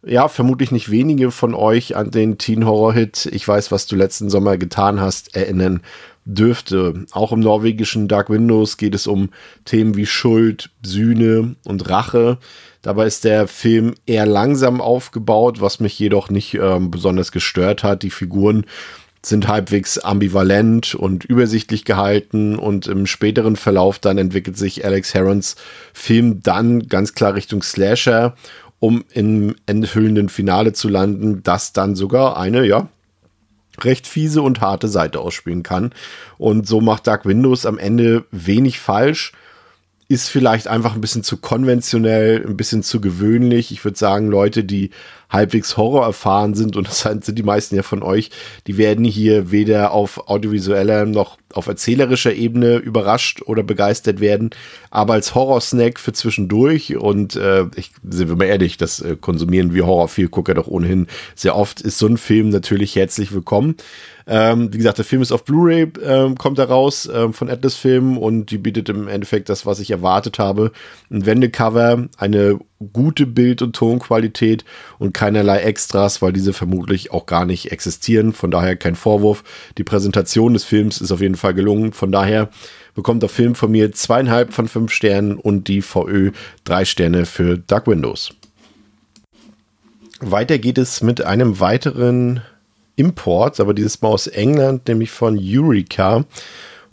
ja, vermutlich nicht wenige von euch an den Teen-Horror-Hit Ich weiß, was du letzten Sommer getan hast, erinnern dürfte. Auch im norwegischen Dark Windows geht es um Themen wie Schuld, Sühne und Rache. Dabei ist der Film eher langsam aufgebaut, was mich jedoch nicht ähm, besonders gestört hat. Die Figuren sind halbwegs ambivalent und übersichtlich gehalten und im späteren Verlauf dann entwickelt sich Alex Herons Film dann ganz klar Richtung Slasher, um im enthüllenden Finale zu landen, das dann sogar eine, ja, recht fiese und harte Seite ausspielen kann. Und so macht Dark Windows am Ende wenig falsch. Ist vielleicht einfach ein bisschen zu konventionell, ein bisschen zu gewöhnlich. Ich würde sagen, Leute, die halbwegs Horror erfahren sind, und das sind die meisten ja von euch, die werden hier weder auf audiovisueller noch auf erzählerischer Ebene überrascht oder begeistert werden, aber als Horror-Snack für zwischendurch und äh, ich sind wir mal ehrlich, das äh, konsumieren wir Horror-Vielgucker doch ohnehin sehr oft, ist so ein Film natürlich herzlich willkommen. Ähm, wie gesagt, der Film ist auf Blu-ray, ähm, kommt da raus ähm, von Atlas Film und die bietet im Endeffekt das, was ich erwartet habe. Ein Wendecover, eine gute Bild- und Tonqualität und keinerlei Extras, weil diese vermutlich auch gar nicht existieren. Von daher kein Vorwurf. Die Präsentation des Films ist auf jeden Fall gelungen. Von daher bekommt der Film von mir zweieinhalb von fünf Sternen und die VÖ drei Sterne für Dark Windows. Weiter geht es mit einem weiteren Import, aber dieses Mal aus England, nämlich von Eureka.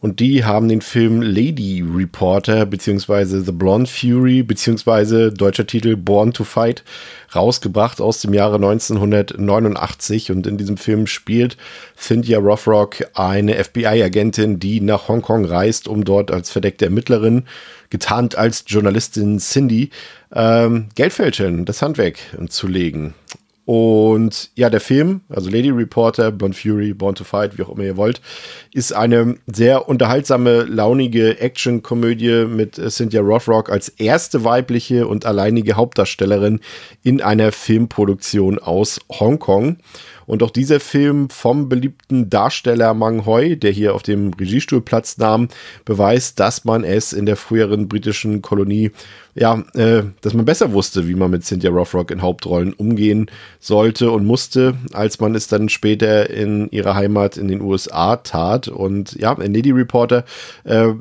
Und die haben den Film Lady Reporter beziehungsweise The Blonde Fury beziehungsweise deutscher Titel Born to Fight rausgebracht aus dem Jahre 1989. Und in diesem Film spielt Cynthia Rothrock eine FBI-Agentin, die nach Hongkong reist, um dort als verdeckte Ermittlerin, getarnt als Journalistin Cindy, ähm, Geldfälschern, das Handwerk zu legen. Und ja, der Film, also Lady Reporter, Blonde Fury, Born to Fight, wie auch immer ihr wollt, ist eine sehr unterhaltsame, launige Action-Komödie mit Cynthia Rothrock als erste weibliche und alleinige Hauptdarstellerin in einer Filmproduktion aus Hongkong. Und auch dieser Film vom beliebten Darsteller Mang Hoi, der hier auf dem Regiestuhl Platz nahm, beweist, dass man es in der früheren britischen Kolonie, ja, äh, dass man besser wusste, wie man mit Cynthia Rothrock in Hauptrollen umgehen sollte und musste, als man es dann später in ihrer Heimat in den USA tat. Und ja, in Lady Reporter äh,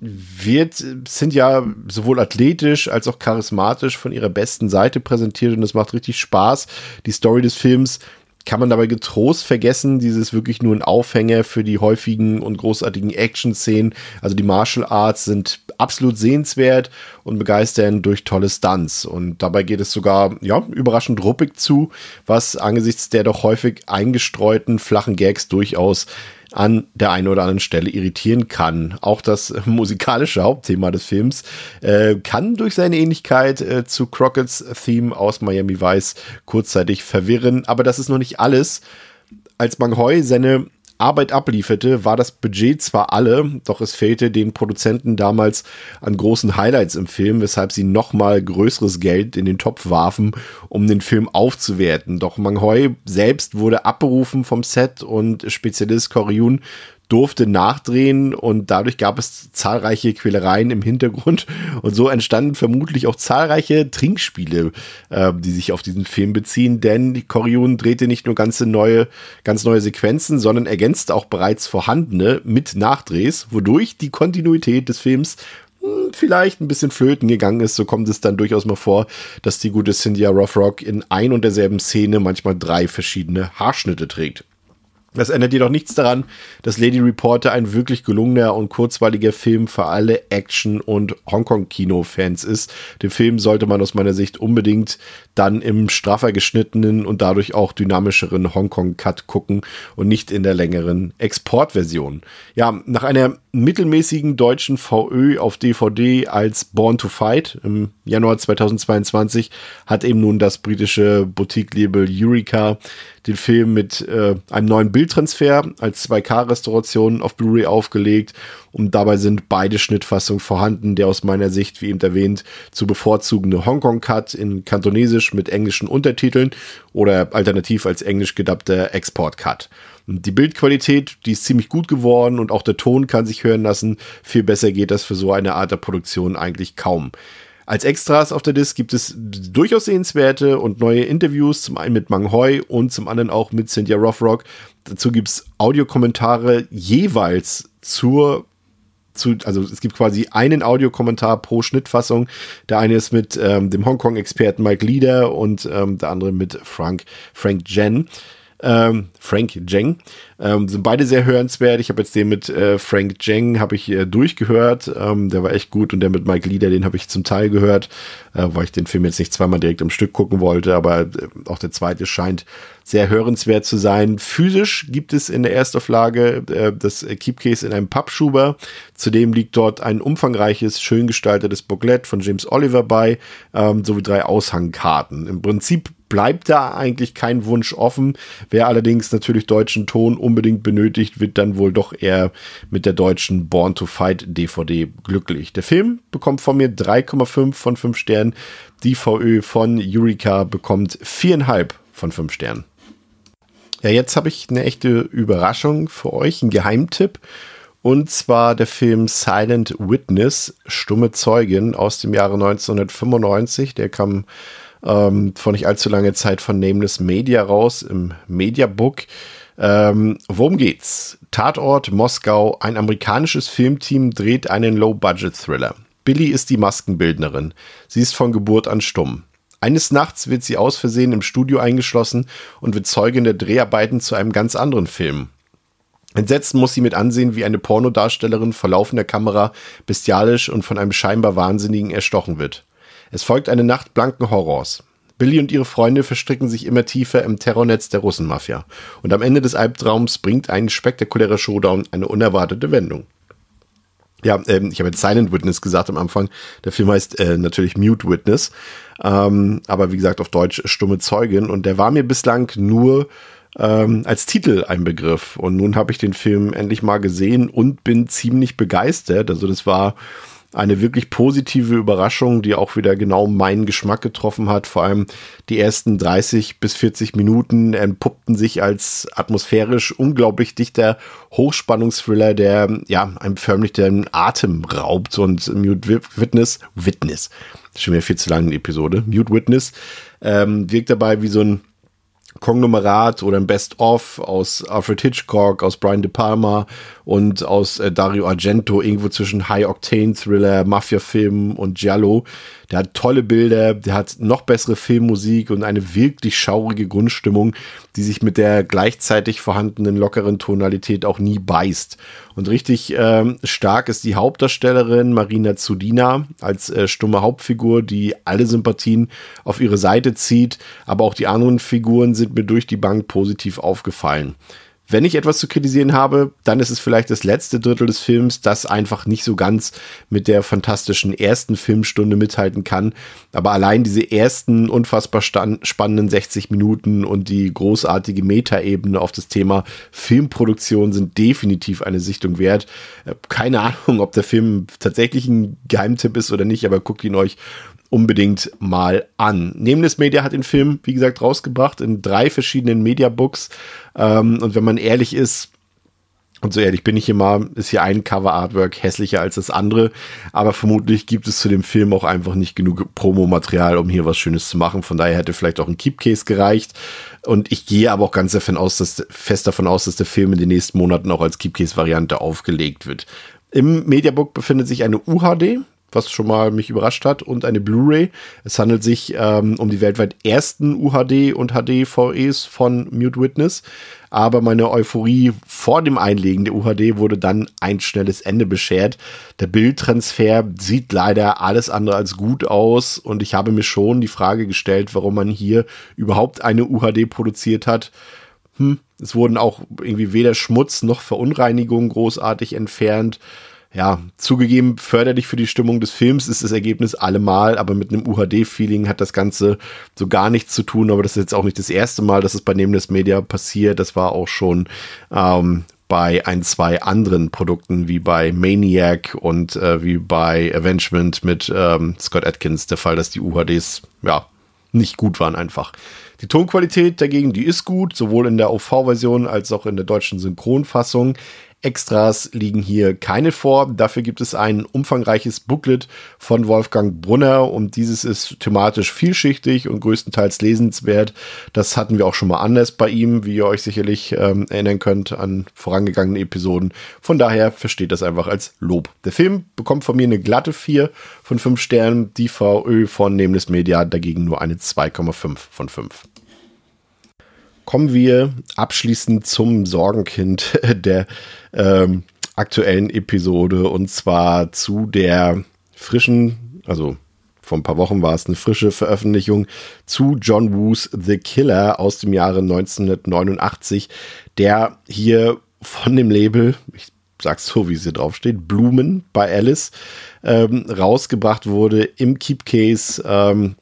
wird, sind ja sowohl athletisch als auch charismatisch von ihrer besten Seite präsentiert und es macht richtig Spaß. Die Story des Films kann man dabei getrost vergessen, dieses wirklich nur ein Aufhänger für die häufigen und großartigen Action-Szenen. Also die Martial Arts sind absolut sehenswert und begeistern durch tolle Stunts. Und dabei geht es sogar, ja, überraschend ruppig zu, was angesichts der doch häufig eingestreuten flachen Gags durchaus an der einen oder anderen Stelle irritieren kann. Auch das musikalische Hauptthema des Films äh, kann durch seine Ähnlichkeit äh, zu Crockett's Theme aus Miami Vice kurzzeitig verwirren, aber das ist noch nicht alles. Als Mang Hoi seine Arbeit ablieferte, war das Budget zwar alle, doch es fehlte den Produzenten damals an großen Highlights im Film, weshalb sie nochmal größeres Geld in den Topf warfen, um den Film aufzuwerten. Doch Mang Hoi selbst wurde abberufen vom Set und Spezialist Koryun durfte nachdrehen und dadurch gab es zahlreiche Quälereien im Hintergrund und so entstanden vermutlich auch zahlreiche Trinkspiele, äh, die sich auf diesen Film beziehen, denn Koryun drehte nicht nur ganze neue, ganz neue Sequenzen, sondern ergänzte auch bereits vorhandene mit Nachdrehs, wodurch die Kontinuität des Films hm, vielleicht ein bisschen flöten gegangen ist. So kommt es dann durchaus mal vor, dass die gute Cynthia Rothrock in ein und derselben Szene manchmal drei verschiedene Haarschnitte trägt. Das ändert jedoch nichts daran, dass Lady Reporter ein wirklich gelungener und kurzweiliger Film für alle Action- und Hongkong-Kino-Fans ist. Den Film sollte man aus meiner Sicht unbedingt dann im straffer geschnittenen und dadurch auch dynamischeren Hongkong-Cut gucken und nicht in der längeren Exportversion. Ja, nach einer mittelmäßigen deutschen VÖ auf DVD als Born to Fight im Januar 2022 hat eben nun das britische Boutique-Label Eureka den Film mit äh, einem neuen Bildtransfer als 2K-Restauration auf Blu-ray aufgelegt und dabei sind beide Schnittfassungen vorhanden, der aus meiner Sicht, wie eben erwähnt, zu bevorzugende Hongkong-Cut in Kantonesisch mit englischen Untertiteln oder alternativ als englisch gedappter Export-Cut. Die Bildqualität, die ist ziemlich gut geworden und auch der Ton kann sich hören lassen. Viel besser geht das für so eine Art der Produktion eigentlich kaum. Als Extras auf der Disc gibt es durchaus sehenswerte und neue Interviews, zum einen mit Mang Hoi und zum anderen auch mit Cynthia Rothrock. Dazu gibt es Audiokommentare jeweils zur zu, also es gibt quasi einen Audiokommentar pro Schnittfassung. Der eine ist mit ähm, dem Hongkong-Experten Mike Leader und ähm, der andere mit Frank, Frank Jen. Ähm, Frank Jeng. Ähm, sind beide sehr hörenswert. Ich habe jetzt den mit äh, Frank Jeng habe ich äh, durchgehört. Ähm, der war echt gut und der mit Mike Leader, den habe ich zum Teil gehört, äh, weil ich den Film jetzt nicht zweimal direkt im Stück gucken wollte, aber äh, auch der zweite scheint sehr hörenswert zu sein. Physisch gibt es in der Erstauflage äh, das Keepcase in einem Pappschuber. Zudem liegt dort ein umfangreiches, schön gestaltetes Booklet von James Oliver bei, ähm, sowie drei Aushangkarten. Im Prinzip bleibt da eigentlich kein Wunsch offen. Wer allerdings natürlich deutschen Ton unbedingt benötigt, wird dann wohl doch eher mit der deutschen Born to Fight DVD glücklich. Der Film bekommt von mir 3,5 von 5 Sternen. Die VÖ von Eureka bekommt 4,5 von 5 Sternen. Ja, jetzt habe ich eine echte Überraschung für euch, ein Geheimtipp. Und zwar der Film Silent Witness, Stumme Zeugin aus dem Jahre 1995. Der kam ähm, vor nicht allzu langer Zeit von Nameless Media raus im Mediabook. Ähm, worum geht's? Tatort Moskau. Ein amerikanisches Filmteam dreht einen Low-Budget-Thriller. Billy ist die Maskenbildnerin. Sie ist von Geburt an stumm. Eines Nachts wird sie aus Versehen im Studio eingeschlossen und wird Zeugin der Dreharbeiten zu einem ganz anderen Film. Entsetzt muss sie mit ansehen, wie eine Pornodarstellerin vor laufender Kamera bestialisch und von einem scheinbar Wahnsinnigen erstochen wird. Es folgt eine Nacht blanken Horrors. Billy und ihre Freunde verstricken sich immer tiefer im Terrornetz der Russenmafia. Und am Ende des Albtraums bringt ein spektakulärer Showdown eine unerwartete Wendung. Ja, ähm, ich habe jetzt Silent Witness gesagt am Anfang. Der Film heißt äh, natürlich Mute Witness. Ähm, aber wie gesagt, auf Deutsch stumme Zeugin. Und der war mir bislang nur ähm, als Titel ein Begriff. Und nun habe ich den Film endlich mal gesehen und bin ziemlich begeistert. Also das war eine wirklich positive Überraschung, die auch wieder genau meinen Geschmack getroffen hat. Vor allem die ersten 30 bis 40 Minuten entpuppten sich als atmosphärisch unglaublich dichter Hochspannungsthriller, der ja einem förmlich den Atem raubt und Mute Witness, Witness, schon wieder viel zu lange eine Episode, Mute Witness, ähm, wirkt dabei wie so ein Konglomerat oder ein Best-of aus Alfred Hitchcock, aus Brian De Palma und aus äh, Dario Argento, irgendwo zwischen High-Octane-Thriller, Mafia-Filmen und Giallo. Der hat tolle Bilder, der hat noch bessere Filmmusik und eine wirklich schaurige Grundstimmung, die sich mit der gleichzeitig vorhandenen lockeren Tonalität auch nie beißt. Und richtig ähm, stark ist die Hauptdarstellerin Marina Zudina als äh, stumme Hauptfigur, die alle Sympathien auf ihre Seite zieht, aber auch die anderen Figuren sind mir durch die Bank positiv aufgefallen. Wenn ich etwas zu kritisieren habe, dann ist es vielleicht das letzte Drittel des Films, das einfach nicht so ganz mit der fantastischen ersten Filmstunde mithalten kann. Aber allein diese ersten unfassbar spannenden 60 Minuten und die großartige Metaebene auf das Thema Filmproduktion sind definitiv eine Sichtung wert. Äh, keine Ahnung, ob der Film tatsächlich ein Geheimtipp ist oder nicht, aber guckt ihn euch unbedingt mal an. Nameless Media hat den Film, wie gesagt, rausgebracht in drei verschiedenen Mediabooks. Ähm, und wenn man ehrlich ist, und so ehrlich bin ich immer, ist hier ein Cover-Artwork hässlicher als das andere. Aber vermutlich gibt es zu dem Film auch einfach nicht genug Promomaterial, um hier was Schönes zu machen. Von daher hätte vielleicht auch ein Keepcase gereicht. Und ich gehe aber auch ganz davon aus, dass, fest davon aus, dass der Film in den nächsten Monaten auch als Keepcase-Variante aufgelegt wird. Im Mediabook befindet sich eine UHD was schon mal mich überrascht hat, und eine Blu-ray. Es handelt sich ähm, um die weltweit ersten UHD und HD-VEs von Mute Witness. Aber meine Euphorie vor dem Einlegen der UHD wurde dann ein schnelles Ende beschert. Der Bildtransfer sieht leider alles andere als gut aus und ich habe mir schon die Frage gestellt, warum man hier überhaupt eine UHD produziert hat. Hm, es wurden auch irgendwie weder Schmutz noch Verunreinigungen großartig entfernt ja, zugegeben, förderlich für die Stimmung des Films ist das Ergebnis allemal, aber mit einem UHD-Feeling hat das Ganze so gar nichts zu tun. Aber das ist jetzt auch nicht das erste Mal, dass es bei Nameless Media passiert. Das war auch schon ähm, bei ein, zwei anderen Produkten, wie bei Maniac und äh, wie bei Avengement mit ähm, Scott Atkins der Fall, dass die UHDs, ja, nicht gut waren einfach. Die Tonqualität dagegen, die ist gut, sowohl in der OV-Version als auch in der deutschen Synchronfassung. Extras liegen hier keine vor. Dafür gibt es ein umfangreiches Booklet von Wolfgang Brunner und dieses ist thematisch vielschichtig und größtenteils lesenswert. Das hatten wir auch schon mal anders bei ihm, wie ihr euch sicherlich ähm, erinnern könnt an vorangegangene Episoden. Von daher versteht das einfach als Lob. Der Film bekommt von mir eine glatte 4 von 5 Sternen, die VÖ von Nameless Media dagegen nur eine 2,5 von 5 kommen wir abschließend zum Sorgenkind der ähm, aktuellen Episode. Und zwar zu der frischen, also vor ein paar Wochen war es eine frische Veröffentlichung zu John Woos The Killer aus dem Jahre 1989, der hier von dem Label, ich sag's so, wie es hier draufsteht, Blumen bei Alice ähm, rausgebracht wurde im Keep Case ähm,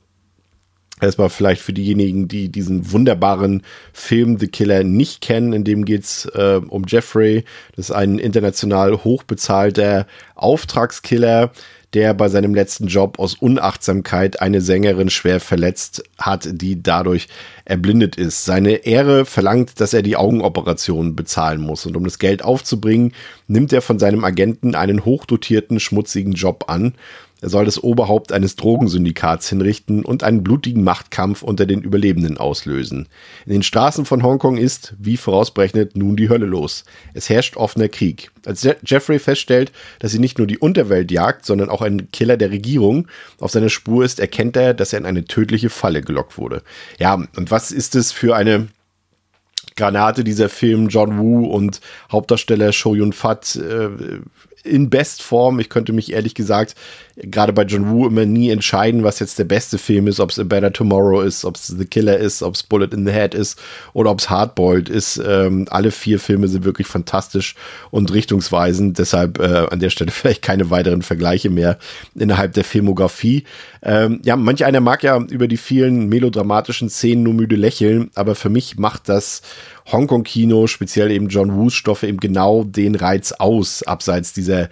Erstmal vielleicht für diejenigen, die diesen wunderbaren Film The Killer nicht kennen, in dem geht's äh, um Jeffrey. Das ist ein international hochbezahlter Auftragskiller, der bei seinem letzten Job aus Unachtsamkeit eine Sängerin schwer verletzt hat, die dadurch erblindet ist. Seine Ehre verlangt, dass er die Augenoperation bezahlen muss. Und um das Geld aufzubringen, nimmt er von seinem Agenten einen hochdotierten, schmutzigen Job an er soll das Oberhaupt eines Drogensyndikats hinrichten und einen blutigen Machtkampf unter den Überlebenden auslösen. In den Straßen von Hongkong ist, wie vorausberechnet, nun die Hölle los. Es herrscht offener Krieg. Als Je Jeffrey feststellt, dass sie nicht nur die Unterwelt jagt, sondern auch ein Killer der Regierung auf seiner Spur ist, erkennt er, dass er in eine tödliche Falle gelockt wurde. Ja, und was ist es für eine Granate dieser Film John Woo und Hauptdarsteller Show Yun Fat äh, in Bestform. Ich könnte mich ehrlich gesagt gerade bei John Woo immer nie entscheiden, was jetzt der beste Film ist, ob es A Better Tomorrow ist, ob es The Killer ist, ob es Bullet in the Head ist oder ob es Hardboiled ist. Ähm, alle vier Filme sind wirklich fantastisch und richtungsweisend. Deshalb äh, an der Stelle vielleicht keine weiteren Vergleiche mehr innerhalb der Filmografie. Ähm, ja, manch einer mag ja über die vielen melodramatischen Szenen nur müde lächeln, aber für mich macht das Hongkong-Kino, speziell eben John Woos Stoffe, eben genau den Reiz aus, abseits dieser äh,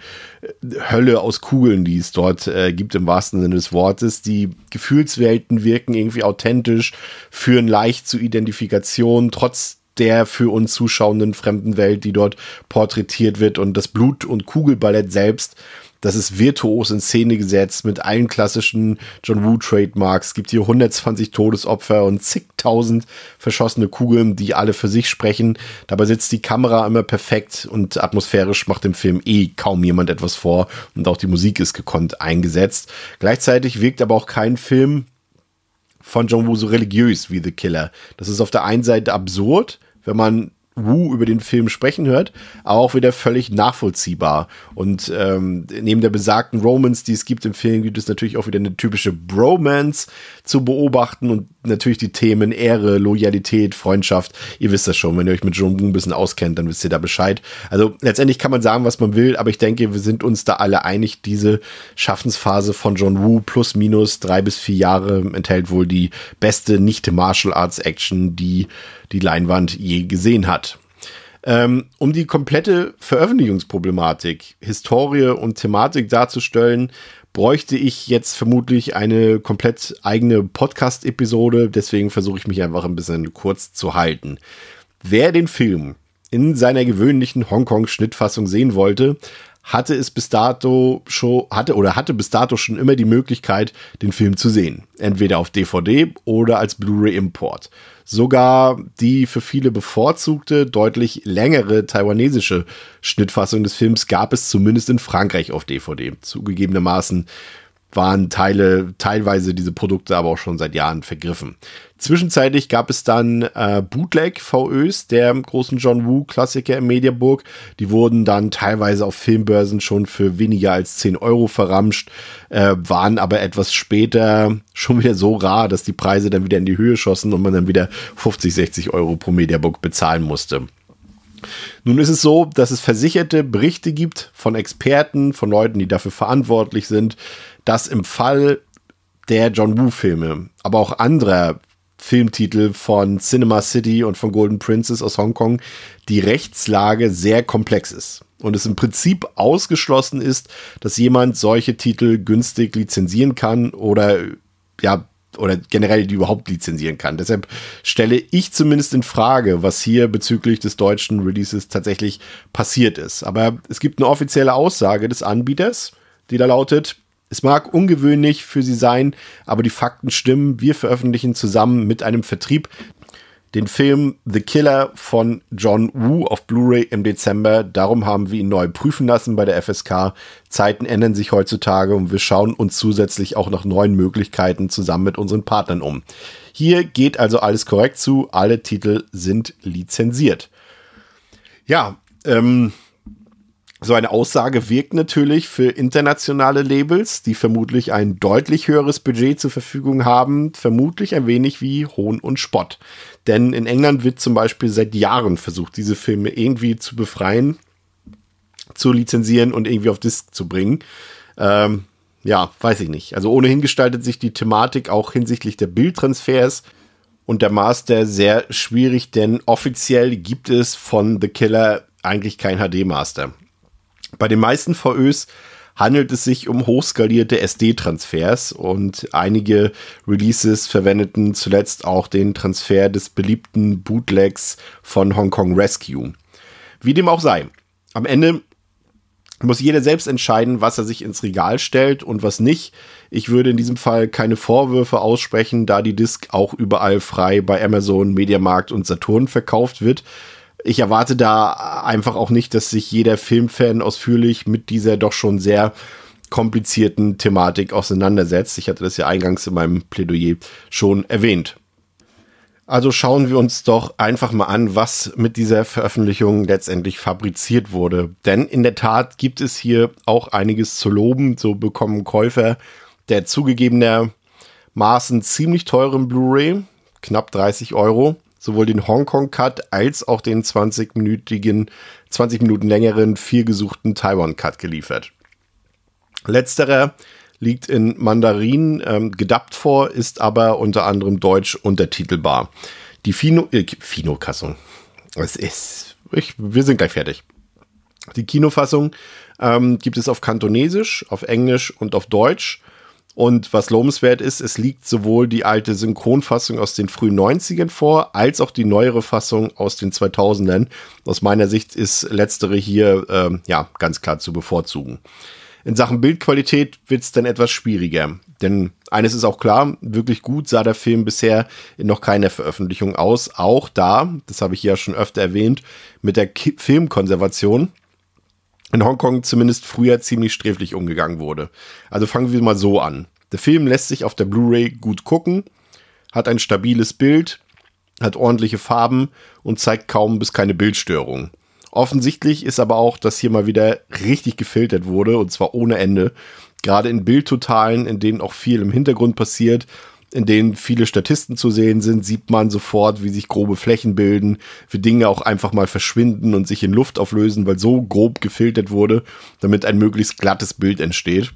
Hölle aus Kugeln, die es dort äh, gibt im wahrsten Sinne des Wortes. Die Gefühlswelten wirken irgendwie authentisch, führen leicht zu Identifikation, trotz der für uns zuschauenden fremden Welt, die dort porträtiert wird und das Blut- und Kugelballett selbst das ist virtuos in Szene gesetzt mit allen klassischen John Woo Trademarks. Es gibt hier 120 Todesopfer und zigtausend verschossene Kugeln, die alle für sich sprechen. Dabei sitzt die Kamera immer perfekt und atmosphärisch macht dem Film eh kaum jemand etwas vor und auch die Musik ist gekonnt eingesetzt. Gleichzeitig wirkt aber auch kein Film von John Woo so religiös wie The Killer. Das ist auf der einen Seite absurd, wenn man Wu über den Film sprechen hört, aber auch wieder völlig nachvollziehbar. Und ähm, neben der besagten Romance, die es gibt im Film, gibt es natürlich auch wieder eine typische Bromance zu beobachten und natürlich die Themen Ehre, Loyalität, Freundschaft. Ihr wisst das schon, wenn ihr euch mit John Wu ein bisschen auskennt, dann wisst ihr da Bescheid. Also letztendlich kann man sagen, was man will, aber ich denke, wir sind uns da alle einig, diese Schaffensphase von John Wu plus minus drei bis vier Jahre enthält wohl die beste nicht-Martial Arts Action, die die Leinwand je gesehen hat. Ähm, um die komplette Veröffentlichungsproblematik, Historie und Thematik darzustellen, bräuchte ich jetzt vermutlich eine komplett eigene Podcast-Episode. Deswegen versuche ich mich einfach ein bisschen kurz zu halten. Wer den Film in seiner gewöhnlichen Hongkong-Schnittfassung sehen wollte, hatte es bis dato schon, hatte oder hatte bis dato schon immer die Möglichkeit, den Film zu sehen. Entweder auf DVD oder als Blu-ray-Import. Sogar die für viele bevorzugte, deutlich längere taiwanesische Schnittfassung des Films gab es zumindest in Frankreich auf DVD. Zugegebenermaßen waren Teile, teilweise diese Produkte aber auch schon seit Jahren vergriffen. Zwischenzeitlich gab es dann äh, Bootleg-VÖs der großen John Woo-Klassiker im Mediaburg. Die wurden dann teilweise auf Filmbörsen schon für weniger als 10 Euro verramscht, äh, waren aber etwas später schon wieder so rar, dass die Preise dann wieder in die Höhe schossen und man dann wieder 50, 60 Euro pro Mediabook bezahlen musste. Nun ist es so, dass es versicherte Berichte gibt von Experten, von Leuten, die dafür verantwortlich sind, dass im Fall der John Woo-Filme, aber auch anderer Filmtitel von Cinema City und von Golden Princess aus Hongkong die Rechtslage sehr komplex ist. Und es im Prinzip ausgeschlossen ist, dass jemand solche Titel günstig lizenzieren kann oder ja, oder generell die überhaupt lizenzieren kann. Deshalb stelle ich zumindest in Frage, was hier bezüglich des deutschen Releases tatsächlich passiert ist. Aber es gibt eine offizielle Aussage des Anbieters, die da lautet, es mag ungewöhnlich für Sie sein, aber die Fakten stimmen. Wir veröffentlichen zusammen mit einem Vertrieb den Film The Killer von John Woo auf Blu-ray im Dezember. Darum haben wir ihn neu prüfen lassen bei der FSK. Zeiten ändern sich heutzutage und wir schauen uns zusätzlich auch nach neuen Möglichkeiten zusammen mit unseren Partnern um. Hier geht also alles korrekt zu. Alle Titel sind lizenziert. Ja, ähm, so eine Aussage wirkt natürlich für internationale Labels, die vermutlich ein deutlich höheres Budget zur Verfügung haben, vermutlich ein wenig wie Hohn und Spott. Denn in England wird zum Beispiel seit Jahren versucht, diese Filme irgendwie zu befreien, zu lizenzieren und irgendwie auf Disc zu bringen. Ähm, ja, weiß ich nicht. Also ohnehin gestaltet sich die Thematik auch hinsichtlich der Bildtransfers und der Master sehr schwierig, denn offiziell gibt es von The Killer eigentlich kein HD-Master. Bei den meisten VÖs handelt es sich um hochskalierte SD-Transfers und einige Releases verwendeten zuletzt auch den Transfer des beliebten Bootlegs von Hong Kong Rescue. Wie dem auch sei. Am Ende muss jeder selbst entscheiden, was er sich ins Regal stellt und was nicht. Ich würde in diesem Fall keine Vorwürfe aussprechen, da die Disc auch überall frei bei Amazon, Mediamarkt und Saturn verkauft wird ich erwarte da einfach auch nicht, dass sich jeder Filmfan ausführlich mit dieser doch schon sehr komplizierten Thematik auseinandersetzt. Ich hatte das ja eingangs in meinem Plädoyer schon erwähnt. Also schauen wir uns doch einfach mal an, was mit dieser Veröffentlichung letztendlich fabriziert wurde. Denn in der Tat gibt es hier auch einiges zu loben. So bekommen Käufer der zugegebenermaßen ziemlich teuren Blu-ray, knapp 30 Euro, sowohl den Hongkong-Cut als auch den 20-minütigen, 20 Minuten längeren, viel gesuchten Taiwan-Cut geliefert. Letzterer liegt in Mandarin ähm, gedubbt vor, ist aber unter anderem deutsch untertitelbar. Die Fino, äh, Fino-Kassung. Es ist, ich, wir sind gleich fertig. Die Kinofassung ähm, gibt es auf Kantonesisch, auf Englisch und auf Deutsch. Und was lobenswert ist, es liegt sowohl die alte Synchronfassung aus den frühen 90ern vor, als auch die neuere Fassung aus den 2000ern. Aus meiner Sicht ist letztere hier ähm, ja ganz klar zu bevorzugen. In Sachen Bildqualität wird es dann etwas schwieriger. Denn eines ist auch klar, wirklich gut sah der Film bisher in noch keiner Veröffentlichung aus. Auch da, das habe ich ja schon öfter erwähnt, mit der Filmkonservation in Hongkong zumindest früher ziemlich sträflich umgegangen wurde. Also fangen wir mal so an. Der Film lässt sich auf der Blu-ray gut gucken, hat ein stabiles Bild, hat ordentliche Farben und zeigt kaum bis keine Bildstörung. Offensichtlich ist aber auch, dass hier mal wieder richtig gefiltert wurde und zwar ohne Ende. Gerade in Bildtotalen, in denen auch viel im Hintergrund passiert, in denen viele Statisten zu sehen sind, sieht man sofort, wie sich grobe Flächen bilden, wie Dinge auch einfach mal verschwinden und sich in Luft auflösen, weil so grob gefiltert wurde, damit ein möglichst glattes Bild entsteht.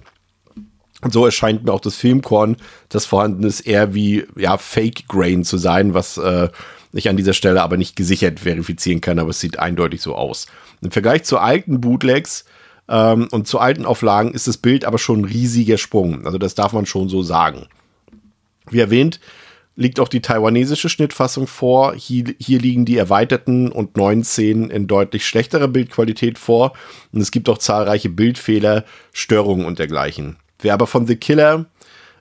Und so erscheint mir auch das Filmkorn, das vorhanden ist, eher wie ja, Fake Grain zu sein, was äh, ich an dieser Stelle aber nicht gesichert verifizieren kann, aber es sieht eindeutig so aus. Im Vergleich zu alten Bootlegs ähm, und zu alten Auflagen ist das Bild aber schon ein riesiger Sprung. Also das darf man schon so sagen. Wie erwähnt, liegt auch die taiwanesische Schnittfassung vor. Hier, hier liegen die erweiterten und neuen Szenen in deutlich schlechterer Bildqualität vor. Und es gibt auch zahlreiche Bildfehler, Störungen und dergleichen. Wer aber von The Killer,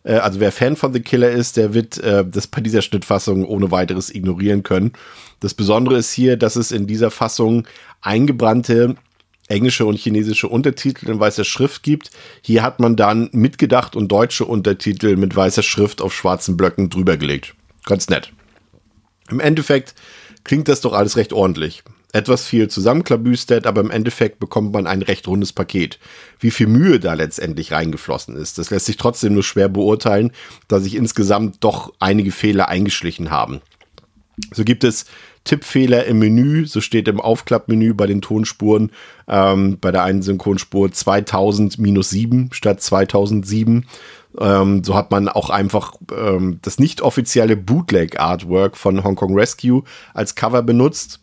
äh, also wer Fan von The Killer ist, der wird äh, das bei dieser Schnittfassung ohne weiteres ignorieren können. Das Besondere ist hier, dass es in dieser Fassung eingebrannte englische und chinesische Untertitel in weißer Schrift gibt. Hier hat man dann mitgedacht und deutsche Untertitel mit weißer Schrift auf schwarzen Blöcken drüber gelegt. Ganz nett. Im Endeffekt klingt das doch alles recht ordentlich. Etwas viel zusammenklabüstert, aber im Endeffekt bekommt man ein recht rundes Paket. Wie viel Mühe da letztendlich reingeflossen ist, das lässt sich trotzdem nur schwer beurteilen, da sich insgesamt doch einige Fehler eingeschlichen haben. So gibt es Tippfehler im Menü, so steht im Aufklappmenü bei den Tonspuren ähm, bei der einen Synchronspur 2000 minus 7 statt 2007. Ähm, so hat man auch einfach ähm, das nicht offizielle Bootleg-Artwork von Hong Kong Rescue als Cover benutzt.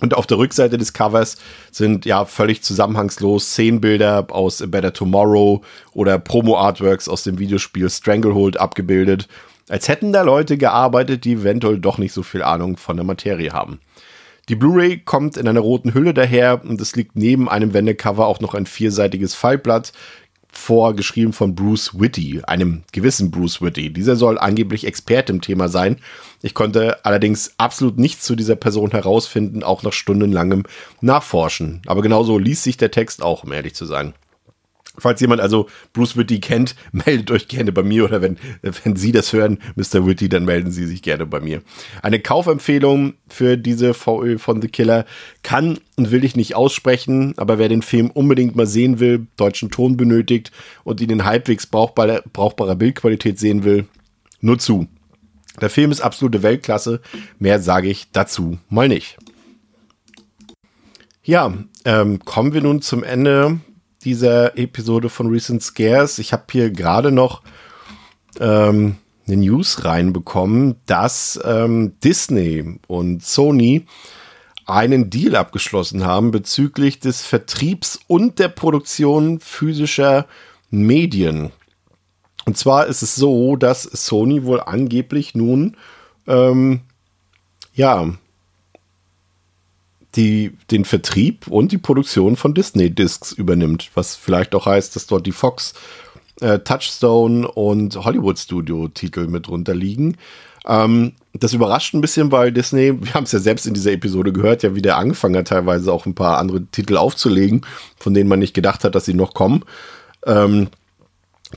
Und auf der Rückseite des Covers sind ja völlig zusammenhangslos Szenenbilder aus A Better Tomorrow oder Promo-Artworks aus dem Videospiel Stranglehold abgebildet als hätten da Leute gearbeitet, die eventuell doch nicht so viel Ahnung von der Materie haben. Die Blu-ray kommt in einer roten Hülle daher und es liegt neben einem Wendecover auch noch ein vierseitiges Faltblatt vor, geschrieben von Bruce Whitty, einem gewissen Bruce Whitty. Dieser soll angeblich Experte im Thema sein. Ich konnte allerdings absolut nichts zu dieser Person herausfinden, auch nach stundenlangem Nachforschen. Aber genauso liest sich der Text auch, um ehrlich zu sein. Falls jemand also Bruce Whitty kennt, meldet euch gerne bei mir oder wenn, wenn Sie das hören, Mr. Whitty, dann melden Sie sich gerne bei mir. Eine Kaufempfehlung für diese VÖ von The Killer kann und will ich nicht aussprechen, aber wer den Film unbedingt mal sehen will, deutschen Ton benötigt und ihn in halbwegs brauchbarer, brauchbarer Bildqualität sehen will, nur zu. Der Film ist absolute Weltklasse, mehr sage ich dazu mal nicht. Ja, ähm, kommen wir nun zum Ende dieser Episode von Recent Scares. Ich habe hier gerade noch ähm, eine News reinbekommen, dass ähm, Disney und Sony einen Deal abgeschlossen haben bezüglich des Vertriebs und der Produktion physischer Medien. Und zwar ist es so, dass Sony wohl angeblich nun ähm, ja die den Vertrieb und die Produktion von Disney-Discs übernimmt, was vielleicht auch heißt, dass dort die Fox, äh, Touchstone und Hollywood Studio-Titel mit drunter liegen. Ähm, das überrascht ein bisschen, weil Disney, wir haben es ja selbst in dieser Episode gehört, ja wieder angefangen hat, teilweise auch ein paar andere Titel aufzulegen, von denen man nicht gedacht hat, dass sie noch kommen. Ähm,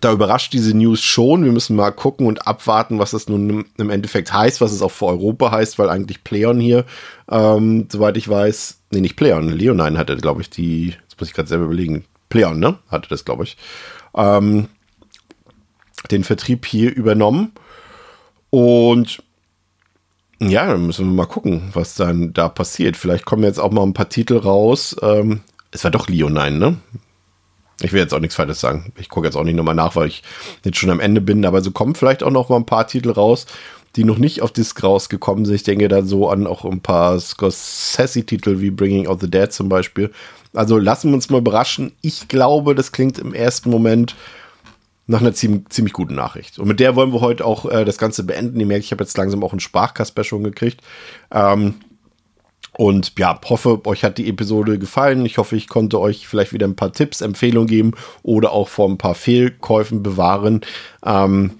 da überrascht diese News schon. Wir müssen mal gucken und abwarten, was das nun im Endeffekt heißt, was es auch für Europa heißt, weil eigentlich Pleon hier, ähm, soweit ich weiß, nee, nicht Pleon, Leonine hatte, glaube ich, die, jetzt muss ich gerade selber überlegen, Pleon, ne? Hatte das, glaube ich. Ähm, den Vertrieb hier übernommen. Und ja, dann müssen wir mal gucken, was dann da passiert. Vielleicht kommen jetzt auch mal ein paar Titel raus. Ähm, es war doch Leonine, ne? Ich will jetzt auch nichts Falsches sagen. Ich gucke jetzt auch nicht nochmal nach, weil ich jetzt schon am Ende bin. Aber so kommen vielleicht auch noch mal ein paar Titel raus, die noch nicht auf Disc rausgekommen sind. Ich denke da so an auch ein paar Scorsese-Titel wie Bringing Out the Dead zum Beispiel. Also lassen wir uns mal überraschen. Ich glaube, das klingt im ersten Moment nach einer ziemlich, ziemlich guten Nachricht. Und mit der wollen wir heute auch äh, das Ganze beenden. Ihr merkt, ich habe jetzt langsam auch einen Sprachkasper schon gekriegt. Ähm, und ja, hoffe, euch hat die Episode gefallen. Ich hoffe, ich konnte euch vielleicht wieder ein paar Tipps, Empfehlungen geben oder auch vor ein paar Fehlkäufen bewahren. Ähm,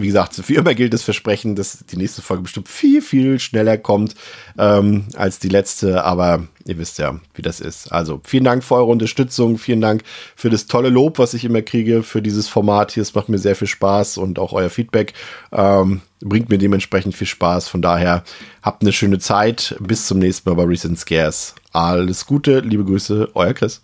wie gesagt, wie immer gilt das Versprechen, dass die nächste Folge bestimmt viel, viel schneller kommt ähm, als die letzte. Aber ihr wisst ja, wie das ist. Also vielen Dank für eure Unterstützung. Vielen Dank für das tolle Lob, was ich immer kriege für dieses Format hier. Es macht mir sehr viel Spaß und auch euer Feedback ähm, bringt mir dementsprechend viel Spaß. Von daher habt eine schöne Zeit. Bis zum nächsten Mal bei Recent Scares. Alles Gute, liebe Grüße, euer Chris.